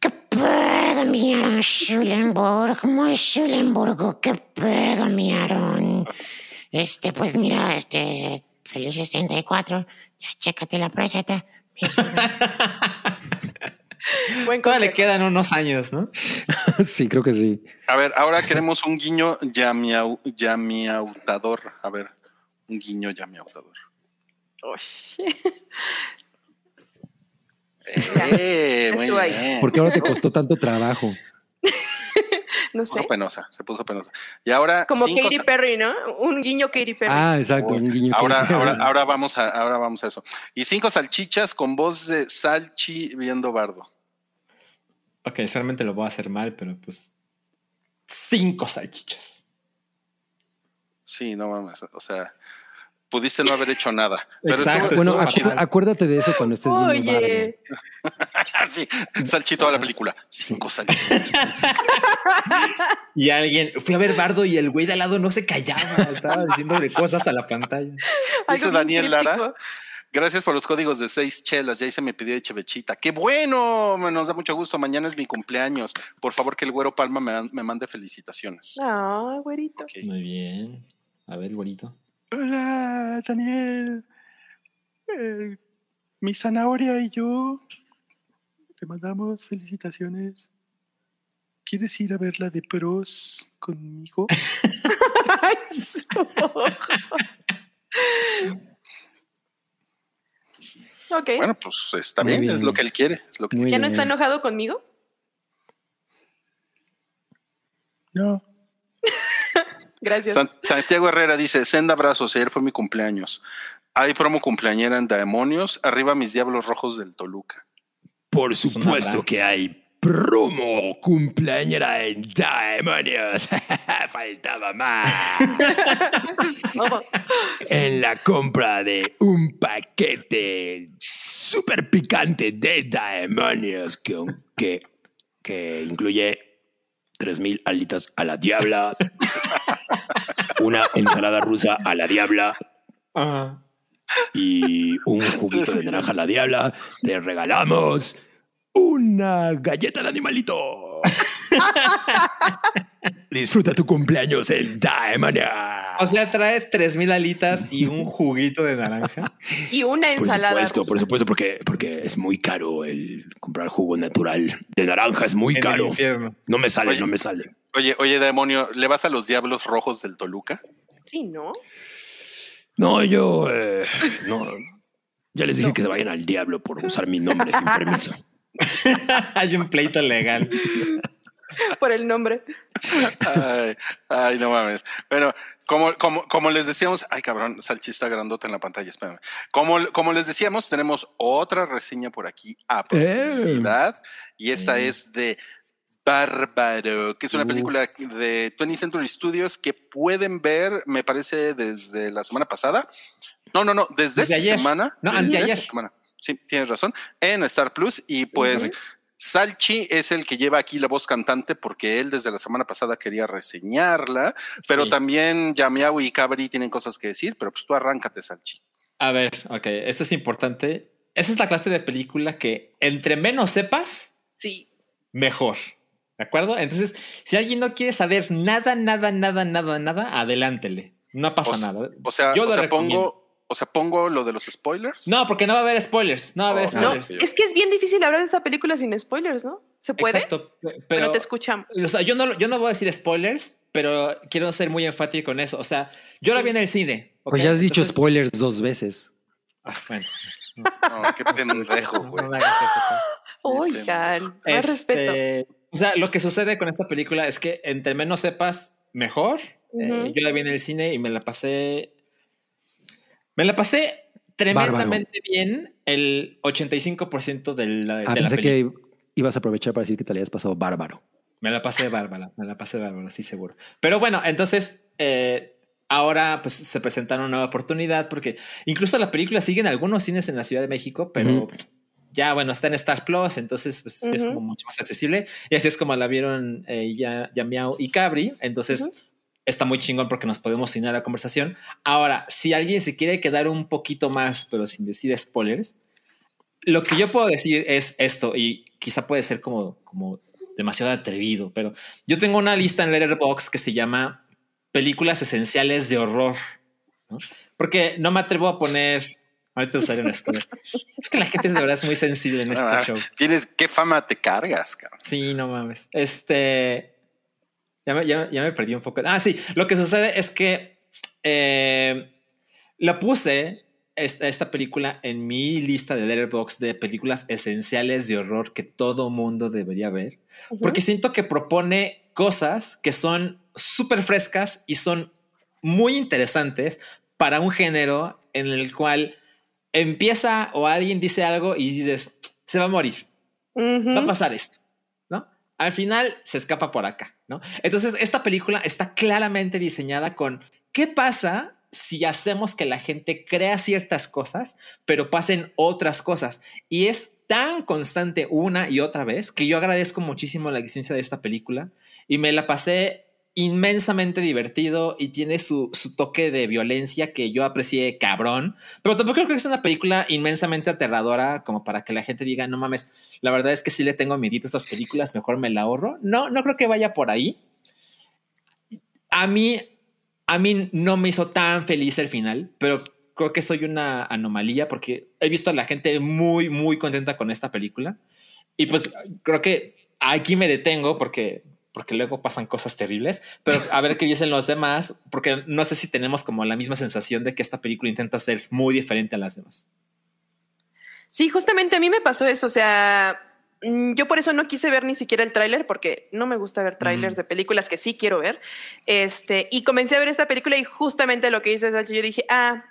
¿Qué pedo, mi Aaron Schulenburg? Muy Schulenburgo, ¿qué pedo, mi Aaron? Este, pues mira, este, feliz 64. Ya chécate la próstata. Buen Todavía le quedan unos años, ¿no? sí, creo que sí. A ver, ahora queremos un guiño yamiau- yamiautador. A ver, un guiño yamiautador. Uy. Eh, muy estuvo ahí. bien. ¿Por qué ahora te costó tanto trabajo? No Se sé. puso penosa, se puso penosa. Y ahora Como cinco Katy Perry, ¿no? Un guiño Katy Perry. Ah, exacto, un guiño. Ahora, ahora, ahora vamos a, ahora vamos a eso. Y cinco salchichas con voz de Salchi viendo bardo. Ok, solamente lo voy a hacer mal, pero pues. Cinco salchichas. Sí, no mames. O sea, pudiste no haber hecho nada. Pero Exacto, estuvo- Bueno, estuvo acu- chido. acu- acuérdate de eso cuando estés viendo Oye, sí, Salchi toda la película. Cinco salchichas. Y alguien. Fui a ver Bardo y el güey de al lado no se callaba. Estaba diciéndole cosas a la pantalla. Dice Daniel Lara. Gracias por los códigos de seis chelas. Ya hice mi pedido de chevechita. ¡Qué bueno! Me nos da mucho gusto. Mañana es mi cumpleaños. Por favor, que el güero Palma me, me mande felicitaciones. Ah, güerito. Muy bien. A ver, bonito. Hola, Daniel. Eh, mi zanahoria y yo te mandamos felicitaciones. ¿Quieres ir a ver la de pros conmigo? Ay, su ojo. ok. bueno, pues está bien, bien. es lo que él quiere. Es lo que ¿Ya no está enojado conmigo? No. Gracias. San- Santiago Herrera dice: Senda abrazos, ayer fue mi cumpleaños. Hay promo cumpleañera en Demonios. Arriba mis diablos rojos del Toluca. Por supuesto que hay promo cumpleañera en Demonios. Faltaba más. En la compra de un paquete súper picante de Demonios que, que, que incluye 3000 alitas a la diabla, una ensalada rusa a la diabla y un juguito de naranja a la diabla, te regalamos una galleta de animalito. Disfruta tu cumpleaños en Demonios. O sea, trae 3000 alitas y un juguito de naranja. y una Por ensalada. supuesto, por supuesto, porque, porque es muy caro el comprar jugo natural de naranja, es muy en el caro. infierno. No me sale, Oye. no me sale. Oye, oye, demonio, ¿le vas a los diablos rojos del Toluca? Sí, ¿no? No, yo eh, no. Ya les dije que se vayan al diablo por usar mi nombre sin permiso. Hay un pleito legal. Por el nombre. Ay, ay, no mames. Bueno, como, como, como les decíamos, ay cabrón, salchista grandota en la pantalla, espérame. Como, como les decíamos, tenemos otra reseña por aquí a profundidad y esta es de Bárbaro, que es una Uf. película de 20th Century Studios que pueden ver, me parece, desde la semana pasada. No, no, no, desde, Desde esta ayer. semana. No, desde anteayer. esta semana. Sí, tienes razón. En Star Plus y pues Salchi es el que lleva aquí la voz cantante porque él desde la semana pasada quería reseñarla, pero Sí. también Yamiao y Cabri tienen cosas que decir, pero pues tú arráncate, Salchi. A ver, ok, esto es importante. Esa es la clase de película que entre menos sepas, Sí. mejor. ¿De acuerdo? Entonces, si alguien no quiere saber nada, nada, nada, nada, nada, adelántele. No pasa O nada. O sea, Yo o lo sea recomiendo. pongo, o sea, pongo lo de los spoilers. No, porque no va a haber spoilers. No va a haber Oh, No, spoilers. sí. es que es bien difícil hablar de esa película sin spoilers, ¿no? ¿Se puede? Exacto. Pero, Pero te escuchamos. o sea, yo no, yo no voy a decir spoilers, pero quiero ser muy enfático con eso. O sea, yo la vi en el cine. Pues ya has dicho Entonces- spoilers dos veces. Ah, bueno. No, qué pendejo, No, güey. no pues. Oigan, más Este, respeto. O sea, lo que sucede con esta película es que entre menos sepas, mejor. Eh, Ujú. yo la vi en el cine y me la pasé. Me la pasé tremendamente bien el 85% de la, de Ah, la pensé película. que ibas a aprovechar para decir que te la habías pasado bárbaro. Me la pasé bárbara, me la pasé bárbara, sí, seguro. Pero bueno, entonces eh, ahora pues se presentaron una nueva oportunidad porque incluso la película sigue en algunos cines en la Ciudad de México, pero Ujú. ya bueno, está en Star Plus, entonces pues es Ujú. como mucho más accesible. Y así es como la vieron eh, ya, ya Miau y Cabri. Entonces Ujú. Está muy chingón porque nos podemos unir a la conversación. Ahora, si alguien se quiere quedar un poquito más, pero sin decir spoilers, lo que yo puedo decir es esto, y quizá puede ser como, como demasiado atrevido, pero yo tengo una lista en Letterboxd que se llama películas esenciales de horror, ¿no? porque no me atrevo a poner. Ahorita sale un spoiler. Es que la gente de verdad es muy sensible en este Ah, show. Tienes qué fama te cargas, cabrón. Sí, no mames. Este. Ya me, ya, ya me perdí un poco. Ah, sí. Lo que sucede es que eh, la puse esta, esta película en mi lista de Letterboxd de películas esenciales de horror que todo mundo debería ver. Porque siento que propone cosas que son súper frescas y son muy interesantes para un género en el cual empieza o alguien dice algo y dices, se va a morir va a pasar esto, ¿no? Al final se escapa por acá, Entonces, esta película está claramente diseñada con qué pasa si hacemos que la gente crea ciertas cosas, pero pasen otras cosas. Y es tan constante una y otra vez que yo agradezco muchísimo la existencia de esta película y me la pasé inmensamente divertido y tiene su, su toque de violencia que yo aprecié cabrón, pero tampoco creo que es una película inmensamente aterradora como para que la gente diga, no mames, la verdad es que sí le tengo miedito a estas películas, mejor me la ahorro. No, no creo que vaya por ahí. A mí, a mí no me hizo tan feliz el final, pero creo que soy una anomalía porque he visto a la gente muy, muy contenta con esta película. Y pues creo que aquí me detengo porque, porque luego pasan cosas terribles, pero a ver qué dicen los demás, porque no sé si tenemos como la misma sensación de que esta película intenta ser muy diferente a las demás. Sí, justamente a mí me pasó eso. O sea, mm, yo por eso no quise ver ni siquiera el tráiler porque no me gusta ver trailers Mm. de películas que sí quiero ver. Este, y comencé a ver esta película y justamente lo que dice Sachi, yo dije, ah,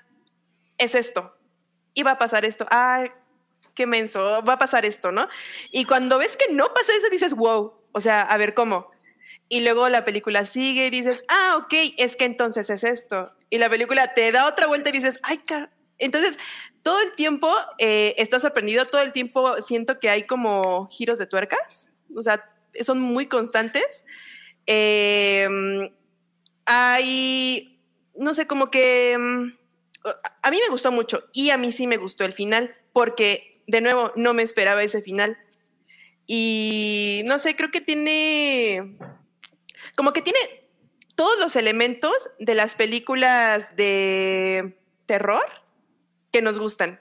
es esto. Va a pasar esto. Ah, qué menso, va a pasar esto, ¿no? Y cuando ves que no pasa eso, dices, wow. O sea, a ver cómo. Y luego la película sigue y dices, ah, ok, es que entonces es esto. Y la película te da otra vuelta y dices, ay, car entonces, todo el tiempo eh, estás sorprendido, todo el tiempo siento que hay como giros de tuercas, o sea, son muy constantes. Eh, hay, no sé, como que mm, a mí me gustó mucho y a mí sí me gustó el final, porque de nuevo no me esperaba ese final. Y no sé, creo que tiene, como que tiene todos los elementos de las películas de terror que nos gustan.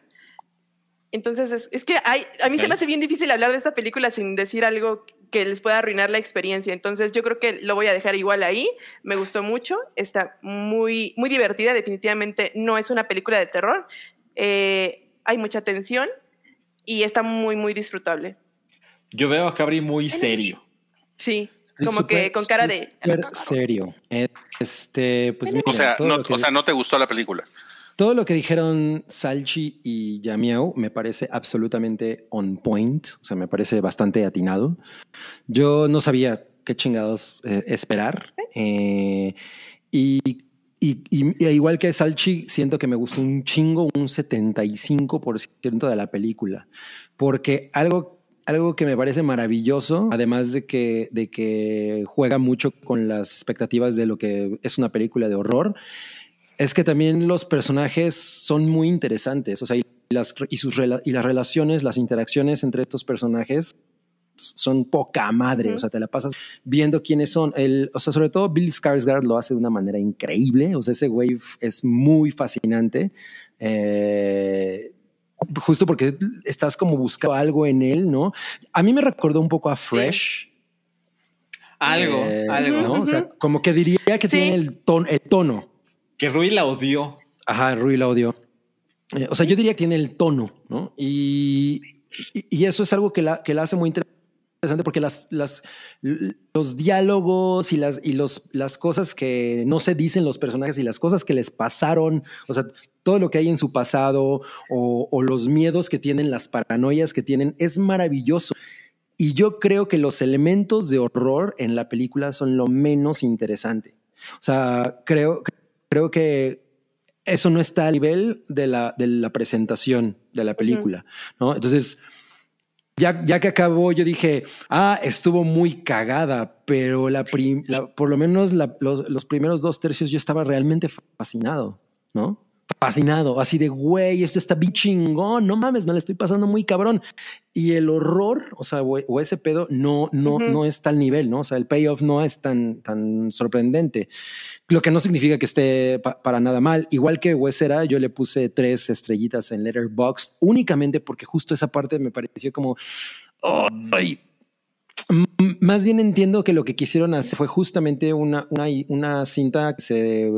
Entonces, es, es que hay, a mí se Ok. me hace bien difícil hablar de esta película sin decir algo que les pueda arruinar la experiencia. Entonces, yo creo que lo voy a dejar igual ahí. Me gustó mucho. Está muy, muy divertida. Definitivamente no es una película de terror. Eh, hay mucha tensión y está muy, muy disfrutable. Yo veo a Cabri muy serio. Sí, Estoy como que con cara de... súper serio. Este, pues mira, O sea, todo no, lo que- o sea, no te gustó la película. Todo lo que dijeron Salchi y Yamiao me parece absolutamente on point, o sea, me parece bastante atinado. Yo no sabía qué chingados eh, esperar. eh, y, y- y- y igual que Salchi, siento que me gustó un chingo, un 75% de la película. Porque algo, algo que me parece maravilloso, además de que, de que juega mucho con las expectativas de lo que es una película de horror, es que también los personajes son muy interesantes, o sea, y las, y sus y las relaciones, las interacciones entre estos personajes son poca madre, o sea, te la pasas viendo quiénes son. El, o sea, sobre todo Bill Skarsgård lo hace de una manera increíble, o sea, ese güey es muy fascinante. Eh, justo porque estás como buscando algo en él, ¿no? A mí me recordó un poco a Fresh. Algo, eh, algo. ¿no? O sea, como que diría que Sí. tiene el, ton- el tono. Que Rui la odió. Ajá, Rui la odió. Eh, o sea, yo diría que tiene el tono, ¿no? Y, y, y eso es algo que la, que la hace muy interesante porque las, las, los diálogos y, las, y los, las cosas que no se dicen los personajes y las cosas que les pasaron, o sea, todo lo que hay en su pasado o, o los miedos que tienen, las paranoias que tienen, es maravilloso. Y yo creo que los elementos de horror en la película son lo menos interesante. O sea, creo, creo que eso no está a nivel de la, de la presentación de la película, ¿no? Entonces, ya, ya que acabó, yo dije, ah, estuvo muy cagada, pero la, prim- la- por lo menos la- los, los primeros dos tercios yo estaba realmente fascinado, ¿no? Fascinado, así de, güey, esto está bien chingón, no mames, me la estoy pasando muy cabrón. Y el horror, o sea, o, o ese pedo, no, no, no es tal nivel, ¿no? O sea, el payoff no es tan, tan sorprendente. Lo que no significa que esté pa- para nada mal. Igual que Huesera, yo le puse tres estrellitas en Letterboxd únicamente porque justo esa parte me pareció como. ¡Ay! M- Más bien entiendo que lo que quisieron hacer fue justamente una, una, una cinta que se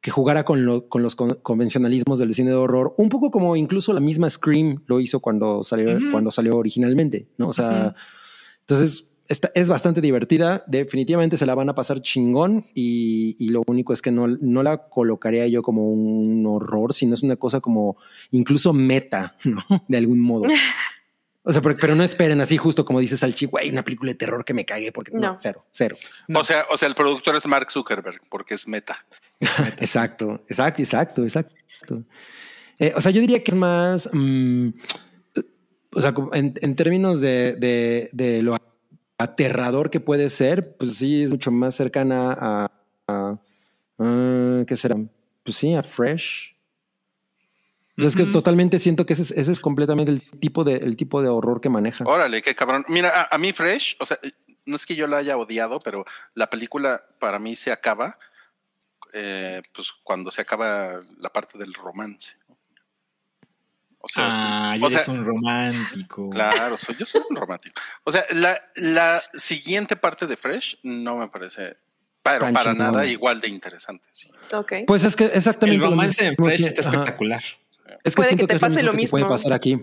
que jugara con, lo- con los con- convencionalismos del cine de horror, un poco como incluso la misma Scream lo hizo cuando salió, cuando salió originalmente, ¿no? O sea, entonces esta, es bastante divertida, definitivamente se la van a pasar chingón y, y lo único es que no, no la colocaría yo como un horror, sino es una cosa como incluso meta, ¿no? De algún modo. O sea, pero, pero no esperen así justo como dice Salchi, güey, una película de terror que me cague porque no, No. cero, cero. No. O sea, o sea, el productor es Mark Zuckerberg porque es meta. Exacto, exacto, exacto, exacto. Eh, o sea, yo diría que es más, mm, o sea, en, en términos de, de, de lo aterrador que puede ser, pues sí, es mucho más cercana a, a, a- ¿qué será? Pues sí, a Fresh. O sea, Es que totalmente siento que ese es, ese es completamente el tipo de, el tipo de horror que maneja. Órale, qué cabrón. Mira, a, a mí Fresh, o sea, no es que yo la haya odiado, pero la película para mí se acaba, eh, pues cuando se acaba la parte del romance. ¿no? O sea, Ah, o eres sea, un romántico. claro, soy, yo soy un romántico. O sea, la, la siguiente parte de Fresh no me parece, pero Tan para chingón. nada igual de interesante. sí. Ok. Pues es que exactamente El romance en mismo, Fresh sí, está ajá. espectacular. Es que Puede siento que que, te pase mismo lo que puede mismo. pasar aquí.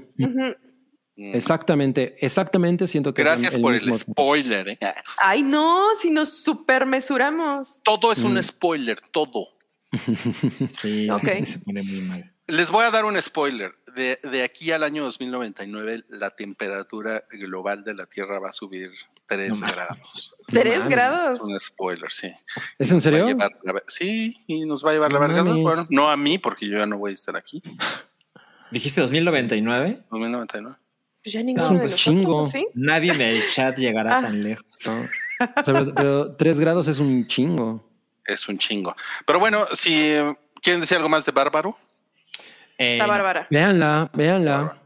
Exactamente, exactamente siento que Gracias el por el mismo- spoiler. ¿eh? Ay, no, si nos super mesuramos. Todo es un Mm. spoiler, todo. Sí, Ok. se pone muy mal. Les voy a dar un spoiler. De, de aquí al año 2099, la temperatura global de la Tierra va a subir 3 No mames. grados. Tres mames. grados. Es un spoiler, sí. ¿Es en serio? la sí, y nos va a llevar la No verga. Bueno, no a mí, porque yo ya no voy a estar aquí. Dijiste 2099. 2099. Pues ya ninguno Es un de chingo. ¿sí? Nadie en el chat llegará Ah. tan lejos. No. O sea, pero, pero tres grados es un chingo. Es un chingo. Pero bueno, si quieren decir algo más de Bárbaro, Eh, Está bárbara. Véanla, véanla.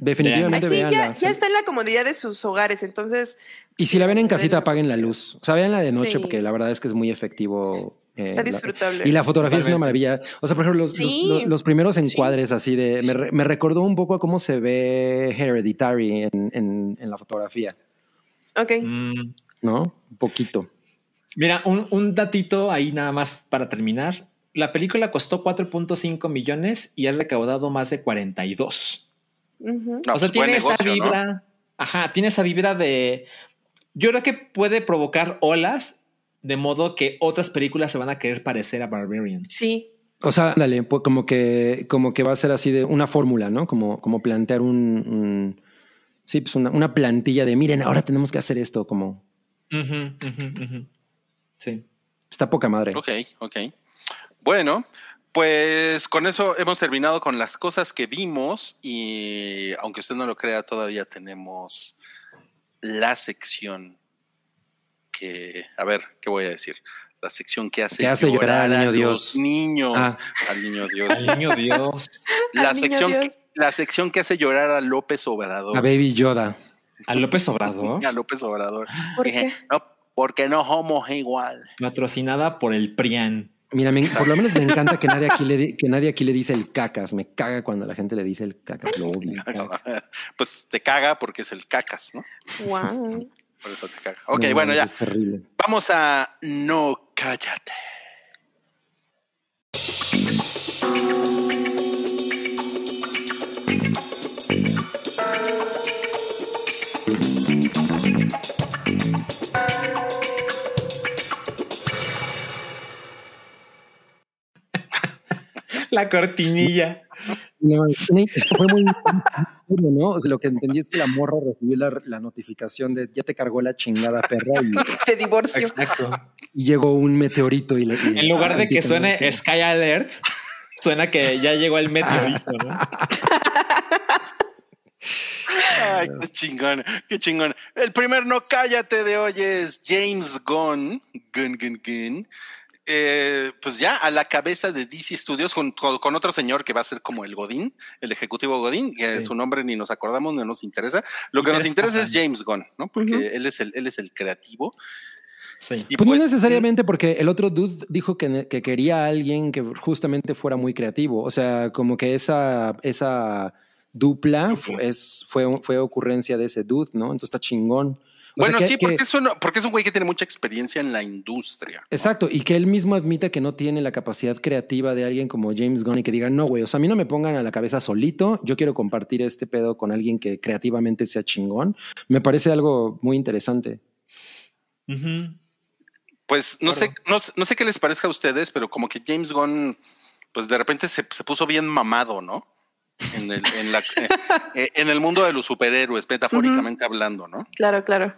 Definitivamente sí, ya, está en la comodidad de sus hogares, entonces Y si la ven en casita, apaguen la luz. O sea, véanla de noche Sí. porque la verdad es que es muy efectivo. eh, está la- disfrutable. y la fotografía es una maravilla. O sea, por ejemplo, los, Sí. los- los- los primeros Sí. encuadres así de... Me, re- me recordó un poco a cómo se ve Hereditary en, en- en la fotografía, Ok. mm, ¿no? Un poquito. Mira, un, un datito ahí nada más para terminar. La película costó 4.5 millones y ha recaudado más de 42. No, o sea, pues, tiene esa vibra. Ajá, tiene esa vibra de. Yo creo que puede provocar olas de modo que otras películas se van a querer parecer a Barbarian. Sí. O sea, dale, pues como que, como que va a ser así de una fórmula, ¿no? Como, como plantear un, un- sí, pues una, una plantilla de miren, ahora tenemos que hacer esto, como Ujú, ujú, ujú. Sí. está poca madre. Ok, ok. Bueno, pues con eso hemos terminado con las cosas que vimos y aunque usted no lo crea, todavía tenemos la sección que, a ver, ¿qué voy a decir? La sección que hace, llorar al a niño los Dios. niños, Ah. al niño Dios. Al niño Dios. la Al niño sección, Dios. la sección que hace llorar a López Obrador. A Baby Yoda. A López Obrador, A López Obrador. ¿Por Dije, qué? no, porque no somos igual. patrocinada por el PRIAN. Mira, me- por lo menos me encanta que nadie aquí le que nadie aquí le dice el cacas. Me caga cuando la gente le dice el cacas. Lo odio. Pues te caga porque es el cacas, ¿no? Wow. Por eso te caga. Ok, No, bueno, ya. Es terrible. Vamos a No Cállate. La cortinilla. No, fue muy ¿no? O sea, lo que entendí es que la morra recibió la, la notificación de ya te cargó la chingada perra y, Se divorció. Exacto. y llegó un meteorito y le. y- En lugar de que suene. Sky Alert, suena que ya llegó el meteorito, ¿no? Ay, qué chingón, qué chingón. El primer no cállate de hoy es James Gunn, Gunn, Gunn, Gunn. Eh, pues ya a la cabeza de DC Studios con, con- otro señor que va a ser como el Godín, el ejecutivo Godín, que Sí. su nombre ni nos acordamos, no nos interesa. Lo que nos Interesa es. James Gunn, ¿no? Porque él, es el, él es el creativo. Sí. Y Pues, no necesariamente porque el otro dude dijo que, quería a alguien que justamente fuera muy creativo. O sea, como que esa, esa dupla es, fue, fue ocurrencia de ese dude, ¿no? Entonces está chingón. Sea, Bueno, que- sí, que- porque, es un, porque es un güey que tiene mucha experiencia en la industria. Exacto, y que él mismo admita que no tiene la capacidad creativa de alguien como James Gunn y que diga, no, güey, o sea, a mí no me pongan a la cabeza solito, yo quiero compartir este pedo con alguien que creativamente sea chingón. Me parece algo muy interesante. Pues no, Claro. sé, no, sé- no sé qué les parezca a ustedes, pero como que James Gunn, pues de repente se, se puso bien mamado, ¿no? En el, en, la- eh, en el mundo de los superhéroes, metafóricamente hablando, ¿no? Claro, claro.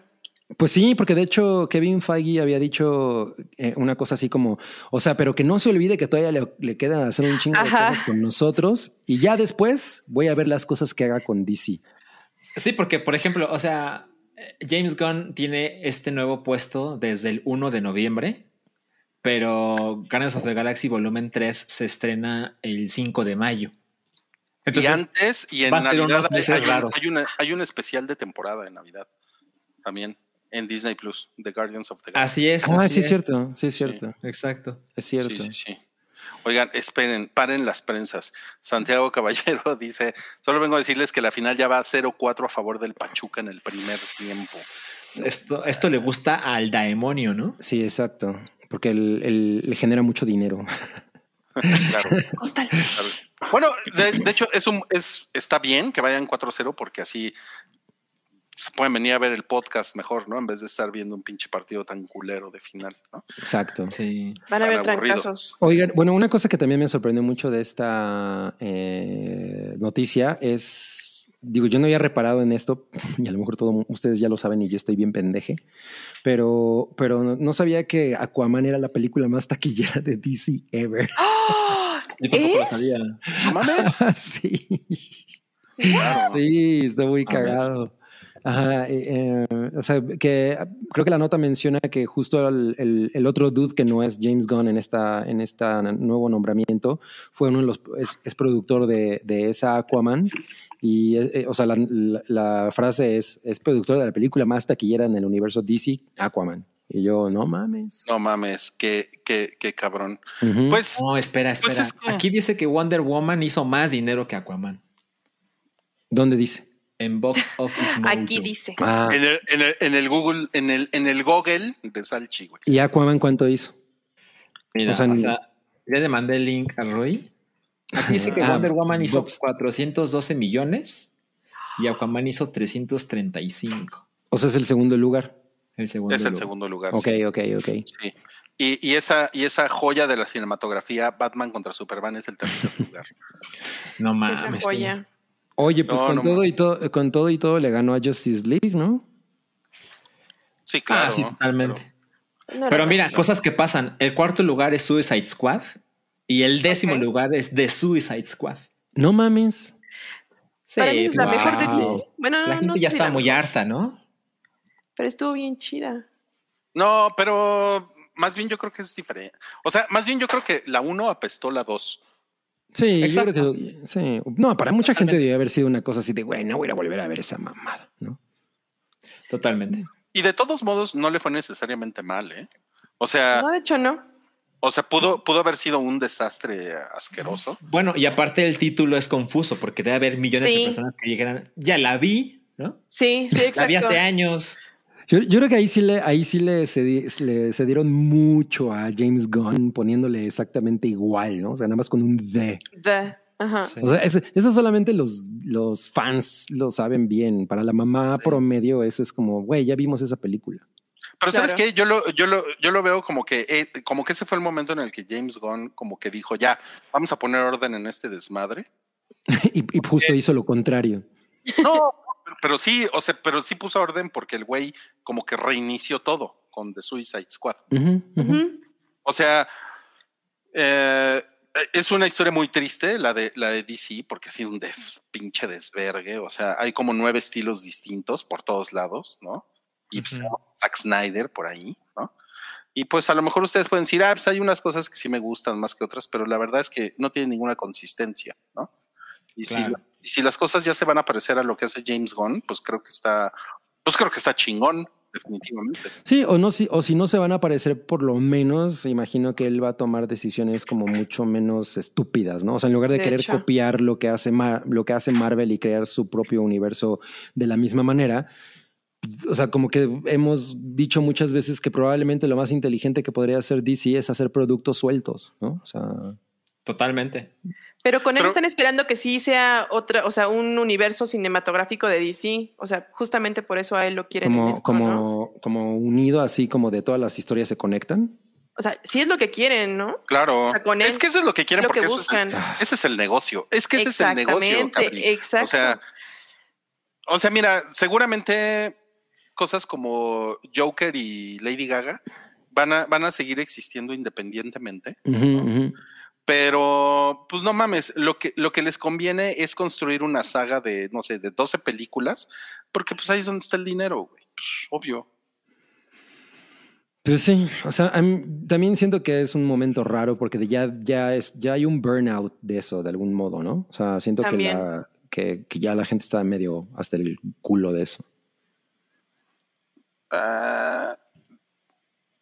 Pues sí, porque de hecho Kevin Feige había dicho eh, una cosa así como, o sea, pero que no se olvide que todavía le, le quedan hacer un chingo de cosas con nosotros y ya después voy a ver las cosas que haga con DC. Sí, porque, por ejemplo, o sea, James Gunn tiene este nuevo puesto desde el 1 de noviembre, pero Guardians of the Galaxy Volumen 3 se estrena el 5 de mayo. Y antes y en Navidad hay, un, hay una- hay un especial de temporada de Navidad también en Disney Plus, The Guardians of the Galaxy. así es. Ah, así sí es cierto, sí es cierto, Exacto. es cierto. Sí, sí, sí. Oigan, esperen, paren las prensas. Santiago Caballero dice, solo vengo a decirles que la final ya va 0-4 a favor del Pachuca en el primer tiempo. Esto, esto le gusta al demonio, ¿no? Sí, exacto, porque le genera mucho dinero. Claro. Bueno, de, de hecho, es un, es, está bien que vayan 4-0 porque así se pueden venir a ver el podcast mejor, ¿no? En vez de estar viendo un pinche partido tan culero de final, ¿no? Exacto. Sí. Van a Tan haber trancazos. Oigan, bueno, una cosa que también me sorprendió mucho de esta eh, noticia es, digo, yo no había reparado en esto, y a lo mejor todos ustedes ya lo saben y yo estoy bien pendeje, pero, pero no, no sabía que Aquaman era la película más taquillera de DC ever. ¡Ah! Yo tampoco lo ¿Es? sabía. No mames. sí, Claro. sí, está muy cagado. Ajá, eh, eh, o sea, que creo que la nota menciona que justo el, el- el otro dude que no es James Gunn en esta en esta nuevo nombramiento fue uno de los es, es productor de, de esa Aquaman y eh, eh, o sea la, la- la frase es es productor de la película más taquillera en el universo DC Aquaman y yo no mames. No mames, qué, qué, qué cabrón. Pues, No, espera, Pues espera. es que- Aquí dice que Wonder Woman hizo más dinero que Aquaman ¿dónde dice? en Box Office Mojo. Aquí dice. Ah, en el, en el, en el Google, en el, en el Google de Salchi, güey. y Aquaman cuánto hizo? Mira, O sea, o sea, ya le mandé el link a Roy. Aquí dice que Ah, Wonder Woman hizo Box. 412 millones y Aquaman hizo 335. O sea, es el segundo lugar. El segundo. Es el lugar. segundo lugar. Ok, sí. ok, ok. Sí. Y, y esa, y esa joya de la cinematografía, Batman contra Superman, es el tercer lugar. No mames. joya. Oye, pues No, con no todo y todo, con todo y todo le ganó a Justice League, ¿no? Sí, claro. ah, sí, totalmente. No Pero mira, cosas que pasan. El cuarto lugar es Suicide Squad y el décimo lugar es The Suicide Squad. No mames. Sí, Para mí es la mejor de wow. DC. Bueno, no, La no gente ya está muy harta, ¿no? Pero estuvo bien chida. No, pero más bien yo creo que es diferente. O sea, más bien yo creo que la 1 apestó la 2. Sí, Exacto. yo creo que sí. No, para mucha gente debe haber sido una cosa así de, güey, no voy a volver a ver esa mamada, ¿no? Totalmente. Y de todos modos no le fue necesariamente mal, ¿eh? O sea, No, de hecho no. o sea, pudo, pudo haber sido un desastre asqueroso. Bueno, y aparte el título es confuso porque debe haber millones Sí. de personas que llegarán, ya la vi, ¿no? Sí, sí, La vi exacto. hace años. Yo, yo creo que ahí sí le, ahí sí le, cedi- le cedieron mucho a James Gunn poniéndole exactamente igual, ¿no? O sea, nada más con un D. The. Ajá. Sí. O sea, eso solamente los, los fans lo saben bien. Para la mamá Sí. promedio, eso es como, güey, ya vimos esa película. Pero sabes qué, yo lo, yo lo, yo lo veo como que, eh, como que ese fue el momento en el que James Gunn como que dijo, ya, vamos a poner orden en este desmadre. y, y justo hizo lo contrario. No, pero, sí, o sea, pero sí puso orden porque el güey como que reinició todo con The Suicide Squad. O sea, eh, es una historia muy triste la de la de DC porque ha sido un des, pinche desvergue. O sea, hay como nueve estilos distintos por todos lados, ¿no? Y pues. Zack Snyder por ahí, ¿no? Y pues a lo mejor ustedes pueden decir, ah, pues hay unas cosas que sí me gustan más que otras, pero la verdad es que no tiene ninguna consistencia, ¿no? Y, Claro. la- y si las cosas ya se van a parecer a lo que hace James Gunn, pues creo que está, pues creo que está chingón, definitivamente. Sí, o no, si, o si no se van a aparecer, por lo menos imagino que él va a tomar decisiones como mucho menos estúpidas, ¿no? O sea, en lugar de, De querer hecho. copiar lo que hace Mar- lo que hace Marvel y crear su propio universo de la misma manera. O sea, como que hemos dicho muchas veces que probablemente lo más inteligente que podría hacer DC es hacer productos sueltos, ¿no? O sea, Totalmente. Pero con él Pero- están esperando que sí sea otra, o sea, un universo cinematográfico de DC. O sea, justamente por eso a él lo quieren en como, esto, como, ¿no? como unido así como de todas las historias se conectan. O sea, sí es lo que quieren, ¿no? Claro. O sea, con es que eso es lo que quieren lo porque que eso es el- buscan. ese es el negocio. Es que ese es el negocio. Exactamente, Cabri. exacto. O sea, o sea, mira, seguramente cosas como Joker y Lady Gaga van a, van a seguir existiendo independientemente. Pero pues no mames, lo que, lo que les conviene es construir una saga de, no sé, de 12 películas, porque pues ahí es donde está el dinero, güey. Pues, obvio. Pues sí, o sea, también siento que es un momento raro porque ya, ya, es, ya hay un burnout de eso de algún modo, ¿no? O sea, siento que, la, que, que ya la gente está medio hasta el culo de eso. Ah,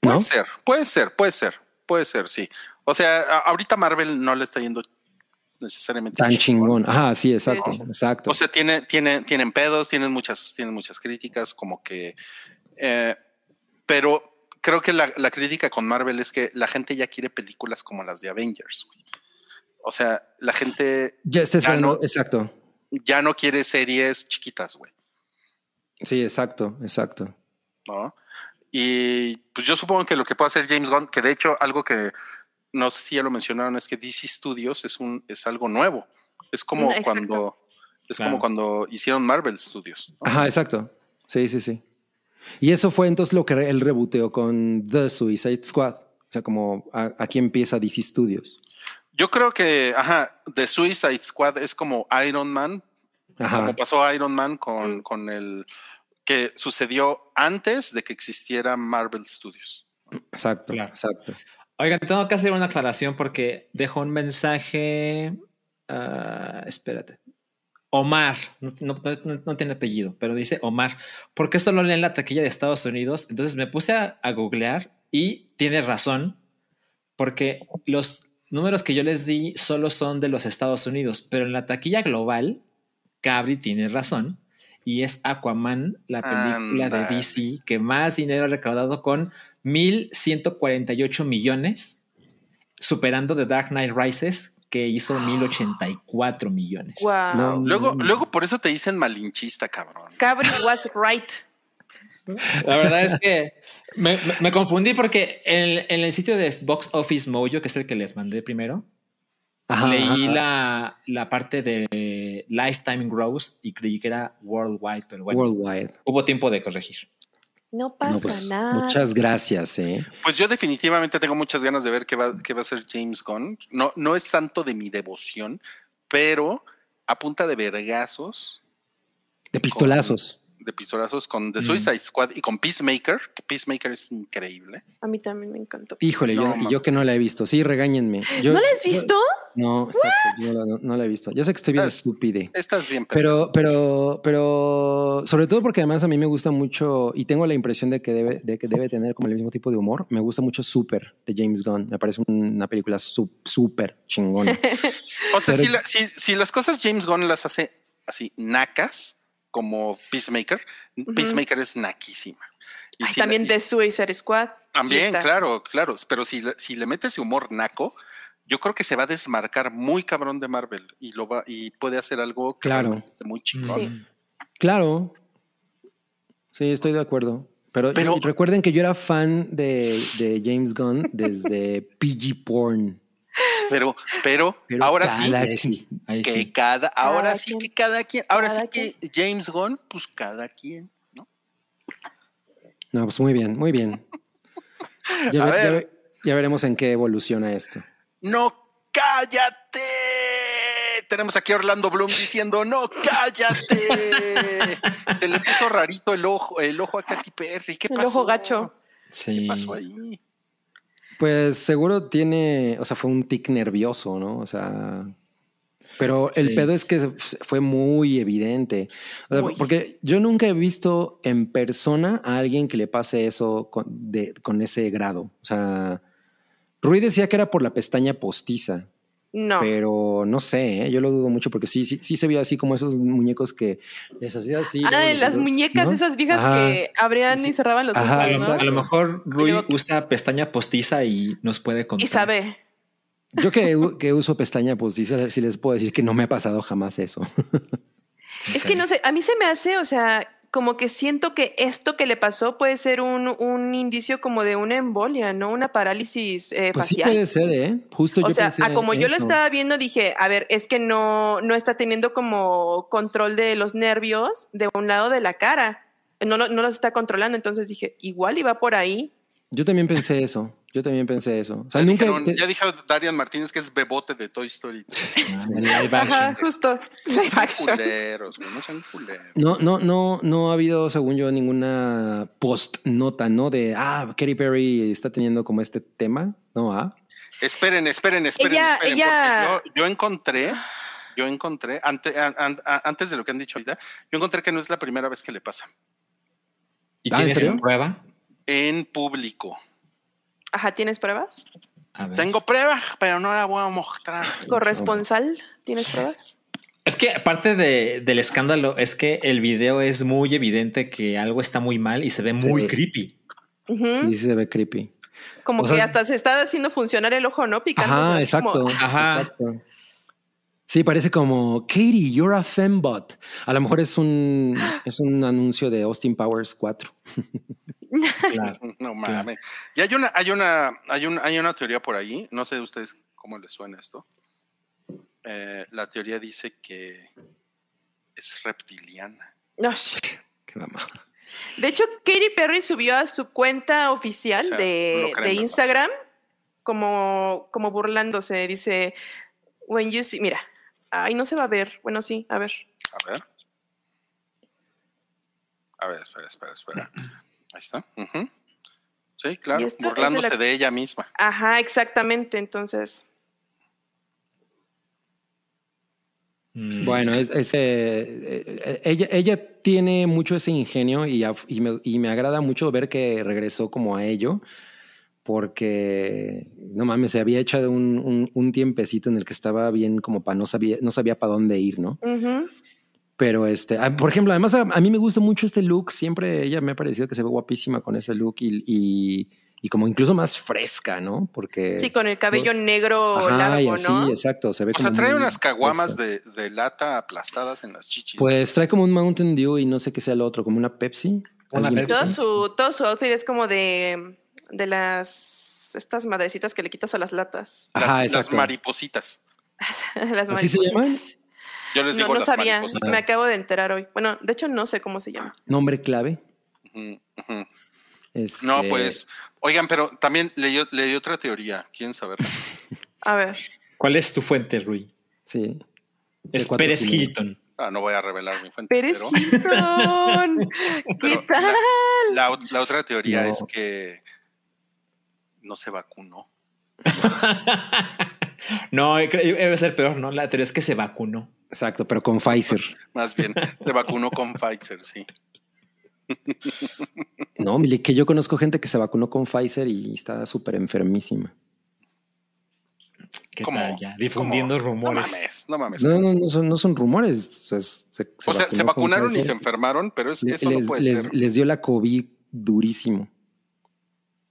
puede ¿No? ser, puede ser, puede ser, puede ser, sí. O sea, ahorita Marvel no le está yendo necesariamente Tan chingón. Ajá, sí, exacto, exacto. O sea, tiene, tiene, tienen pedos, tienen muchas, tienen muchas críticas, como que. eh, pero creo que la, la crítica con Marvel es que la gente ya quiere películas como las de Avengers. güey. O sea, la gente ya está esperando, no. exacto. ya no quiere series chiquitas, güey. Sí, exacto, exacto. ¿no? Y pues yo supongo que lo que puede hacer James Gunn, que de hecho algo que no sé si ya lo mencionaron, es que DC Studios es un es algo nuevo. Es como Mm, exacto. cuando es Claro. como cuando hicieron Marvel Studios. ¿no? Ajá, exacto. Sí, sí, sí. Y eso fue entonces lo que él reboteó con The Suicide Squad. O sea, como a- aquí empieza DC Studios. Yo creo que, ajá, The Suicide Squad es como Iron Man, Ajá. como pasó Iron Man con, Mm. con el que sucedió antes de que existiera Marvel Studios. Exacto, Claro. exacto. Oigan, tengo que hacer una aclaración porque dejó un mensaje. ah, espérate. Omar, no, no- no- no tiene apellido, pero dice Omar. ¿Por qué solo leen la taquilla de Estados Unidos? Entonces me puse a, a googlear y tiene razón, porque los números que yo les di solo son de los Estados Unidos, pero en la taquilla global, Cabri tiene razón. Y es Aquaman, la película de. DC que más dinero ha recaudado con 1.148 millones, superando The Dark Knight Rises, que hizo 1.084 millones. Wow. No. Luego, luego por eso te dicen malinchista, cabrón. Cabri was right. La verdad es que me, me- me confundí porque en, en el sitio de Box Office Mojo, que es el que les mandé primero, Ajá, leí ajá. la, la parte de Lifetime Gross y creí que era worldwide, pero bueno, Worldwide. hubo tiempo de corregir. No pasa No, pues, nada. muchas gracias, ¿eh? Pues yo definitivamente tengo muchas ganas de ver qué va, qué va a hacer James Gunn. No, no es santo de mi devoción, pero a punta de vergazos, De pistolazos. De pistolazos con The Mm. Suicide Squad y con Peacemaker, que Peacemaker es increíble. A mí también me encantó. Híjole, No, yo, yo que no la he visto. Sí, regáñenme. Yo- ¿No la has yo- visto? no, exacto, yo no, la- no la he visto. Ya sé que estoy bien estúpide. Estás bien, Pero, pero, pero, sobre todo porque además a mí me gusta mucho y tengo la impresión de que debe, de que debe tener como el mismo tipo de humor. Me gusta mucho Super de James Gunn. Me parece una película súper chingona. O sea, Pero- si, la- si- si las cosas James Gunn las hace así nacas, como Peacemaker, Peacemaker es naquísima. Y Ay, si también de Suicide Squad. También, claro, claro. Pero si, le- si le metes humor naco, yo creo que se va a desmarcar muy cabrón de Marvel y lo va y puede hacer algo Claro. muy chingón. Sí. claro. Sí, estoy de acuerdo. Pero, recuerden que yo era fan de, de James Gunn desde PG Porn. Pero, pero, Pero ahora sí, Ahí sí, ahí que sí. cada, ahora Cada sí quien. que cada quien, ahora Cada sí que James Gunn, pues cada quien, ¿no? No, pues muy bien, muy bien. Ya, A ve- ya ver. ve- ya veremos en qué evoluciona esto. No cállate. Tenemos aquí a Orlando Bloom diciendo, no, cállate. Se le puso rarito el ojo, el ojo a Katy Perry. ¿Qué El pasó? ojo gacho. ¿Qué Sí. pasó ahí? Pues seguro tiene, o sea, fue un tic nervioso, ¿no? O sea, pero el Sí. pedo es que fue muy evidente. O sea, porque yo nunca he visto en persona a alguien que le pase eso con, de- con ese grado. O sea, Rui decía que era por la pestaña postiza, No. pero no sé, ¿eh? yo lo dudo mucho porque sí, sí, sí se veía así como esos muñecos que les hacía así. ah, de las muñecas ¿no? esas viejas Ajá. que abrían Sí. y cerraban los Ajá, A lo, ojos, ¿no? a lo mejor Rui luego- usa pestaña postiza y nos puede contar. Y sabe. Yo que, que uso pestaña postiza, sí les puedo decir que no me ha pasado jamás eso. Es que no sé, a mí se me hace, o sea, como que siento que esto que le pasó puede ser un, un indicio como de una embolia, ¿no? Una parálisis eh, Pues sí facial. puede ser, ¿eh? Justo O yo sea, pensé a como yo lo estaba viendo, dije, a ver, es que no, no está teniendo como control de los nervios de un lado de la cara. No, lo- no los está controlando. Entonces dije, igual iba por ahí. Yo también pensé eso. Yo también pensé eso. O sea, Ya, nunca. dijeron- te- ya dijo Darian Martínez que es bebote de Toy Story. Ah, live Ajá, justo. Live action. Culeros, güey, no sean culeros. No, no, no, no ha habido, según yo, ninguna post nota, ¿no? De ah, Katy Perry está teniendo como este tema. No, ah. Esperen, esperen, esperen. Ella- esperen, ella- porque Yo, yo encontré, yo encontré, ante- an- an- an- antes de lo que han dicho ahorita, yo encontré que no es la primera vez que le pasa. ¿Y Ah, ¿en tienes prueba? En público. Ajá, ¿tienes pruebas? A ver. Tengo pruebas, pero no la voy a mostrar. ¿Corresponsal? ¿Tienes pruebas? Es que aparte de- del escándalo, es que el video es muy evidente que algo está muy mal y se ve muy Sí. creepy. Ujú. Sí, sí se ve creepy. Como O que sea- hasta se está haciendo funcionar el ojo, ¿no? Picando. Ajá, como- exacto. Ajá. exacto. Sí, parece como Katie, you're a fembot. A lo mejor es un, es un anuncio de Austin Powers 4. Claro. No mames. Y hay una, hay una, hay una, hay una teoría por ahí. No sé de ustedes cómo les suena esto. Eh, la teoría dice que es reptiliana. No. Qué mamá. De hecho, Katy Perry subió a su cuenta oficial O sea, de, lo creen, de ¿no? Instagram como, como burlándose. Dice, when you see, mira, ay, no se va a ver. Bueno, sí, a ver. A ver. A ver, espera, espera, espera. Ahí está. Sí, claro. De Burlándose la- de ella misma. Ajá, exactamente. Entonces, Mm. Bueno, es, es, eh, eh, ella, ella tiene mucho ese ingenio y, me, y me agrada mucho ver que regresó como a ello, porque no mames, se había echado un, un, un tiempecito en el que estaba bien como para no sabía, no sabía para dónde ir, ¿no? ujú. Pero este, ah, por ejemplo, además a, a mí me gusta mucho este look, siempre ella me ha parecido que se ve guapísima con ese look y, y, y como incluso más fresca, ¿no? Porque... sí, con el cabello negro Ajá, y largo, así, ¿no? exacto, se ve O sea, trae unas caguamas de, de lata aplastadas en las chichis. Pues trae como un Mountain Dew y no sé qué sea lo otro, como una Pepsi. Una ¿Alguien Pepsi. Todo su, todo su outfit es como de, de las estas madrecitas que le quitas a las latas. las, Ajá, las exacto. maripositas. las ¿Así se maripositas. llaman? Yo les No, digo no las sabía. maripositas. Me acabo de enterar hoy. Bueno, de hecho no sé cómo se llama. Nombre clave. Ujú. Este, No, pues, oigan, pero también leí, leí otra teoría. ¿Quieren saberla? A ver. ¿Cuál es tu fuente, Rui? Sí. Es C4 Pérez. Hilton. Ah, no voy a revelar mi fuente. Pérez pero Hilton. ¿Qué tal? la, ot- la otra teoría No. es que no se vacunó. no, cre- debe ser peor, ¿no? La teoría es que se vacunó. Exacto, pero con Pfizer. Más bien, se vacunó con Pfizer, sí. No, Mili, que yo conozco gente que se vacunó con Pfizer y está súper enfermísima. ¿Qué ¿Cómo? tal ya? Difundiendo ¿Cómo? rumores. No mames, no mames. No, no, no son, no son rumores. o sea, es- se, o sea, se vacunaron y se enfermaron, pero es- Le- eso les, no puede les- ser. les dio la COVID durísimo.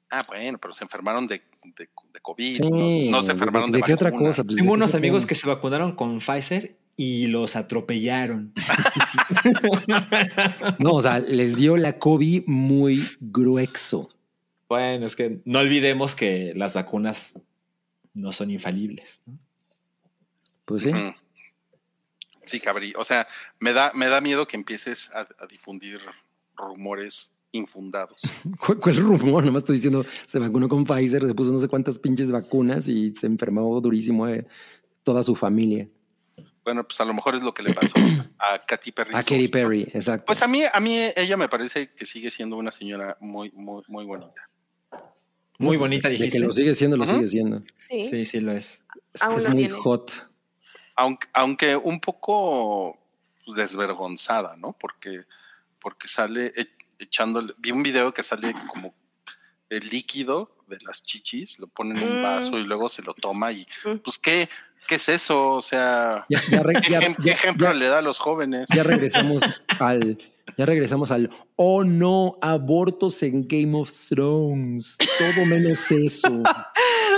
Ah, bueno, pero se enfermaron de, de, de COVID. Sí, no, no se enfermaron de, ¿De qué otra cosa? Pues, ¿de Tengo unos amigos que se vacunaron con Pfizer y los atropellaron. No, o sea, les dio la COVID muy grueso. bueno, es que no olvidemos que las vacunas no son infalibles. ¿no? Pues sí. Sí, cabrí. O sea, me da, me da miedo que empieces a, a difundir rumores infundados. ¿Cuál, cuál rumor? Nomás estoy diciendo, se vacunó con Pfizer, se puso no sé cuántas pinches vacunas y se enfermó durísimo eh, toda su familia. Bueno, pues a lo mejor es lo que le pasó a Katy Perry. A Katy Perry, exacto. Pues a mí, a mí ella me parece que sigue siendo una señora muy, muy, muy bonita. Muy bonita, de dijiste. que lo sigue siendo, lo sigue siendo. Sí. Sí, sí lo es. Es, Aún es lo muy tiene. hot. Aunque, aunque un poco desvergonzada, ¿no? Porque, porque sale e- echándole, vi un video que sale como el líquido de las chichis, lo pone en un Mm. vaso y luego se lo toma y Mm. pues qué, qué es eso, o sea, Ya, ya re- ¿qué, ya- ejemplo ya- le da a los jóvenes? ya regresamos al. Ya regresamos al. Oh no, abortos en Game of Thrones. Todo menos eso.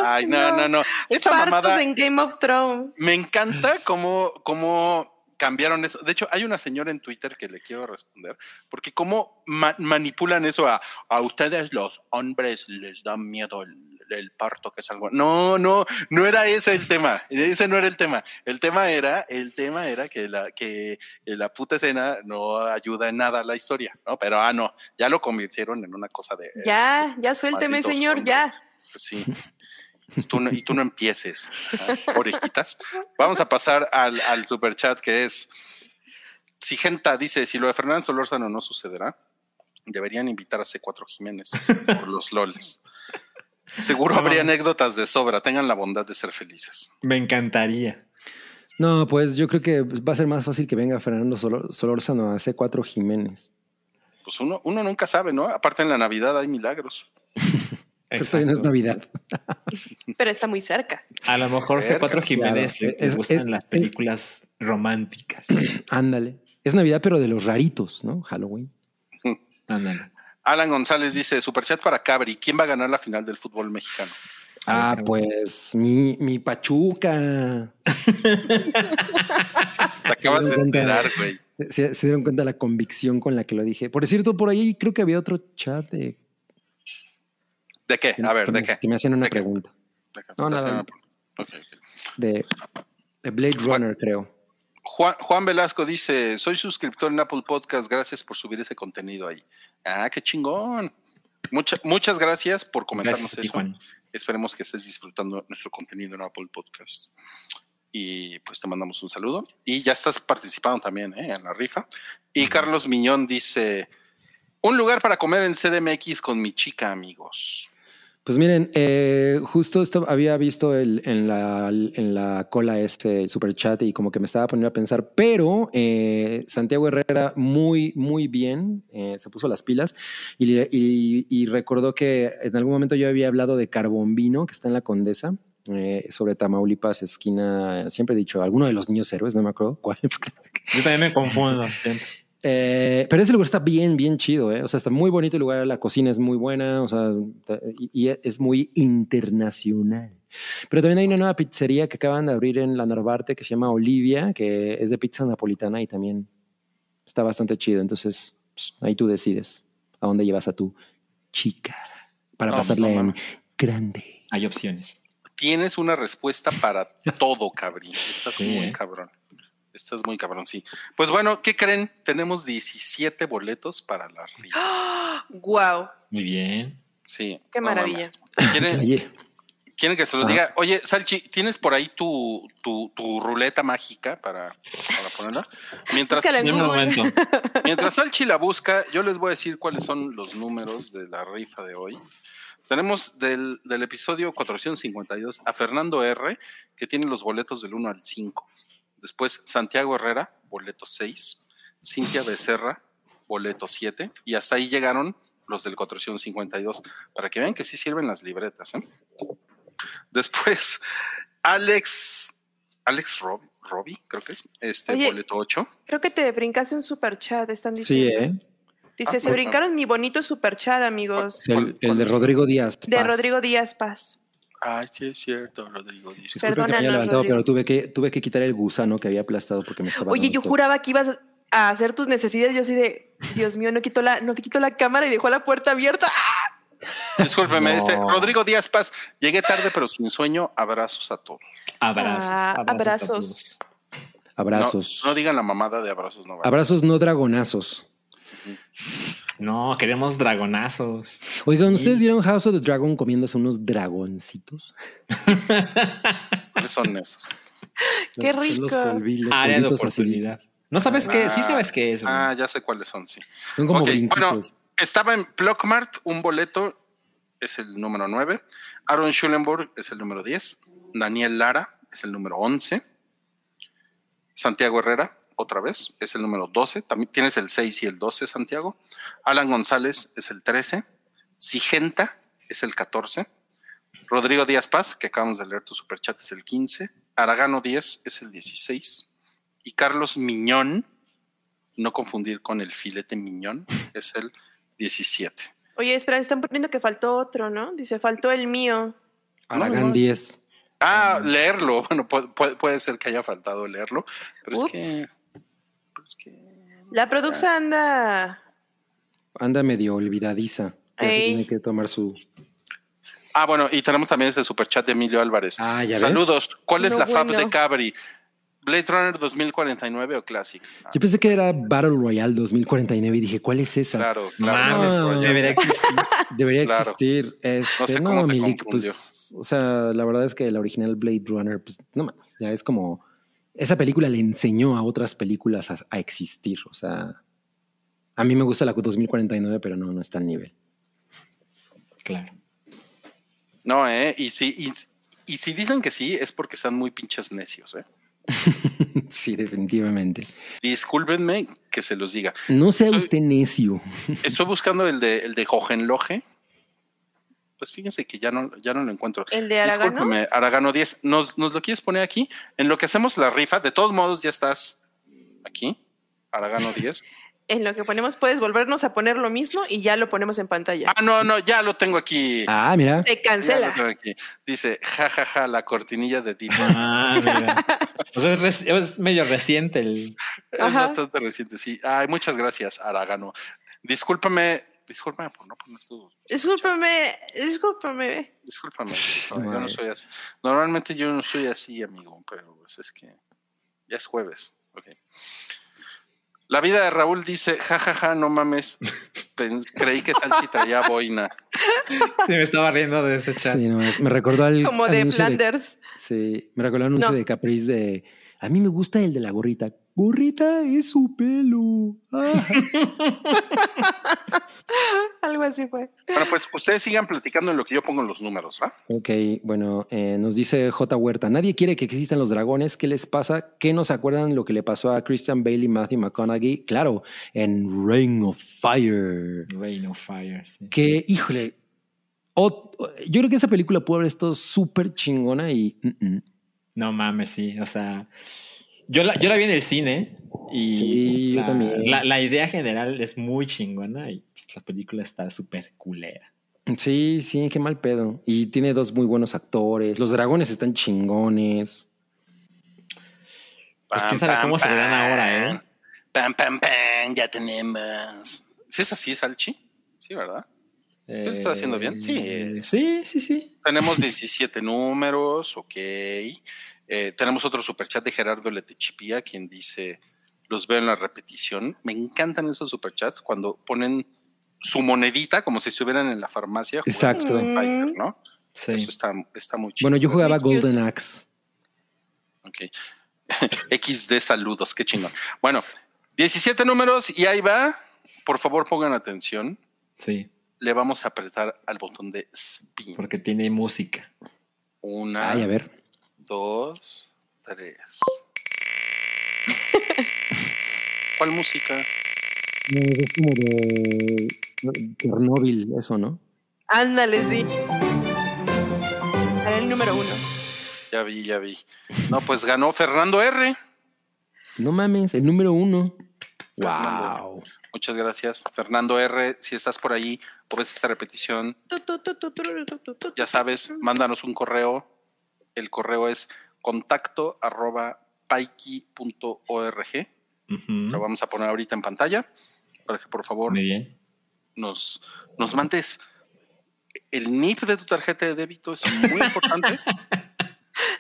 Ay, no, no, no. Esa Partos mamada en Game of Thrones. me encanta cómo, cómo cambiaron eso. De hecho, hay una señora en Twitter que le quiero responder, porque cómo ma- manipulan eso a, a ustedes los hombres les da miedo el, el parto, que es algo. No, no, no era ese el tema. Ese no era el tema. El tema era, el tema era que la, que la puta escena no ayuda en nada a la historia, ¿no? Pero ah, no, ya lo convirtieron en una cosa de. eh, Ya, ya suélteme, señor, hombres. ya. Pues sí. Y tú no, y tú no empieces, ¿ah? orejitas. Vamos a pasar al, al super chat que es. Sigenta dice: Si lo de Fernando Solórzano no sucederá, deberían invitar a C4 Jiménez por los LOLs. Seguro habría anécdotas de sobra. Tengan la bondad de ser felices. Me encantaría. No, pues yo creo que va a ser más fácil que venga Fernando Solor- Solórzano a C4 Jiménez. Pues uno, uno nunca sabe, ¿no? Aparte en la Navidad hay milagros. Pero todavía no es. Navidad. Pero está muy cerca. A lo mejor Cerca, C4 Jiménez claro. le Es- gustan es- las es- películas románticas. Ándale. Es Navidad, pero de los raritos, ¿no? Halloween. Ándale. Alan González dice: Superchat para Cabri. ¿Quién va a ganar la final del fútbol mexicano? Ah, cabrón. pues mi, mi Pachuca. Te acabas de enterar, güey. Se, dieron cuenta la convicción con la que lo dije. Por cierto, por ahí creo que había otro chat de, ¿De qué? A ver, que, ¿de me, qué? que me hacían una pregunta. ¿De qué? No, nada. se me- Ok, ok. De, de Blade Runner, creo. Juan, Juan Velasco dice, soy suscriptor en Apple Podcast, gracias por subir ese contenido ahí. Ah, qué chingón. Mucha- muchas gracias por comentarnos Gracias, a ti, eso. Juan. Esperemos que estés disfrutando nuestro contenido en Apple Podcast. Y pues te mandamos un saludo. Y ya estás participando también ¿eh? en la rifa. Y Carlos Miñón dice, un lugar para comer en CDMX con mi chica, amigos. Pues miren, eh, justo esto había visto el, en, la, en la cola este super chat y como que me estaba poniendo a pensar, pero eh, Santiago Herrera muy, muy bien, eh, se puso las pilas y, y- recordó que en algún momento yo había hablado de Carbombino, que está en la Condesa, eh, sobre Tamaulipas, esquina, siempre he dicho, alguno de los niños héroes, no me acuerdo cuál. Yo también me confundo. siempre. Eh, pero ese lugar está bien, bien chido, ¿eh? O sea, está muy bonito el lugar, la cocina es muy buena, o sea, y, y es muy internacional. Pero también hay una nueva pizzería que acaban de abrir en la Narvarte que se llama Olivia, que es de pizza napolitana y también está bastante chido. Entonces, pues, ahí tú decides a dónde llevas a tu chica para No, pasarla no en grande. Hay opciones. Tienes una respuesta para todo, cabrín. Estás Sí, muy ¿eh? cabrón. Estás muy cabrón, sí. Pues bueno, ¿qué creen? Tenemos 17 boletos para la rifa. Wow, Muy bien. Sí. Qué no maravilla. ¿Quieren, que se los Ah. diga? Oye, Salchi, ¿tienes por ahí tu, tu, tu ruleta mágica para, para ponerla? Mientras, mientras Salchi la busca, yo les voy a decir cuáles son los números de la rifa de hoy. Tenemos del, del episodio 452 a Fernando R, que tiene los boletos del 1 al 5. Después Santiago Herrera, boleto 6. Cintia Becerra, boleto 7. Y hasta ahí llegaron los del 452, para que vean que sí sirven las libretas. ¿eh? Después, Alex, Alex Rob, Robbie, creo que es, este Oye. boleto 8. creo que te brincaste un super chat, están sí, diciendo. ¿eh? Dice, Ah, se brincaron mi bonito super chat, amigos. El, el de Rodrigo Díaz. De Paz. Rodrigo Díaz Paz. Ay, sí es cierto, Rodrigo. Disculpe que me haya levantado, Rodrigo. pero tuve que, tuve que quitar el gusano que había aplastado porque me estaba. Oye, yo juraba que ibas a hacer tus necesidades. Yo así de, Dios mío, no quitó la, no te quitó la cámara y dejó la puerta abierta. ¡Ah! Discúlpeme, No. este, Rodrigo Díaz Paz, llegué tarde pero sin sueño, abrazos a todos. Abrazos. Ah, abrazos. abrazos. Abrazos. No, no digan la mamada de abrazos, no. Abrazos, no dragonazos. No, queremos dragonazos. Oigan, ¿ustedes vieron House of the Dragon comiéndose unos dragoncitos? ¿Cuáles son esos? Qué los rico. Área de oportunidad. No sabes qué, sí sabes qué es. güey. Ah, ya sé cuáles son, sí. Son como Ok, brinquitos. bueno, estaba en Blockmart, un boleto es el número 9. Aaron Schulenburg es el número 10. Daniel Lara es el número 11. Santiago Herrera, otra vez, es el número 12. También tienes el 6 y el 12, Santiago. Alan González es el 13. Sigenta es el 14. Rodrigo Díaz Paz, que acabamos de leer tu superchat, es el 15. Aragano 10 es el 16. Y Carlos Miñón, no confundir con el filete miñón, es el 17. Oye, espera, están poniendo que faltó otro, ¿no? Dice, faltó el mío. Aragán no. 10. Ah, leerlo. Bueno, puede, puede- puede ser que haya faltado leerlo, pero Ups. es que. Pero es que- La produxa anda. Anda medio olvidadiza. Ya se Ey. tiene que tomar su. Ah, bueno, y tenemos también este superchat de Emilio Álvarez. Ah, ya ves. Saludos. ¿Cuál es No, la fab bueno. de Cabri? ¿Blade Runner 2049 o Classic? Ah, Yo pensé que era Battle Royale 2049 y dije, ¿cuál es esa? claro, No claro. no, no, debería existir. Debería Claro. existir. Este, No sé no, cómo te Milik, pues, o sea, la verdad es que la original Blade Runner, pues, no mames, ya es como, esa película le enseñó a otras películas a, a existir, o sea, a mí me gusta la 2049, pero no, no está al nivel. Claro. No, ¿eh? Y si, y, y si dicen que sí, es porque están muy pinches necios, ¿eh? sí, definitivamente. Discúlpenme que se los diga. No sea usted necio. Estoy buscando el de, el de Hohenlohe. Pues fíjense que ya no, ya no lo encuentro. El de Aragano. Discúlpeme, Aragano 10. ¿Nos, ¿Nos lo quieres poner aquí? En lo que hacemos la rifa, de todos modos ya estás aquí. Aragano 10. En lo que ponemos, puedes volvernos a poner lo mismo y ya lo ponemos en pantalla. Ah, no, no, ya lo tengo aquí. Ah, mira. Se Ya lo cancela. tengo aquí. Dice, jajaja, ja, ja, la cortinilla de Deep. Ah, mira. O sea, es, es medio reciente el. Es Ajá. bastante reciente, sí. Ay, muchas gracias, Aragano. Discúlpame, discúlpame por no poner tu. Discúlpame, discúlpame. Discúlpame. yo no soy así. Normalmente yo no soy así, amigo, pero pues es que ya es jueves. Ok. La vida de Raúl dice, jajaja, no mames. Creí que Salchi traía boina. Sí, me estaba riendo de ese chat. Sí, no, me recordó al Como de Flanders. sí, me recordó el anuncio No. de Caprice de, a mí me gusta el de la gorrita. Gorrita es su pelo. Ah. Algo así fue. Bueno, pues ustedes sigan platicando en lo que yo pongo los números, ¿va? Ok, bueno, eh, nos dice J. Huerta, nadie quiere que existan los dragones, ¿qué les pasa? ¿Qué nos acuerdan lo que le pasó a Christian Bale y Matthew McConaughey? Claro, en Reign of Fire. Rain of Fire. sí. Que, híjole, ot- yo creo que esa película pudo haber estado súper chingona y... mm, mm. No mames, sí. O sea, yo la, yo la vi en el cine y Sí, yo la, también. La, la idea general es muy chingona y pues, la película está súper culera. Sí, sí, qué mal pedo. Y tiene dos muy buenos actores. Los dragones están chingones. Pues Pam, quién sabe pam, cómo se verán ahora, ¿eh? Pam, pam, pam, ya tenemos. ¿Sí es así, Salchi? Sí, ¿verdad? lo estoy haciendo bien? Sí. Eh, Sí, sí, sí. Tenemos 17 números, ok. Eh, tenemos otro superchat de Gerardo Letechipía, quien dice, los veo en la repetición. Me encantan esos superchats cuando ponen su monedita como si estuvieran en la farmacia. jugando Exacto. Fighter, ¿no? Sí. Eso está, está muy chido. Bueno, yo jugaba. Golden Axe. Ok. XD saludos, qué chingón. Bueno, 17 números y ahí va. Por favor, pongan atención. Sí, Le vamos a apretar al botón de spin. porque tiene música. Una, Ay, a ver. Dos, tres. ¿Cuál música? Es como de Chernobyl, eso, ¿no? Ándale, sí. Era el número uno. Ya vi, ya vi. No, pues ganó Fernando R. No mames, el número uno. Fernando. Wow. Muchas gracias. Fernando R, si estás por ahí o ves esta repetición, ya sabes, mándanos un correo. El correo es contacto arroba paiki.org. Ujú. Lo vamos a poner ahorita en pantalla para que por favor Muy bien. nos, nos mandes el NIP de tu tarjeta de débito. Es muy importante.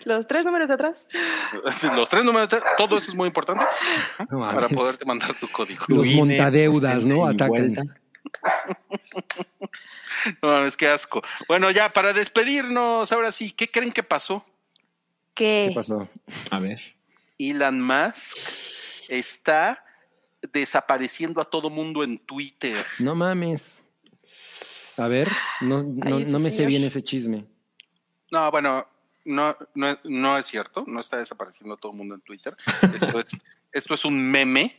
Los tres números de atrás. Los tres números, de- todo eso es muy importante No para poderte mandar tu código. Los montadeudas, ¿no? Atacan. No, es que asco. Bueno, ya para despedirnos, ahora sí, ¿qué creen que pasó? ¿Qué? ¿Qué pasó? A ver. Elon Musk está desapareciendo a todo mundo en Twitter. No mames. A ver, no, no, no me sé bien ese chisme. No, bueno, no, no, es- no es cierto, no está desapareciendo a todo el mundo en Twitter. Esto es, esto es un meme,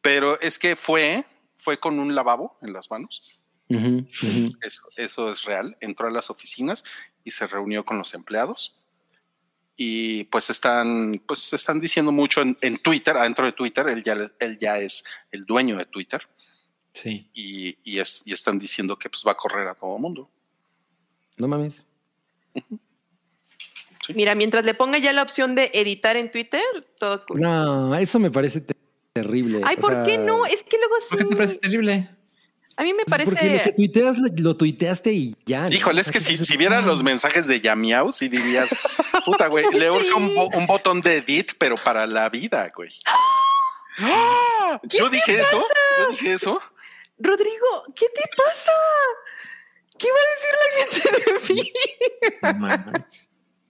pero es que fue, fue con un lavabo en las manos. Eso, eso es real. Entró a las oficinas y se reunió con los empleados. Y pues están, pues están diciendo mucho en, en Twitter, adentro de Twitter, él ya, él ya es el dueño de Twitter Sí. y, y, es- y están diciendo que pues va a correr a todo el mundo. No mames. Mira, mientras le ponga ya la opción de editar en Twitter, todo cool. No, eso me parece terrible. Ay, O ¿por sea, qué no? Es que luego ¿Por qué te parece sí. terrible? A mí me Porque lo que parece. tuiteas lo, lo tuiteaste y ya. ¿no? Híjole, es que si, si vieras los mensajes de Yamiao, sí dirías, puta, güey, le urge un, bo- un botón de edit, pero para la vida, güey. ¡Ah! Yo dije eso, yo dije eso. Rodrigo, ¿qué te pasa? ¿Qué va a decir la gente de mí?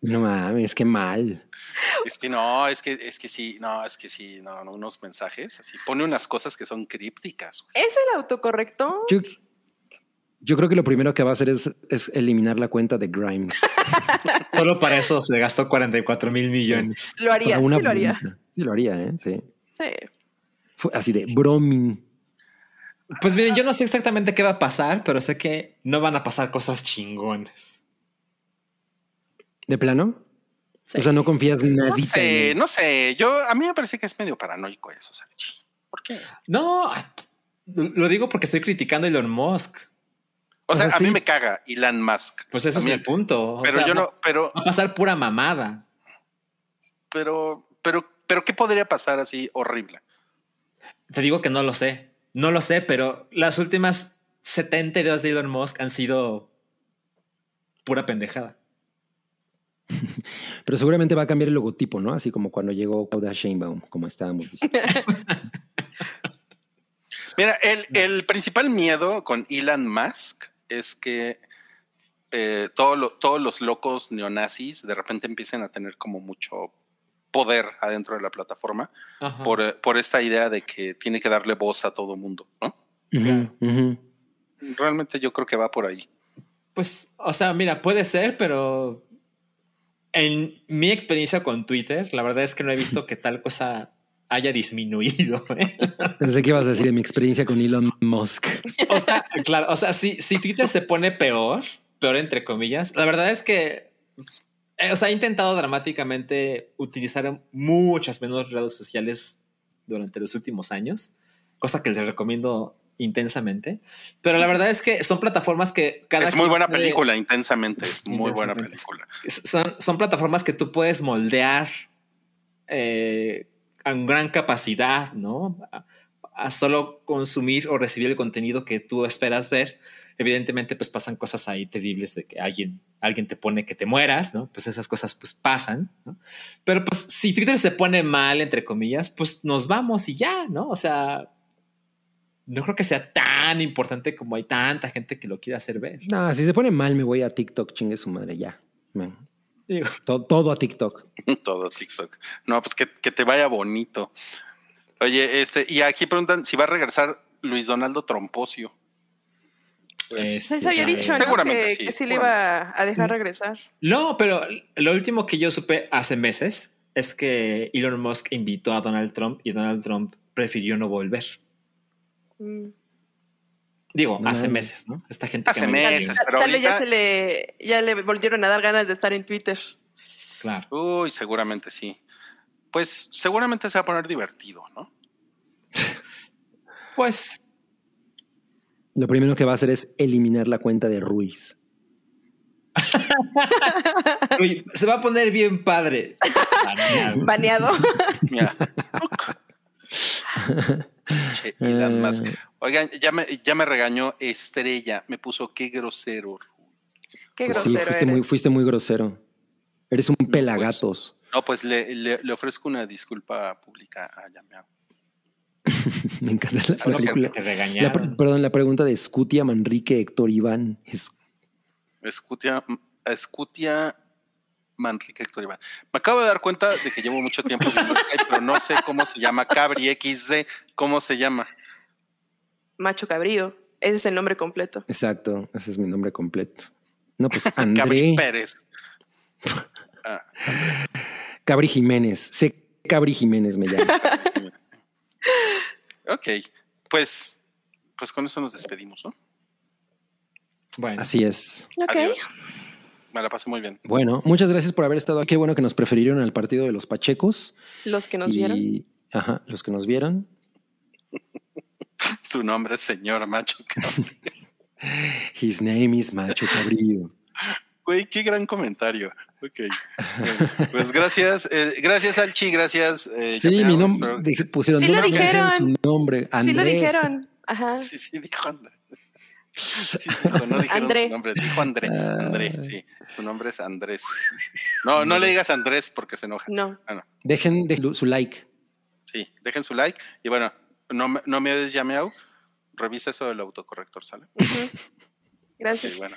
No mames. Qué mal. Es que no, es que, es que sí, no, es que sí, no, no, unos mensajes así. Pone unas cosas que son crípticas. güey. ¿Es el autocorrecto? Yo, yo creo que lo primero que va a hacer es, es eliminar la cuenta de Grimes. Solo para eso se gastó 44 mil millones. Lo haría, sí lo haría. Sí, lo haría, ¿eh? Sí. Sí. Fue así de broming. Pues miren, yo no sé exactamente qué va a pasar, pero sé que no van a pasar cosas chingones. ¿De plano? Sí. O sea, no confías No nadita sé, en- no sé. Yo, a mí me parece que es medio paranoico eso, ¿sabes? ¿Por qué? No, lo digo porque estoy criticando a Elon Musk. O sea, O sea, a mí me caga Elon Musk. Pues eso A es mí- el punto. O Pero sea, yo no, pero, Va a pasar pura mamada. pero, pero, pero, ¿qué podría pasar así horrible? Te digo que no lo sé. No lo sé, pero las últimas 70 ideas de Elon Musk han sido pura pendejada. Pero seguramente va a cambiar el logotipo, ¿no? Así como cuando llegó Claudia Sheinbaum, como estábamos diciendo. Mira, el, el principal miedo con Elon Musk es que eh, todo lo- todos los locos neonazis de repente empiecen a tener como mucho poder adentro de la plataforma por, por esta idea de que tiene que darle voz a todo mundo, ¿no? Ujú. Realmente yo creo que va por ahí. Pues, o sea, mira, puede ser, pero en mi experiencia con Twitter, la verdad es que no he visto que tal cosa haya disminuido. ¿eh? Pensé que ibas a decir de mi experiencia con Elon Musk. O sea, claro, o sea, si, si Twitter se pone peor, peor entre comillas, la verdad es que, eh, o sea, he intentado dramáticamente utilizar muchas menos redes sociales durante los últimos años, cosa que les recomiendo intensamente, pero la verdad es que son plataformas que cada es muy buena puede- película, intensamente, es muy buena película. son, son plataformas que tú puedes moldear eh, a gran capacidad, ¿no? A, a solo consumir o recibir el contenido que tú esperas ver. Evidentemente, pues pasan cosas ahí terribles de que alguien, alguien te pone que te mueras, ¿no? Pues esas cosas pues pasan, ¿no? Pero pues si Twitter se pone mal, entre comillas, pues nos vamos y ya, ¿no? O sea, no creo que sea tan importante como hay tanta gente que lo quiere hacer ver. No, si se pone mal, me voy a TikTok, chingue su madre, ya. Man. Digo, To- todo a TikTok. Todo TikTok. No, pues que, que te vaya bonito. Oye, este, y aquí preguntan si va a regresar Luis Donaldo Tromposio. Pues, Sí, Se había sí. dicho, ¿no? Seguramente que, sí, que sí le iba a dejar regresar. No, pero lo último que yo supe hace meses es que Elon Musk invitó a Donald Trump y Donald Trump prefirió no volver. Mm. Digo, No hace meses, ¿no? Esta gente Hace que meses. pero tal vez ya ahorita- se le, ya le volvieron a dar ganas de estar en Twitter. Claro. Uy, seguramente sí. Pues seguramente se va a poner divertido, ¿no? Pues Lo primero que va a hacer es eliminar la cuenta de Ruiz. uy, se va a poner bien padre. Baneado. Baneado. Che, Elon Musk. Eh, Oigan, ya me, ya me regañó Estrella, me puso qué grosero. Qué pues sí, grosero fuiste muy, fuiste muy grosero. Eres un pelagatos. No, pues le, le- le ofrezco una disculpa pública a Yamiao. Me encanta la, la película. te La perdón, la pregunta de Scutia Manrique Héctor Iván. Es- Escutia, Escutia Manrique Héctor Iván. Me acabo de dar cuenta de que llevo mucho tiempo viendo Skype, pero no sé cómo se llama. Cabri XD, ¿cómo se llama? Macho Cabrío. Ese es el nombre completo. exacto, ese es mi nombre completo. No, pues Cabri André Pérez. Ah, Cabri Jiménez. Sé Cabri Jiménez me llama. ok, pues, pues con eso nos despedimos, ¿no? Bueno, Así es. Ok. Adiós. Me la pasé muy bien. Bueno, muchas gracias por haber estado aquí. Qué bueno que nos prefirieron al partido de los Pachecos. Los que nos y, vieron. Ajá, los que nos vieron. Su nombre es señor macho. cabrón. His name is Macho Cabrillo. Güey, qué gran comentario. Ok. Bueno, pues gracias, eh, gracias Alchi, gracias. eh, Sí, mi nombre. dije- Pusieron Sí lo dijeron. Su nombre. Sí lo dijeron. Ajá. Sí, sí, dijo André. Sí, dijo, no dijeron André. su nombre, dijo André. Ah. André, sí. Su nombre es Andrés. No, no le digas Andrés porque se enoja. No. Dejen de- su like. Sí, dejen su like. Y bueno, no, me- no me des llameau. Revisa eso del autocorrector, ¿sale? Gracias. bueno.